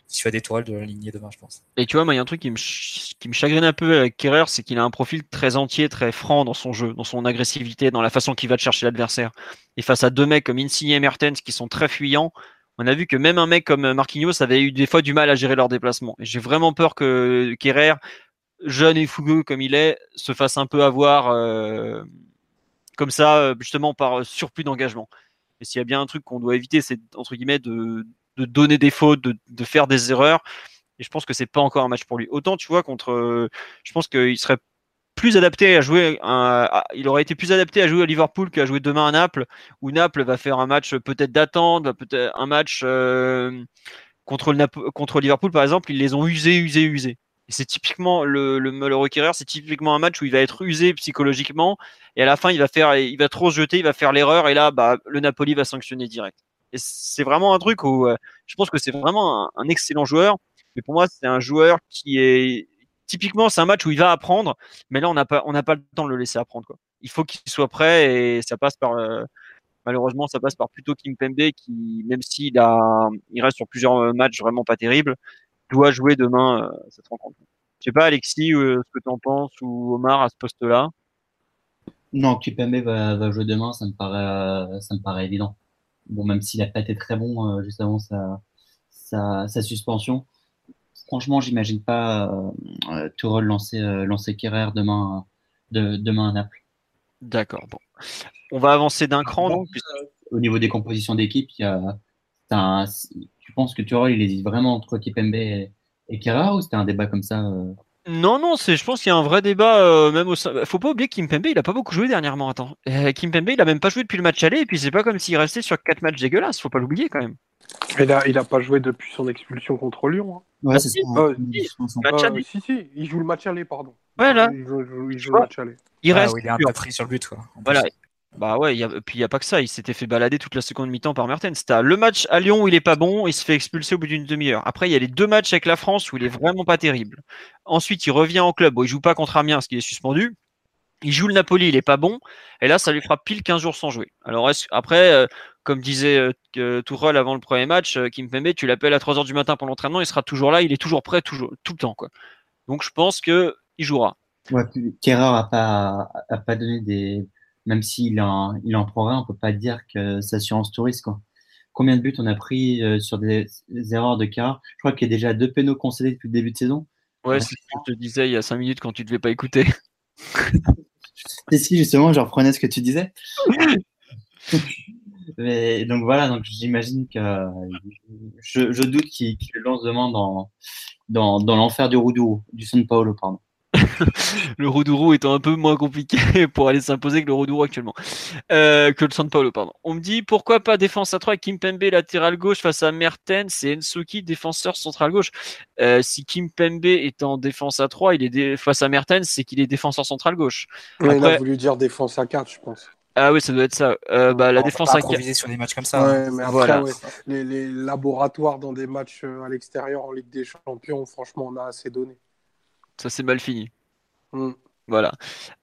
dissuader Tourelle de l'aligner demain, je pense. Et tu vois, moi, il y a un truc qui me, qui me chagrine un peu avec Kerrer, c'est qu'il a un profil très entier, très franc dans son jeu, dans son agressivité, dans la façon qu'il va te chercher l'adversaire. Et face à deux mecs comme Insigne et Mertens qui sont très fuyants, on a vu que même un mec comme Marquinhos avait eu des fois du mal à gérer leurs déplacements. J'ai vraiment peur que Kerrer, jeune et fougueux comme il est, se fasse un peu avoir euh, comme ça, euh, justement par surplus d'engagement. Et s'il y a bien un truc qu'on doit éviter, c'est entre guillemets de, donner des fautes, de, de, faire des erreurs. Et je pense que c'est pas encore un match pour lui. Autant tu vois contre, je pense qu'il serait plus adapté à jouer, il aurait été plus adapté à jouer à Liverpool qu'à jouer demain à Naples, où Naples va faire un match peut-être d'attente, peut-être un match euh, contre, Liverpool par exemple, ils les ont usés, usés, usés. C'est typiquement le, le, c'est typiquement un match où il va être usé psychologiquement et à la fin il va faire, il va trop se jeter, il va faire l'erreur et là bah, le Napoli va sanctionner direct. C'est vraiment un truc où euh, je pense que c'est vraiment un excellent joueur, mais pour moi c'est un joueur qui est typiquement, c'est un match où il va apprendre, mais là, on n'a pas, on n'a pas le temps de le laisser apprendre. Quoi. Il faut qu'il soit prêt et ça passe par, euh, malheureusement, ça passe par plutôt Kim Pembe qui, même s'il a, il reste sur plusieurs matchs vraiment pas terribles, doit jouer demain cette rencontre. Je sais pas, Alexis, ce que tu en penses ou Omar à ce poste-là? Non, Kipembe va, va jouer demain, ça me paraît, ça me paraît évident. Bon, même s'il a pas été très bon euh, juste avant sa, sa suspension, franchement, j'imagine pas euh, Tourelle lancer, euh, lancer Kerrer demain, de, demain à Naples. D'accord. Bon, on va avancer d'un cran. Donc, Au niveau des compositions d'équipe, tu penses que Tourelle il hésite vraiment entre Kipembe et, et Kerrer ou c'était un débat comme ça euh? Non, non, c'est, je pense qu'il y a un vrai débat, euh, même au sein. Faut pas oublier que Kimpembe, il a pas beaucoup joué dernièrement. Attends, euh, Kimpembe, il a même pas joué depuis le match aller, et puis c'est pas comme s'il restait sur quatre matchs dégueulasses. Faut pas l'oublier quand même. Il a, il a pas joué depuis son expulsion contre Lyon. Hein. Ouais, c'est si, si, il joue le match aller, pardon. Il joue, il joue- il joue Tu vois le match aller. Il Ah, reste. où il est un sur- peu pris sur le but. Quoi. Voilà. Bah ouais, y a, puis il n'y a pas que ça. Il s'était fait balader toute la seconde mi-temps par Mertens. T'as le match à Lyon où il est pas bon, il se fait expulser au bout d'une demi-heure. Après, il y a les deux matchs avec la France où il est vraiment pas terrible. Ensuite, il revient en club. Bon, il joue pas contre Amiens parce qu'il est suspendu. Il joue le Napoli, il est pas bon. Et là, ça lui fera pile 15 jours sans jouer. Alors est-ce- après, euh, comme disait euh, Tourelle avant le premier match, euh, Kim Pembe, tu l'appelles à 3h du matin pour l'entraînement, il sera toujours là, il est toujours prêt, toujours, tout le temps. Quoi. Donc je pense que il jouera. Ouais, puis Kerrer a pas, a pas donné des, même s'il en, il en prend on peut pas dire que c'est assurance touriste, quoi. Combien de buts on a pris euh, sur des, des erreurs de Kerrer Je crois qu'il y a déjà deux pénaux concédés depuis le début de saison. Ouais, c'est ce que je te disais il y a 5 minutes quand tu devais pas écouter. Et si justement, je reprenais ce que tu disais. Mais, donc voilà, donc j'imagine que je, je doute qu'il lance demain dans, dans, dans l'enfer du Roudou, du San Paolo, pardon. le Roudourou étant un peu moins compliqué pour aller s'imposer que le Roudourou actuellement. Euh, que le San Paulo, pardon. On me dit pourquoi pas défense à 3 avec Kimpembe latéral gauche face à Mertens et Ensoki défenseur central gauche. Euh, si Kimpembe est en défense à 3, il est dé- face à Mertens, c'est qu'il est défenseur central gauche. Ouais, Il a voulu dire défense à 4, je pense. Ah oui, ça doit être ça. Euh, bah, la On peut défense pas à 4. improviser sur des matchs comme ça. hein. Ouais, mais après, Voilà. ouais, les, les laboratoires dans des matchs euh, à l'extérieur en Ligue des Champions, franchement, on a assez donné. Ça c'est mal fini. Mm. Voilà.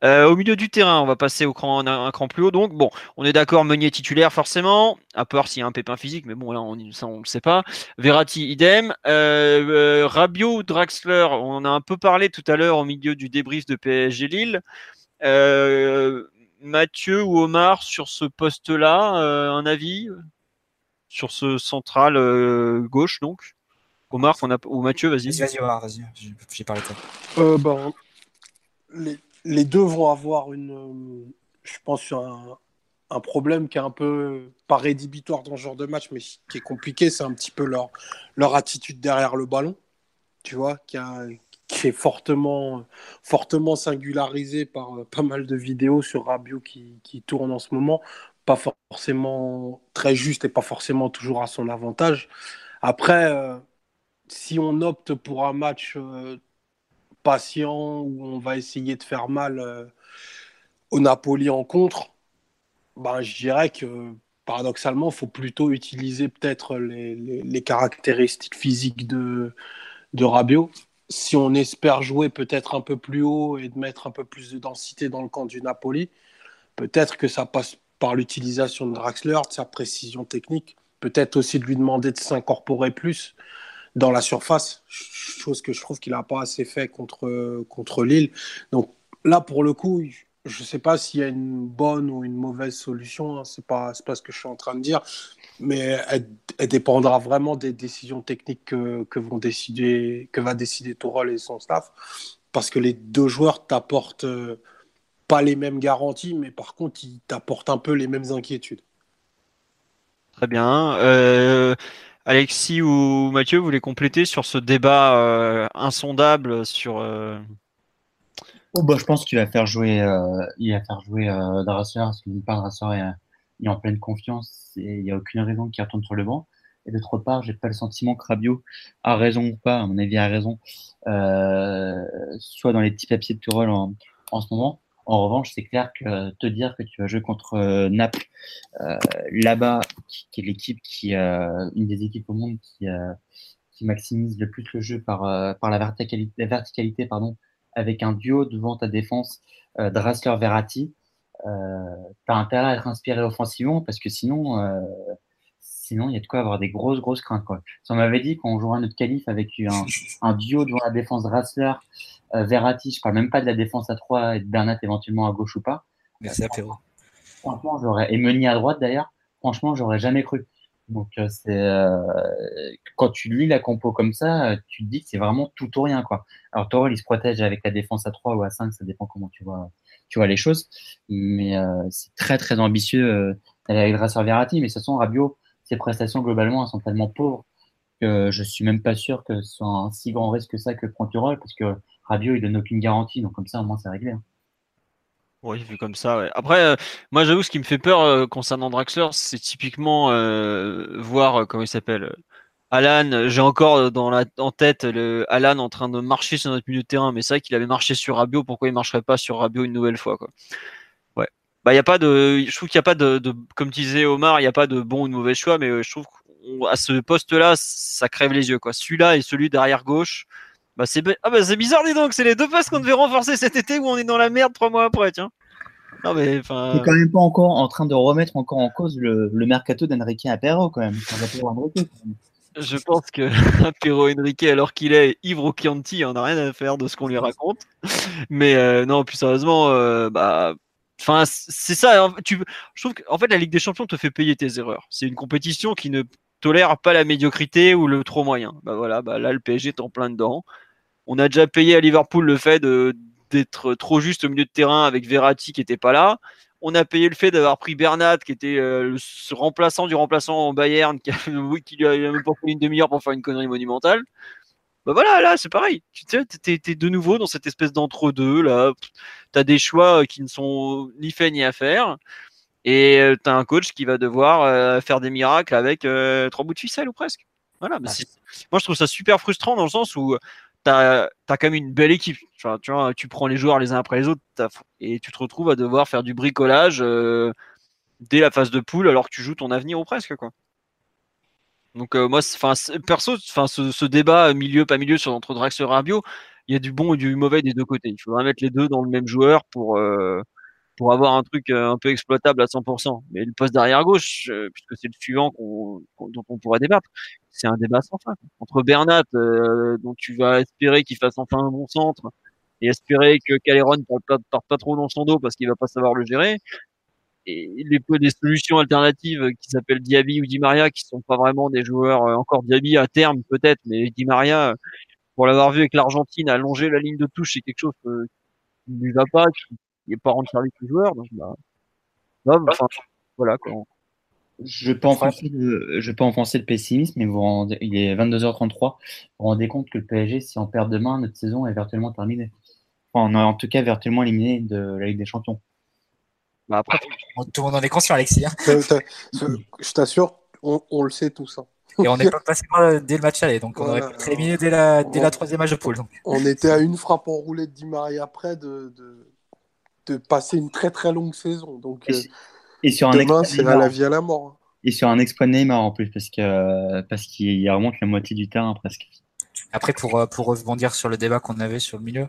Euh, au milieu du terrain, on va passer au cran, un, un cran plus haut. Donc, bon, on est d'accord, Meunier titulaire forcément, à part s'il y a un pépin physique, mais bon, là, on, ça, on le sait pas. Verratti, idem. Euh, euh, Rabiot, Draxler, on en a un peu parlé tout à l'heure au milieu du débrief de PSG Lille. Mathieu ou Omar sur ce poste-là, euh, un avis sur ce central euh, gauche, donc? Omar qu'on a, ou Mathieu, vas-y. Vas-y, vas-y, Omar, vas-y. J'ai- parlé de toi. Euh, ben, les, les deux vont avoir une, euh, je pense, un, un problème qui est un peu pas rédhibitoire dans ce genre de match, mais qui est compliqué. C'est un petit peu leur, leur attitude derrière le ballon, tu vois, qui, a- qui est fortement, fortement singularisée par euh, pas mal de vidéos sur Rabiot qui, qui tournent en ce moment. Pas forcément très juste et pas forcément toujours à son avantage. Après, euh, si on opte pour un match euh, patient où on va essayer de faire mal au Napoli en contre, ben, je dirais que paradoxalement, il faut plutôt utiliser peut-être les, les- les caractéristiques physiques de, de. Si on espère jouer peut-être un peu plus haut et de mettre un peu plus de densité dans le camp du Napoli, peut-être que ça passe par l'utilisation de Draxler, de sa précision technique, peut-être aussi de lui demander de s'incorporer plus dans la surface, chose que je trouve qu'il n'a pas assez fait contre, contre Lille. Donc là, pour le coup, je ne sais pas s'il y a une bonne ou une mauvaise solution, hein, ce n'est pas, pas ce que je suis en train de dire, mais elle, elle dépendra vraiment des décisions techniques que, que, vont décider, que va décider Tourelle et son staff, parce que les deux joueurs t'apportent euh, pas les mêmes garanties, mais par contre, ils t'apportent un peu les mêmes inquiétudes. Très bien. Euh, Alexis ou Mathieu, vous voulez compléter sur ce débat euh, insondable sur. euh, Oh, bah, je pense qu'il va faire jouer, euh, il va faire jouer euh, Draxler, parce que part, Draxler est, il est en pleine confiance il n'y a aucune raison qu'il retourne sur le banc. Et d'autre part, j'ai pas le sentiment que Rabiot a raison ou pas, à mon avis, a raison, euh, soit dans les petits papiers de Tourelle en, en ce moment. En revanche, c'est clair que te dire que tu vas jouer contre euh, Naples euh, là-bas, qui, est l'équipe qui, une des équipes au monde qui, qui maximise le plus le jeu par, par la verticalité, la verticalité pardon, avec un duo devant ta défense, Draxler-Verratti, euh, tu as intérêt à être inspiré offensivement parce que sinon, euh, sinon il y a de quoi avoir des grosses, grosses craintes. Quoi. Si on m'avait dit qu'on jouera notre qualif avec un, un duo devant la défense Rassler, euh, Verratti, je parle même pas de la défense à 3 et de Bernat éventuellement à gauche ou pas. Merci apéro. Franchement, j'aurais, et Meunier à droite d'ailleurs, franchement, j'aurais jamais cru. Donc, euh, c'est euh, quand tu lis la compo comme ça, tu te dis que c'est vraiment tout ou rien, quoi. Alors, Torel, il se protège avec la défense à 3 ou à 5, ça dépend comment tu vois, tu vois les choses. Mais euh, c'est très, très ambitieux euh, d'aller avec Drasser Verratti. Mais de toute façon, Rabiot, ses prestations globalement, elles sont tellement pauvres que je suis même pas sûr que ce soit un si grand risque que ça que prend Turol, parce que Rabiot, il donne aucune garantie. Donc, comme ça, au moins, c'est réglé. hein. Oui, vu comme ça, ouais. Après, euh, moi, j'avoue, ce qui me fait peur concernant Draxler, c'est typiquement voir, comment il s'appelle, Alan. J'ai encore euh, dans la, en tête le Alan en train de marcher sur notre milieu de terrain, mais c'est vrai qu'il avait marché sur Rabiot. Pourquoi il marcherait pas sur Rabiot une nouvelle fois, quoi? Ouais. Bah, y a pas de, je trouve qu'il y a pas de, comme tu disais Omar, il y a pas de bon ou de mauvais choix, mais euh, je trouve qu'à ce poste-là, ça crève les yeux, quoi. Celui-là et celui derrière gauche. Bah c'est ah bah c'est bizarre dis donc, c'est les deux postes qu'on devait renforcer cet été où on est dans la merde trois mois après, tiens. Non mais enfin. Quand même pas encore en train de remettre encore en cause le, le mercato d'Enrique Apero, quand même. Je pense que Pero Henrique, alors qu'il est ivre Chianti, on a rien à faire de ce qu'on lui raconte. Mais euh, non, plus sérieusement, euh, bah, c'est ça. hein, je trouve qu'en fait, la Ligue des Champions te fait payer tes erreurs. C'est une compétition qui ne tolère pas la médiocrité ou le trop moyen. Bah voilà, bah là, le PSG est en plein dedans. On a déjà payé à Liverpool le fait d'être trop juste au milieu de terrain avec Verratti qui était pas là. On a payé le fait d'avoir pris Bernat, qui était euh, le remplaçant du remplaçant en Bayern, qui, a, oui, qui lui a même pas fallu une demi-heure pour faire une connerie monumentale. Bah voilà, là, c'est pareil. Tu sais, t'es, t'es de nouveau dans cette espèce d'entre-deux, là. T'as des choix qui ne sont ni faits ni à faire. Et euh, t'as un coach qui va devoir euh, faire des miracles avec euh, trois bouts de ficelle ou presque. Voilà. bah, c'est- moi, je trouve ça super frustrant dans le sens où t'as as quand même une belle équipe. Tu prends les joueurs les uns après les autres et tu te retrouves à devoir faire du bricolage euh, dès la phase de poule alors que tu joues ton avenir ou presque quoi. Donc euh, moi, perso, ce, débat milieu pas milieu sur entre Draxler et Rabiot, il y a du bon et du mauvais des deux côtés. Il faudrait mettre les deux dans le même joueur pour euh, pour avoir un truc euh, un peu exploitable à 100%. Mais le poste d'arrière gauche, euh, puisque c'est le suivant qu'on, qu'on- dont on pourrait débattre, c'est un débat sans fin. Entre Bernat, euh, dont tu vas espérer qu'il fasse enfin un bon centre, et espérer que Caleron ne parte pas, trop dans son dos parce qu'il va pas savoir le gérer, et les des solutions alternatives qui s'appellent Diaby ou Di Maria, qui sont pas vraiment des joueurs, euh, encore Diaby à terme peut-être, mais Di Maria, pour l'avoir vu avec l'Argentine, allonger la ligne de touche, c'est quelque chose qui ne lui va pas, n'est pas rendre service aux joueurs. Donc, bah, bah, enfin, voilà quoi. Je vais pas enfoncer le, je vais pas enfoncer le pessimisme, mais vous rendez, il est 22h33. Vous vous rendez compte que le PSG, si on perd demain, notre saison est virtuellement terminée. Enfin, on est en tout cas virtuellement éliminé de la Ligue des Champions. Bah, après, Tout le monde en est conscient, Alexis. hein. Je t'assure, on, on le sait tout ça. Et on n'est pas passé par dès le match aller, donc on aurait Voilà. pu être éliminé dès la, dès la troisième match de poule. donc. On était à une frappe en roulette Di Maria après de, de, de passer une très très longue saison. Donc Et, euh, et sur un demain, c'est à la vie à la mort. hein. et sur un exploit Neymar en plus, parce que parce qu'il remonte la moitié du terrain presque. Après, pour, euh, pour rebondir sur le débat qu'on avait sur le milieu,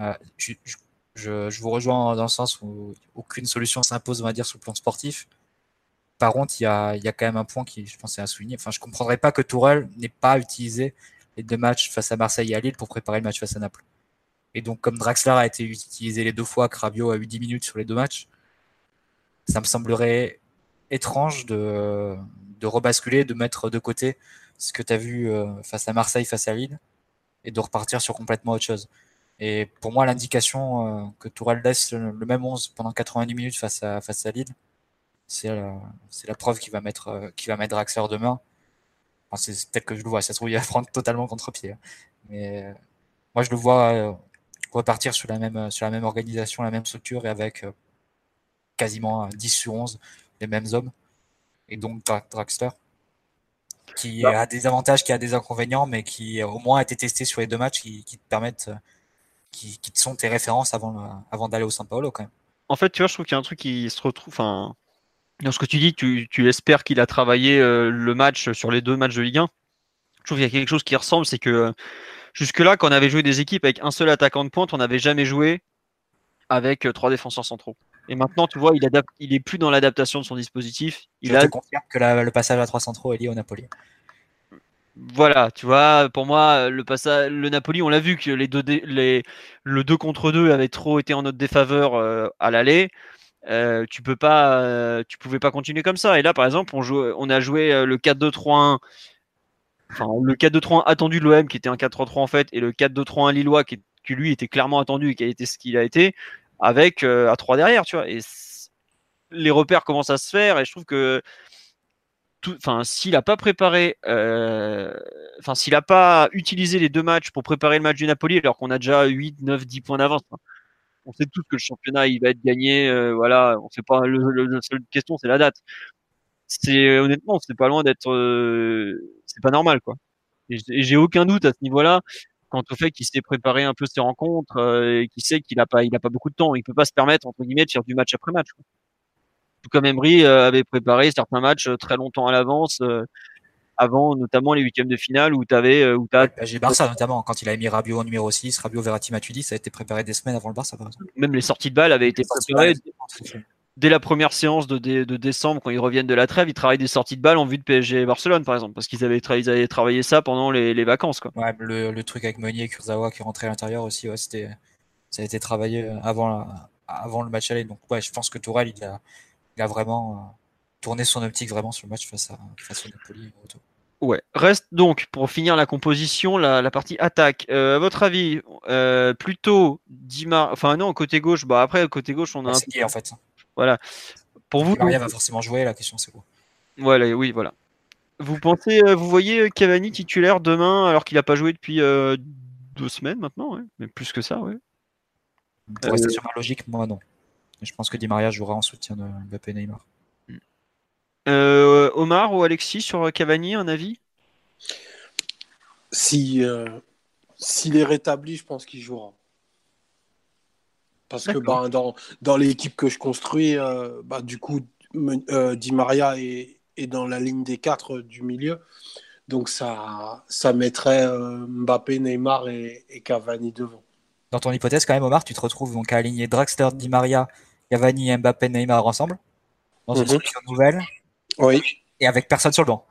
euh, je, je- je- je vous rejoins dans le sens où aucune solution s'impose, on va dire, sur le plan sportif. Par contre, il y a, il y a quand même un point qui, je pense, est à souligner. Enfin, je ne comprendrais pas que Tourelle n'ait pas utilisé les deux matchs face à Marseille et à Lille pour préparer le match face à Naples. Et donc, comme Draxler a été utilisé les deux fois, que Rabiot a eu 10 minutes sur les deux matchs, ça me semblerait étrange de, de rebasculer, de mettre de côté ce que tu as vu euh, face à Marseille, face à Lille, et de repartir sur complètement autre chose. Et pour moi, l'indication euh, que Tourelle laisse le, même 11 pendant 90 minutes face à, face à Lille, c'est la, la preuve qu'il va mettre, euh, qu'il va mettre Draxler demain. C'est peut-être que je le vois, ça se trouve, il va prendre totalement contre-pied. hein. Mais moi, je le vois repartir sur la, même, sur la même organisation, la même structure, et avec euh, quasiment euh, 10 sur 11 les mêmes hommes. Et donc Dra- Draxler, qui Bah. a des avantages, qui a des inconvénients, mais qui euh, au moins a été testé sur les deux matchs, qui, qui te permettent, euh, qui, qui te sont tes références avant, le- avant d'aller au São Paulo quand même. en fait, tu vois, je trouve qu'il y a un truc qui se retrouve. Enfin, dans ce que tu dis, tu, tu espères qu'il a travaillé euh, le match sur les deux matchs de Ligue 1. Je trouve qu'il y a quelque chose qui ressemble, c'est que euh, jusque-là, quand on avait joué des équipes avec un seul attaquant de pointe, on n'avait jamais joué avec euh, trois défenseurs centraux. Et maintenant, tu vois, il, adapte, il est plus dans l'adaptation de son dispositif. Il Je a te confirme que la- le passage à 3 centraux est lié au Napoli. Voilà, tu vois, pour moi, le passage, le Napoli, on l'a vu que les deux, dé- les, le 2 contre 2 avait trop été en notre défaveur euh, à l'aller. Euh, tu peux pas, euh, tu pouvais pas continuer comme ça. Et là, par exemple, on, joue, on a joué le 4-2-3-1, le 4-2-3-1 attendu de l'OM, qui était un 4-3-3 en fait, et le 4-2-3-1 lillois, qui, lui était clairement attendu et qui a été ce qu'il a été, avec euh, à 3 derrière, tu vois. Et les repères commencent à se faire, et je trouve que enfin, s'il n'a pas préparé, euh, enfin, s'il n'a pas utilisé les deux matchs pour préparer le match du Napoli, alors qu'on a déjà 8, 9, 10 points d'avance, hein. on sait tous que le championnat il va être gagné, euh, voilà, on sait pas, la seule question c'est la date. C'est honnêtement, c'est pas loin d'être, c'est pas normal quoi. Et j'ai- aucun doute à ce niveau-là quant au fait qu'il s'est préparé un peu ses rencontres euh, et qu'il sait qu'il a pas, il a pas beaucoup de temps, il peut pas se permettre entre guillemets de faire du match après match. quoi. Tout comme Emery euh, avait préparé certains matchs euh, très longtemps à l'avance, euh, avant notamment les huitièmes de finale où tu avais, où t'as J'ai Barça notamment, quand il a mis Rabiot en numéro 6, Rabiot, Verratti, Matuidi, ça a été préparé des semaines avant le Barça par exemple. même les sorties de balles avaient été préparées. Dès la première séance de, dé- de décembre quand ils reviennent de la trêve, ils travaillent des sorties de balles en vue de PSG et Barcelone par exemple, parce qu'ils avaient, tra- ils avaient travaillé ça pendant les, les vacances quoi. Ouais, le, le truc avec Meunier et Kurzawa qui rentrait à l'intérieur aussi, ouais, c'était, ça a été travaillé avant, la- avant le match aller. Donc ouais, je pense que Tourelle, il a, il a vraiment euh, tourné son optique vraiment sur le match face, à, face au Napoli. Ouais. Reste donc pour finir la composition, la, la partie attaque. Euh, à votre avis, euh, plutôt Dimar, enfin non côté gauche. Bah après côté gauche on a Ouais, un en fait? Voilà. Pour vous, Maria va forcément jouer, la question c'est quoi? Voilà, oui voilà. Vous pensez, euh, vous voyez euh, Cavani titulaire demain alors qu'il n'a pas joué depuis euh, deux semaines maintenant, ouais. mais plus que ça, ouais. Pour rester sur ma logique, moi non. Je pense que Di Maria jouera en soutien de Mbappé et Neymar. Euh, Omar ou Alexis sur Cavani, un avis? Si, euh, s'il est rétabli, je pense qu'il jouera. Parce que bah, dans, dans l'équipe que je construis, euh, bah, du coup, euh, Di Maria est, est dans la ligne des quatre euh, du milieu. Donc ça, ça mettrait Mbappé, Neymar et, et Cavani devant. Dans ton hypothèse, quand même, Omar, tu te retrouves donc à aligner Draxler, Di Maria, Cavani, Mbappé, Neymar ensemble, dans une structure nouvelle, Oui, et avec personne sur le banc.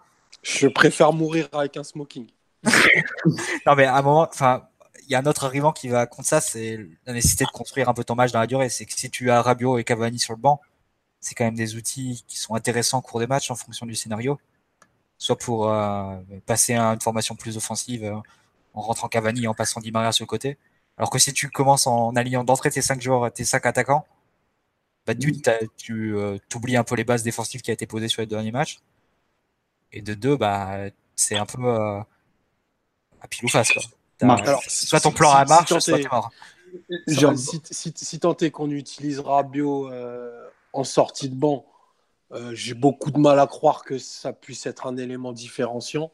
je préfère mourir avec un smoking. Non, mais à un moment, enfin, il y a un autre argument qui va contre ça, c'est la nécessité de construire un peu ton match dans la durée. C'est que si tu as Rabiot et Cavani sur le banc, c'est quand même des outils qui sont intéressants au cours des matchs en fonction du scénario. Soit pour euh, passer à une formation plus offensive euh, en rentrant Cavani et en passant Di Maria sur le côté. Alors que si tu commences en alignant d'entrée tes cinq joueurs, tes cinq attaquants, bah d'une, t'as- tu euh, oublies un peu les bases défensives qui a été posées sur les derniers matchs. Et de deux, bah c'est un peu euh, à pile ou face. Quoi. Alors, soit ton si- plan si- à marche, si tant soit est- t'es mort. Genre, si, si, si tant est qu'on utilise Rabiot euh, en sortie de banc, euh, j'ai beaucoup de mal à croire que ça puisse être un élément différenciant.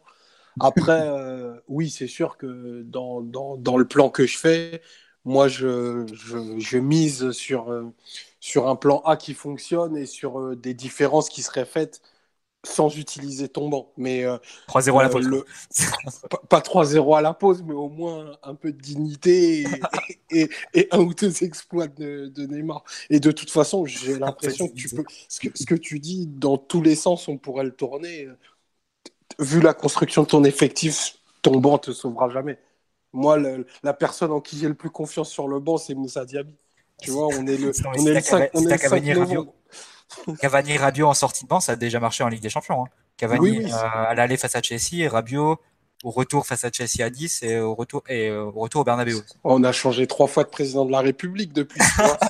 Après, euh, oui, c'est sûr que dans, dans, dans le plan que je fais, moi, je, je, je mise sur, euh, sur un plan A qui fonctionne et sur euh, des différences qui seraient faites sans utiliser ton banc. Mais euh, 3-0 à la euh, pause. le- pas, pas 3-0 à la pause, mais au moins un peu de dignité et, et- et un ou deux exploits de, de Neymar. Et de toute façon, j'ai l'impression que tu peux. Ce que, ce que tu dis, dans tous les sens, on pourrait le tourner. Vu la construction de ton effectif, ton banc te sauvera jamais. Moi, le- la personne en qui j'ai le plus confiance sur le banc, c'est Moussa Diaby. Tu vois, on est le, on est le 5, Cava- on est le 5 Cavani et Rabiot, novembre. Cavani Rabiot en sortie de banc, ça a déjà marché en Ligue des Champions. Hein. Cavani Oui, oui, euh, à l'aller face à Chelsea et Rabiot au retour face à Chelsea à 10 et au retour, et, euh, au, retour au Bernabeu. On a changé trois fois de président de la République depuis.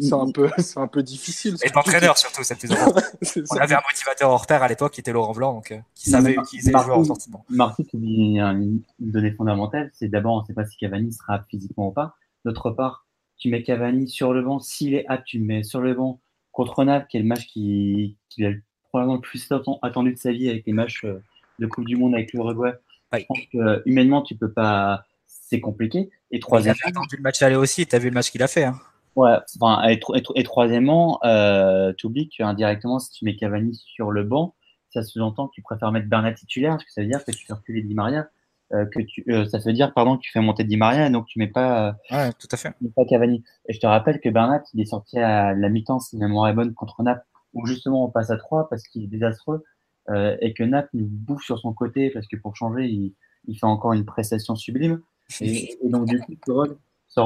c'est- un, peu- c'est un peu difficile. Et d'entraîneur surtout, c'est le plus important. C'est On ça. avait un motivateur hors pair à l'époque qui était Laurent Blanc, donc, euh, qui savait Mar- utiliser les joueurs en sortie de banc. Marty, tu dis une, une donnée fondamentale, c'est d'abord, on ne sait pas si Cavani sera apte physiquement ou pas. D'autre part, tu mets Cavani sur le banc, s'il est apte, tu le mets sur le banc contre Naples, qui est le match qui, qui a probablement le plus atten- attendu de sa vie avec les matchs euh, de Coupe du Monde avec l'Uruguay. Je pense que euh, humainement, tu peux pas, c'est compliqué. Et Il troisièmement, avait attendu le match aller aussi, t'as vu le match qu'il a fait. Hein. Ouais, enfin, et troisièmement, euh, tu oublies qu'indirectement, si tu mets Cavani sur le banc, ça sous-entend que tu préfères mettre Bernat titulaire, parce que ça veut dire que tu fais reculer Di Maria. Euh, que tu, euh, ça veut dire pardon que tu fais monter Di Maria et donc tu mets pas, ouais, tout à fait. pas Cavani. Et je te rappelle que Bernat, il est sorti à la mi-temps, si ma mémoire est bonne, contre Naples, où justement on passe à 3 parce qu'il est désastreux et que Naples nous bouffe sur son côté parce que pour changer, il, il fait encore une prestation sublime. Et, donc du coup, Tourelle se,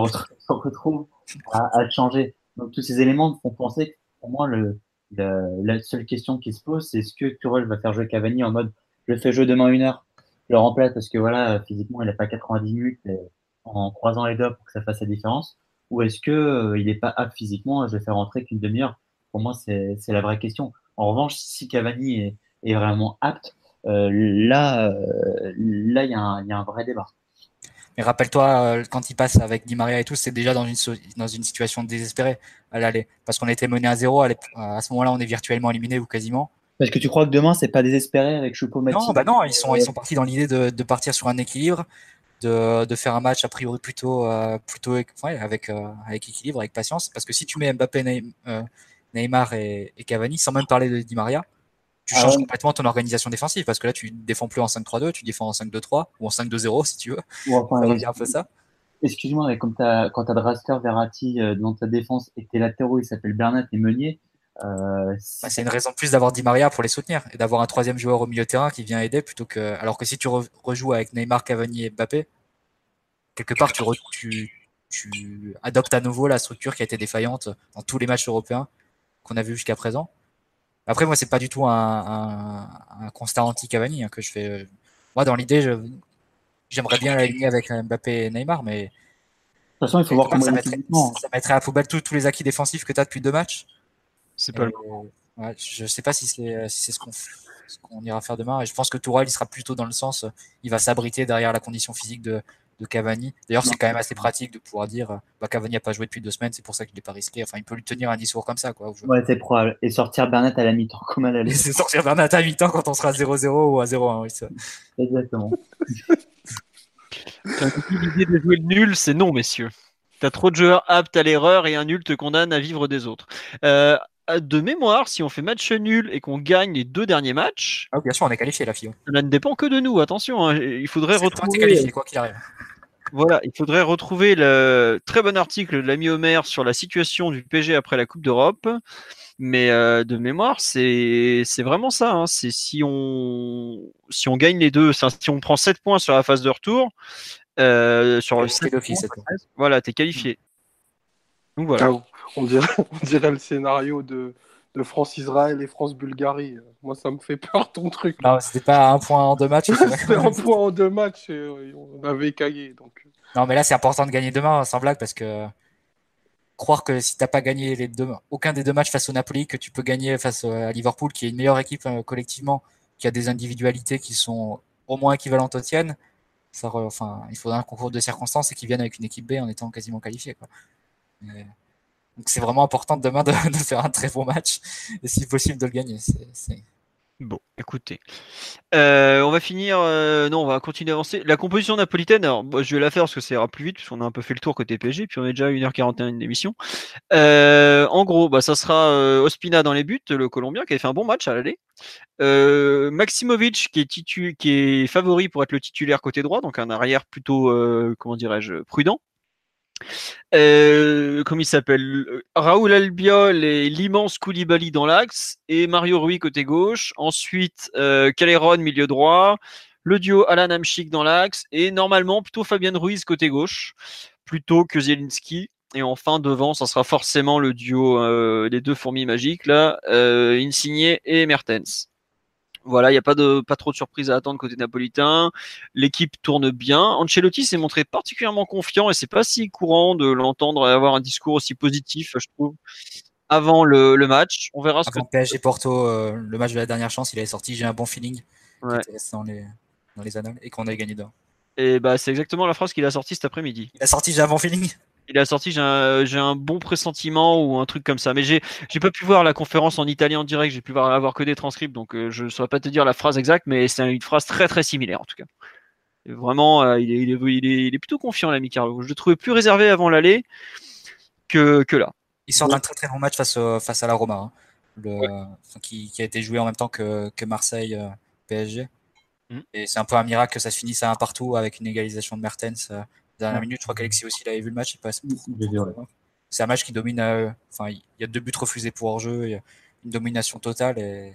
retrouve à, à, changer. Donc tous ces éléments font penser que pour moi, le, la seule question qui se pose, c'est est-ce que Tourelle va faire jouer Cavani en mode je fais jouer demain une heure? Le remplace parce que voilà, physiquement, il n'a pas 90 minutes en croisant les doigts pour que ça fasse la différence Ou est-ce que euh, il n'est pas apte physiquement je vais faire rentrer qu'une demi-heure? Pour moi, c'est la vraie question. En revanche, si Cavani est, est vraiment apte, euh, là, euh, là, il y, y, a un vrai débat. Mais rappelle-toi, quand il passe avec Di Maria et tout, c'est déjà dans une, dans une situation désespérée à l'aller. Parce qu'on était mené à zéro. À ce moment-là, on est virtuellement éliminé ou quasiment. Parce que tu crois que demain, c'est pas désespéré avec choupo Non, bah non, ils sont, ils sont partis dans l'idée de, de, partir sur un équilibre, de, de faire un match a priori plutôt, euh, plutôt ouais, avec, euh, avec équilibre, avec patience. Parce que si tu mets Mbappé, euh, Neymar et, et, Cavani, sans même parler de Di Maria, tu ah changes ouais. complètement ton organisation défensive. Parce que là, tu défends plus en 5-3-2, tu défends en 5-2-3 ou en 5-2-0 si tu veux. Enfin, ça un peu ça. Excuse-moi, mais comme as, quand tu as Draster, Verratti dans ta défense et que tes latéraux, ils s'appellent Bernat et Meunier, euh, c'est une raison de plus d'avoir Di Maria pour les soutenir et d'avoir un troisième joueur au milieu de terrain qui vient aider plutôt que. Alors que si tu re rejoues avec Neymar, Cavani et Mbappé, quelque part tu, tu, tu, adoptes à nouveau la structure qui a été défaillante dans tous les matchs européens qu'on a vu jusqu'à présent. Après, moi, c'est pas du tout un, un, un constat anti-Cavani hein, que je fais. Moi, dans l'idée, j'aimerais bien l'aligner avec Mbappé et Neymar, mais. De toute façon, il faut voir comment ça mettrait, ça mettrait à poubelle tous les acquis défensifs que tu as depuis deux matchs. C'est pas le ouais, Je sais pas si c'est si ce qu'on ce qu'on ira faire demain. Et je pense que Tourelle, il sera plutôt dans le sens, il va s'abriter derrière la condition physique de, de Cavani. D'ailleurs, c'est quand même assez pratique de pouvoir dire, bah, Cavani n'a pas joué depuis deux semaines, c'est pour ça qu'il n'est pas risqué. Enfin, il peut lui tenir un discours comme ça, quoi. Ouais, c'est probable. Et sortir Bernat à la mi-temps, comme à l'aller. C'est sortir Bernat à la mi-temps quand on sera 0-0 ou à 0-1, oui, ça. Exactement. L'idée de jouer le nul, c'est non, messieurs. T'as trop de joueurs aptes à l'erreur et un nul te condamne à vivre des autres. Euh, de mémoire, si on fait match nul et qu'on gagne les deux derniers matchs, ah, bien sûr, on est qualifié la FIO. Ça ne dépend que de nous. Attention, hein. il faudrait retrouver. Qualifié, quoi qu'il arrive. Voilà, il faudrait retrouver le très bon article de l'ami Homer sur la situation du PG après la Coupe d'Europe. Mais euh, de mémoire, c'est vraiment ça. Hein. C'est si on si on gagne les deux, si on prend 7 points sur la phase de retour, euh, sur le 7 points, voilà, t'es qualifié. Donc voilà. Ah, on, dirait, on dirait le scénario de, de France-Israël et France-Bulgarie. Moi, ça me fait peur ton truc. Non, c'était pas un point en deux matchs. c'était un point en deux matchs et on avait caillé. Donc... Non, mais là, c'est important de gagner demain, sans blague, parce que croire que si t'as pas gagné les deux, aucun des deux matchs face au Napoli, que tu peux gagner face à Liverpool, qui est une meilleure équipe euh, collectivement, qui a des individualités qui sont au moins équivalentes aux tiennes, ça enfin, il faudra un concours de circonstances et qu'ils viennent avec une équipe B en étant quasiment qualifiés. Quoi. Donc c'est vraiment important demain de, faire un très bon match et si possible de le gagner. C'est, Bon, écoutez. Euh, on va finir. Euh, non, on va continuer à avancer. La composition napolitaine, alors je vais la faire parce que ça ira plus vite, puisqu'on a un peu fait le tour côté PSG, puis on est déjà à 1h41 d'émission. Euh, en gros, bah, ça sera Ospina dans les buts, le Colombien, qui a fait un bon match à l'aller. Maximovic, qui est, titu qui est favori pour être le titulaire côté droit, donc un arrière plutôt, comment dirais-je, prudent. Euh, comment il s'appelle? Raoul Albiol et l'immense Koulibaly dans l'axe et Mario Rui côté gauche. Ensuite, euh, milieu droit. Le duo Alan Amchik dans l'axe et normalement plutôt Fabien Ruiz côté gauche plutôt que Zielinski. Et enfin devant, ça sera forcément le duo euh, des deux fourmis magiques là, euh, Insigné et Mertens. Voilà, il n'y a pas, de, pas trop de surprises à attendre côté napolitain. L'équipe tourne bien. Ancelotti s'est montré particulièrement confiant et c'est pas si courant de l'entendre avoir un discours aussi positif, je trouve, avant le, le match. On verra ce que. PSG Porto, euh, le match de la dernière chance, il avait sorti J'ai un bon feeling ouais. dans les, dans les annales et qu'on a gagné d'or. Et bah, c'est exactement la phrase qu'il a sortie cet après-midi. Il a sorti J'ai un bon feeling il a sorti j'ai un, bon pressentiment ou un truc comme ça. Mais j'ai pas pu voir la conférence en italien en direct, j'ai pu voir, avoir que des transcripts, donc euh, je ne saurais pas te dire la phrase exacte, mais c'est une phrase très très similaire en tout cas. Et vraiment, euh, il, est, il, est, il, est, il, est, plutôt confiant l'ami Carlo. Je le trouvais plus réservé avant l'aller que, que là. Il sort d'un très très bon match face, au, face à la Roma, hein. le, ouais. qui, qui, a été joué en même temps que, que Marseille euh, PSG. Mm. Et c'est un peu un miracle que ça se finisse à un partout avec une égalisation de Mertens. Euh, dernière minute, je crois qu'Alexis aussi il avait vu le match. Il passe. C'est un match qui domine. Euh, enfin, il y a deux buts refusés pour hors-jeu, une domination totale et,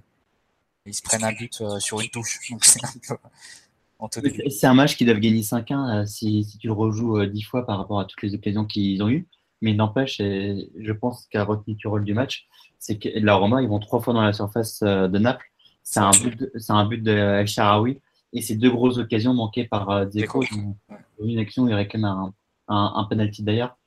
ils se prennent un but euh, sur une touche. c'est un match qui doivent gagner 5-1 si, si, tu le rejoues 10 fois par rapport à toutes les occasions qu'ils ont eues. Mais n'empêche, je pense qu'à retenu du rôle du match, c'est que la Roma, ils vont trois fois dans la surface de Naples c'est un, but c'est un but de El Sharawi. Et c'est deux grosses occasions manquées par euh, Dzeko. Une action, il réclame un, un, un penalty d'ailleurs,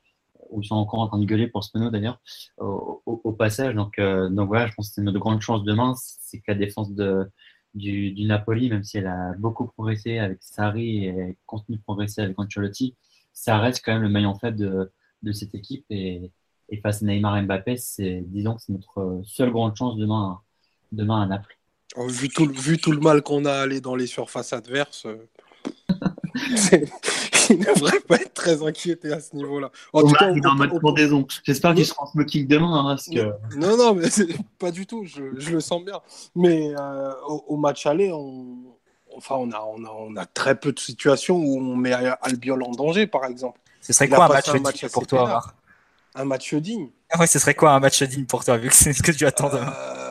où ils sont encore en train de gueuler pour Speno d'ailleurs, au, au, passage. Donc, euh, donc voilà, je pense que c'est notre grande chance demain, c'est que la défense de, du, du, Napoli, même si elle a beaucoup progressé avec Sarri et continue de progresser avec Ancelotti, ça reste quand même le maillon faible de, de cette équipe. Et, et face à Neymar et Mbappé, c'est, disons que c'est notre seule grande chance demain, demain à Naples. Oh, vu, tout, vu tout le mal qu'on a allé dans les surfaces adverses, euh, il ne devrait pas être très inquiété à ce niveau-là. En tout cas, il est en mode pendaison. J'espère qu'il sera en smoking demain. Hein, parce que... Non, non, mais pas du tout. Je, je, le sens bien. Mais euh, au, match aller, on, enfin, on, a, on, a, on a très peu de situations où on met Albiol en danger, par exemple. Ce serait quoi un match, un match pour toi Un match digne ah ouais, ce serait quoi un match digne pour toi, vu que c'est ce que tu attends demain? euh,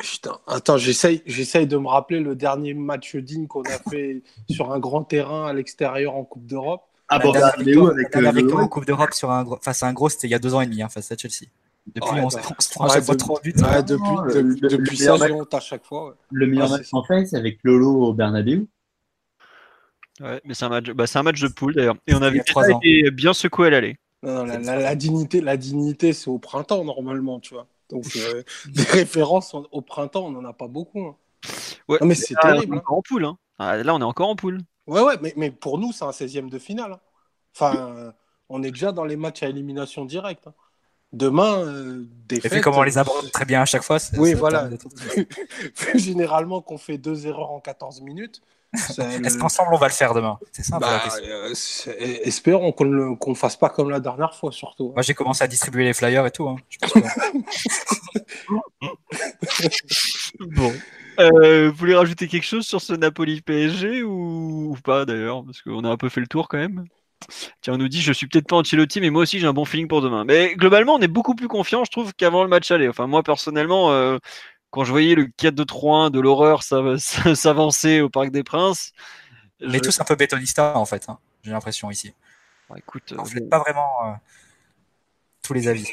Putain, attends, j'essaye, j'essaye de me rappeler le dernier match digne qu'on a fait sur un grand terrain à l'extérieur en Coupe d'Europe. Ah bon, bah, avec, avec, avec en Coupe d'Europe sur un, face à un gros, c'était il y a deux ans et demi, hein, face à Chelsea. Depuis, on, se prend à chaque fois trop buts. Ouais, depuis, le, depuis ça, à chaque fois. Ouais. Le meilleur match en fait, c'est avec Lolo au Bernabeu. Ouais, mais c'est un match, bah, c'est un match de poule d'ailleurs. Et on avait bien secoué à l'aller. Non, la, la, la, dignité, la dignité, c'est au printemps normalement, tu vois. Donc, euh, des références au printemps, on n'en a pas beaucoup. Hein. Ouais, mais c'est terrible. On est hein. encore en poule. Hein. Ah, là, on est encore en poule. Ouais, ouais, mais, mais pour nous, c'est un 16e de finale. Hein. Enfin, on est déjà dans les matchs à élimination directe. Demain, euh, des Et puis comment on les aborde très bien à chaque fois. Oui, voilà. Généralement, qu'on fait deux erreurs en 14 minutes, est-ce qu'ensemble on va le faire demain C'est ça bah, euh, espérons qu'on ne fasse pas comme la dernière fois, surtout. Moi j'ai commencé à distribuer les flyers et tout. Hein. bon. Euh, vous voulez rajouter quelque chose sur ce Napoli PSG ou, pas d'ailleurs Parce qu'on a un peu fait le tour quand même. Tiens, on nous dit je suis peut-être pas Ancelotti, mais moi aussi j'ai un bon feeling pour demain. Mais globalement, on est beaucoup plus confiant, je trouve, qu'avant le match aller. Enfin, moi personnellement, euh, quand je voyais le 4-2-3-1 de l'horreur s'avancer au Parc des Princes. On est tous un peu bétonista en fait, hein, j'ai l'impression ici. écoute, on ne pas vraiment euh, tous les avis.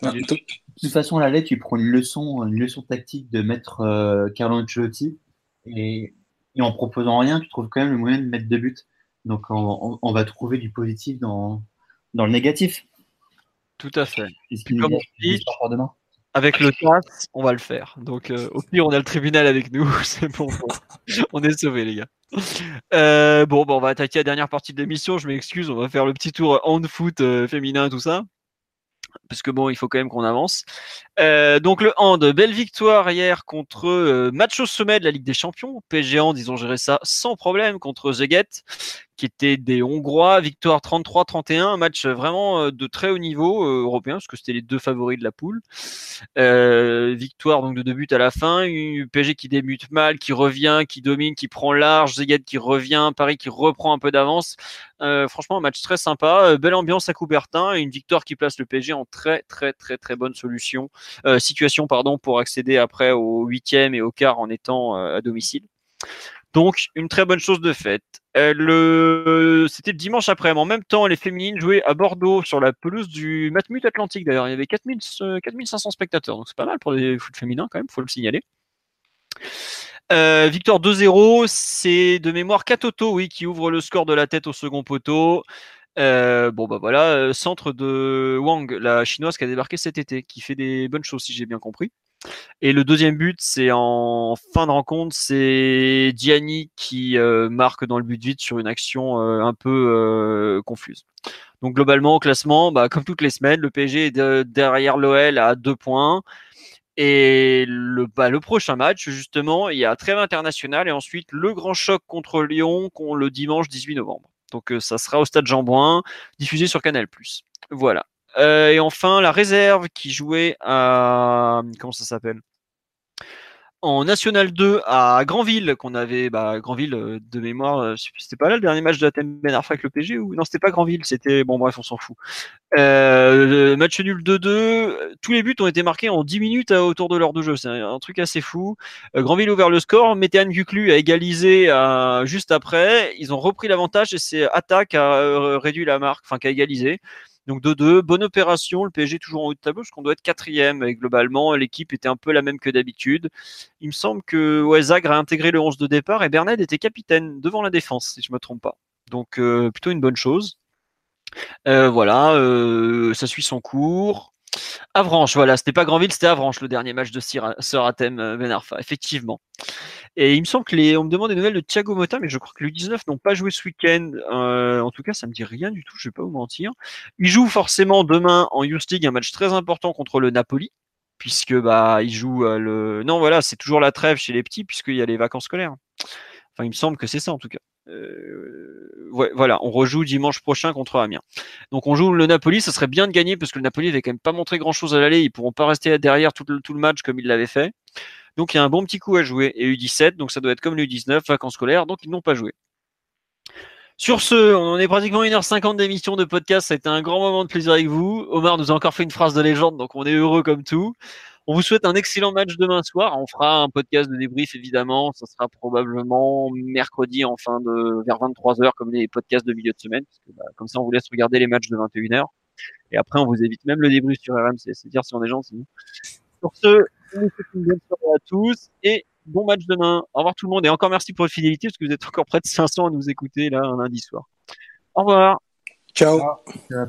de toute façon, là, tu prends une leçon, une leçon tactique de mettre euh, Carlo Ancelotti et, en proposant rien, tu trouves quand même le moyen de mettre deux buts. Donc, on, va trouver du positif dans, dans le négatif. Tout à fait. Comme on dit, demain avec le TAS, on va le faire. Donc, euh, au pire, on a le tribunal avec nous. C'est bon. on est sauvés, les gars. Euh, bon, bon, on va attaquer la dernière partie de l'émission. Je m'excuse. On va faire le petit tour hand foot euh, féminin, tout ça. Parce que bon, il faut quand même qu'on avance. donc le hand, belle victoire hier contre match au sommet de la Ligue des Champions. PSG Hand, ils ont géré ça sans problème contre Zeget qui étaient des Hongrois. Victoire 33-31, un match vraiment euh, de très haut niveau euh, européen, parce que c'était les deux favoris de la poule. Euh, victoire donc de deux buts à la fin. PSG qui débute mal, qui revient, qui domine, qui prend large. Zeged qui revient, Paris qui reprend un peu d'avance. franchement, un match très sympa. belle ambiance à Coubertin et une victoire qui place le PSG en très très très très bonne solution, situation pardon pour accéder après au huitième et au quart en étant à domicile. Donc, une très bonne chose de faite. Euh, c'était le dimanche après. Mais en même temps, les féminines jouaient à Bordeaux sur la pelouse du Matmut Atlantique. D'ailleurs, il y avait 4000, 4500 euh, spectateurs. Donc, c'est pas mal pour les foot féminins quand même, faut le signaler. Euh, victoire 2-0, c'est de mémoire Katoto, oui, qui ouvre le score de la tête au second poteau. bon bah voilà, centre de Wang, la chinoise qui a débarqué cet été, qui fait des bonnes choses si j'ai bien compris. Et le deuxième but, c'est en fin de rencontre, c'est Gianni qui euh, marque dans le but vide sur une action euh, un peu euh, confuse. Donc globalement, au classement, bah, comme toutes les semaines, le PSG est derrière l'OL à deux points. Et le, bah, le prochain match, justement, il y a trêve international et ensuite le grand choc contre Lyon le dimanche 18 novembre. Donc ça sera au stade Jean-Bouin, diffusé sur Canal+. Voilà. Euh, et enfin, la réserve qui jouait à. Comment ça s'appelle? En National 2 à Granville, qu'on avait, bah, Granville euh, de mémoire, euh, c'était pas là le dernier match de la Ben Arfa avec le PG ou non, c'était pas Granville, c'était bon, bref, on s'en fout. Match nul 2-2, tous les buts ont été marqués en 10 minutes autour de l'heure de jeu, c'est un, truc assez fou. Granville a ouvert le score, Météane Guclu a égalisé juste après, ils ont repris l'avantage et c'est Attaque a réduit la marque, enfin qui a égalisé. Donc 2-2, bonne opération, le PSG toujours en haut de tableau, parce qu'on doit être quatrième, et globalement, l'équipe était un peu la même que d'habitude. Il me semble que ouais, a intégré le 11 de départ, et Bernard était capitaine devant la défense, si je ne me trompe pas. Donc euh, plutôt une bonne chose. Euh, voilà, euh, ça suit son cours. Avranches, voilà, c'était pas Granville, c'était Avranches, le dernier match de Sir Atem Benarfa, effectivement. Et il me semble que les, on me demande des nouvelles de Thiago Motta, mais je crois que les 19 n'ont pas joué ce week-end. Euh, en tout cas, ça me dit rien du tout, je vais pas vous mentir. Il joue forcément demain en Youth League un match très important contre le Napoli, puisque bah il joue euh, le. Non, voilà, c'est toujours la trêve chez les petits puisqu'il y a les vacances scolaires. Enfin, il me semble que c'est ça en tout cas. Euh, voilà, on rejoue dimanche prochain contre Amiens. Donc on joue le Napoli, ça serait bien de gagner parce que le Napoli avait quand même pas montré grand chose à l'aller, ils pourront pas rester derrière tout le, tout le match comme ils l'avaient fait. Donc il y a un bon petit coup à jouer. Et U17, donc ça doit être comme le U19, vacances scolaires, donc ils n'ont pas joué. Sur ce, on en est pratiquement 1h50 d'émission de podcast. Ça a été un grand moment de plaisir avec vous. Omar nous a encore fait une phrase de légende, donc on est heureux comme tout. On vous souhaite un excellent match demain soir. On fera un podcast de débrief évidemment. Ça sera probablement mercredi en fin de vers 23h comme les podcasts de milieu de semaine. Bah, comme ça, on vous laisse regarder les matchs de 21h. Et après, on vous évite même le débrief sur RMC. C'est dire si on est gentil. Sur ce, je vous souhaite une bonne soirée à tous et bon match demain. Au revoir tout le monde et encore merci pour votre fidélité parce que vous êtes encore près de 500 à nous écouter là un lundi soir. Au revoir. Ciao. Ciao.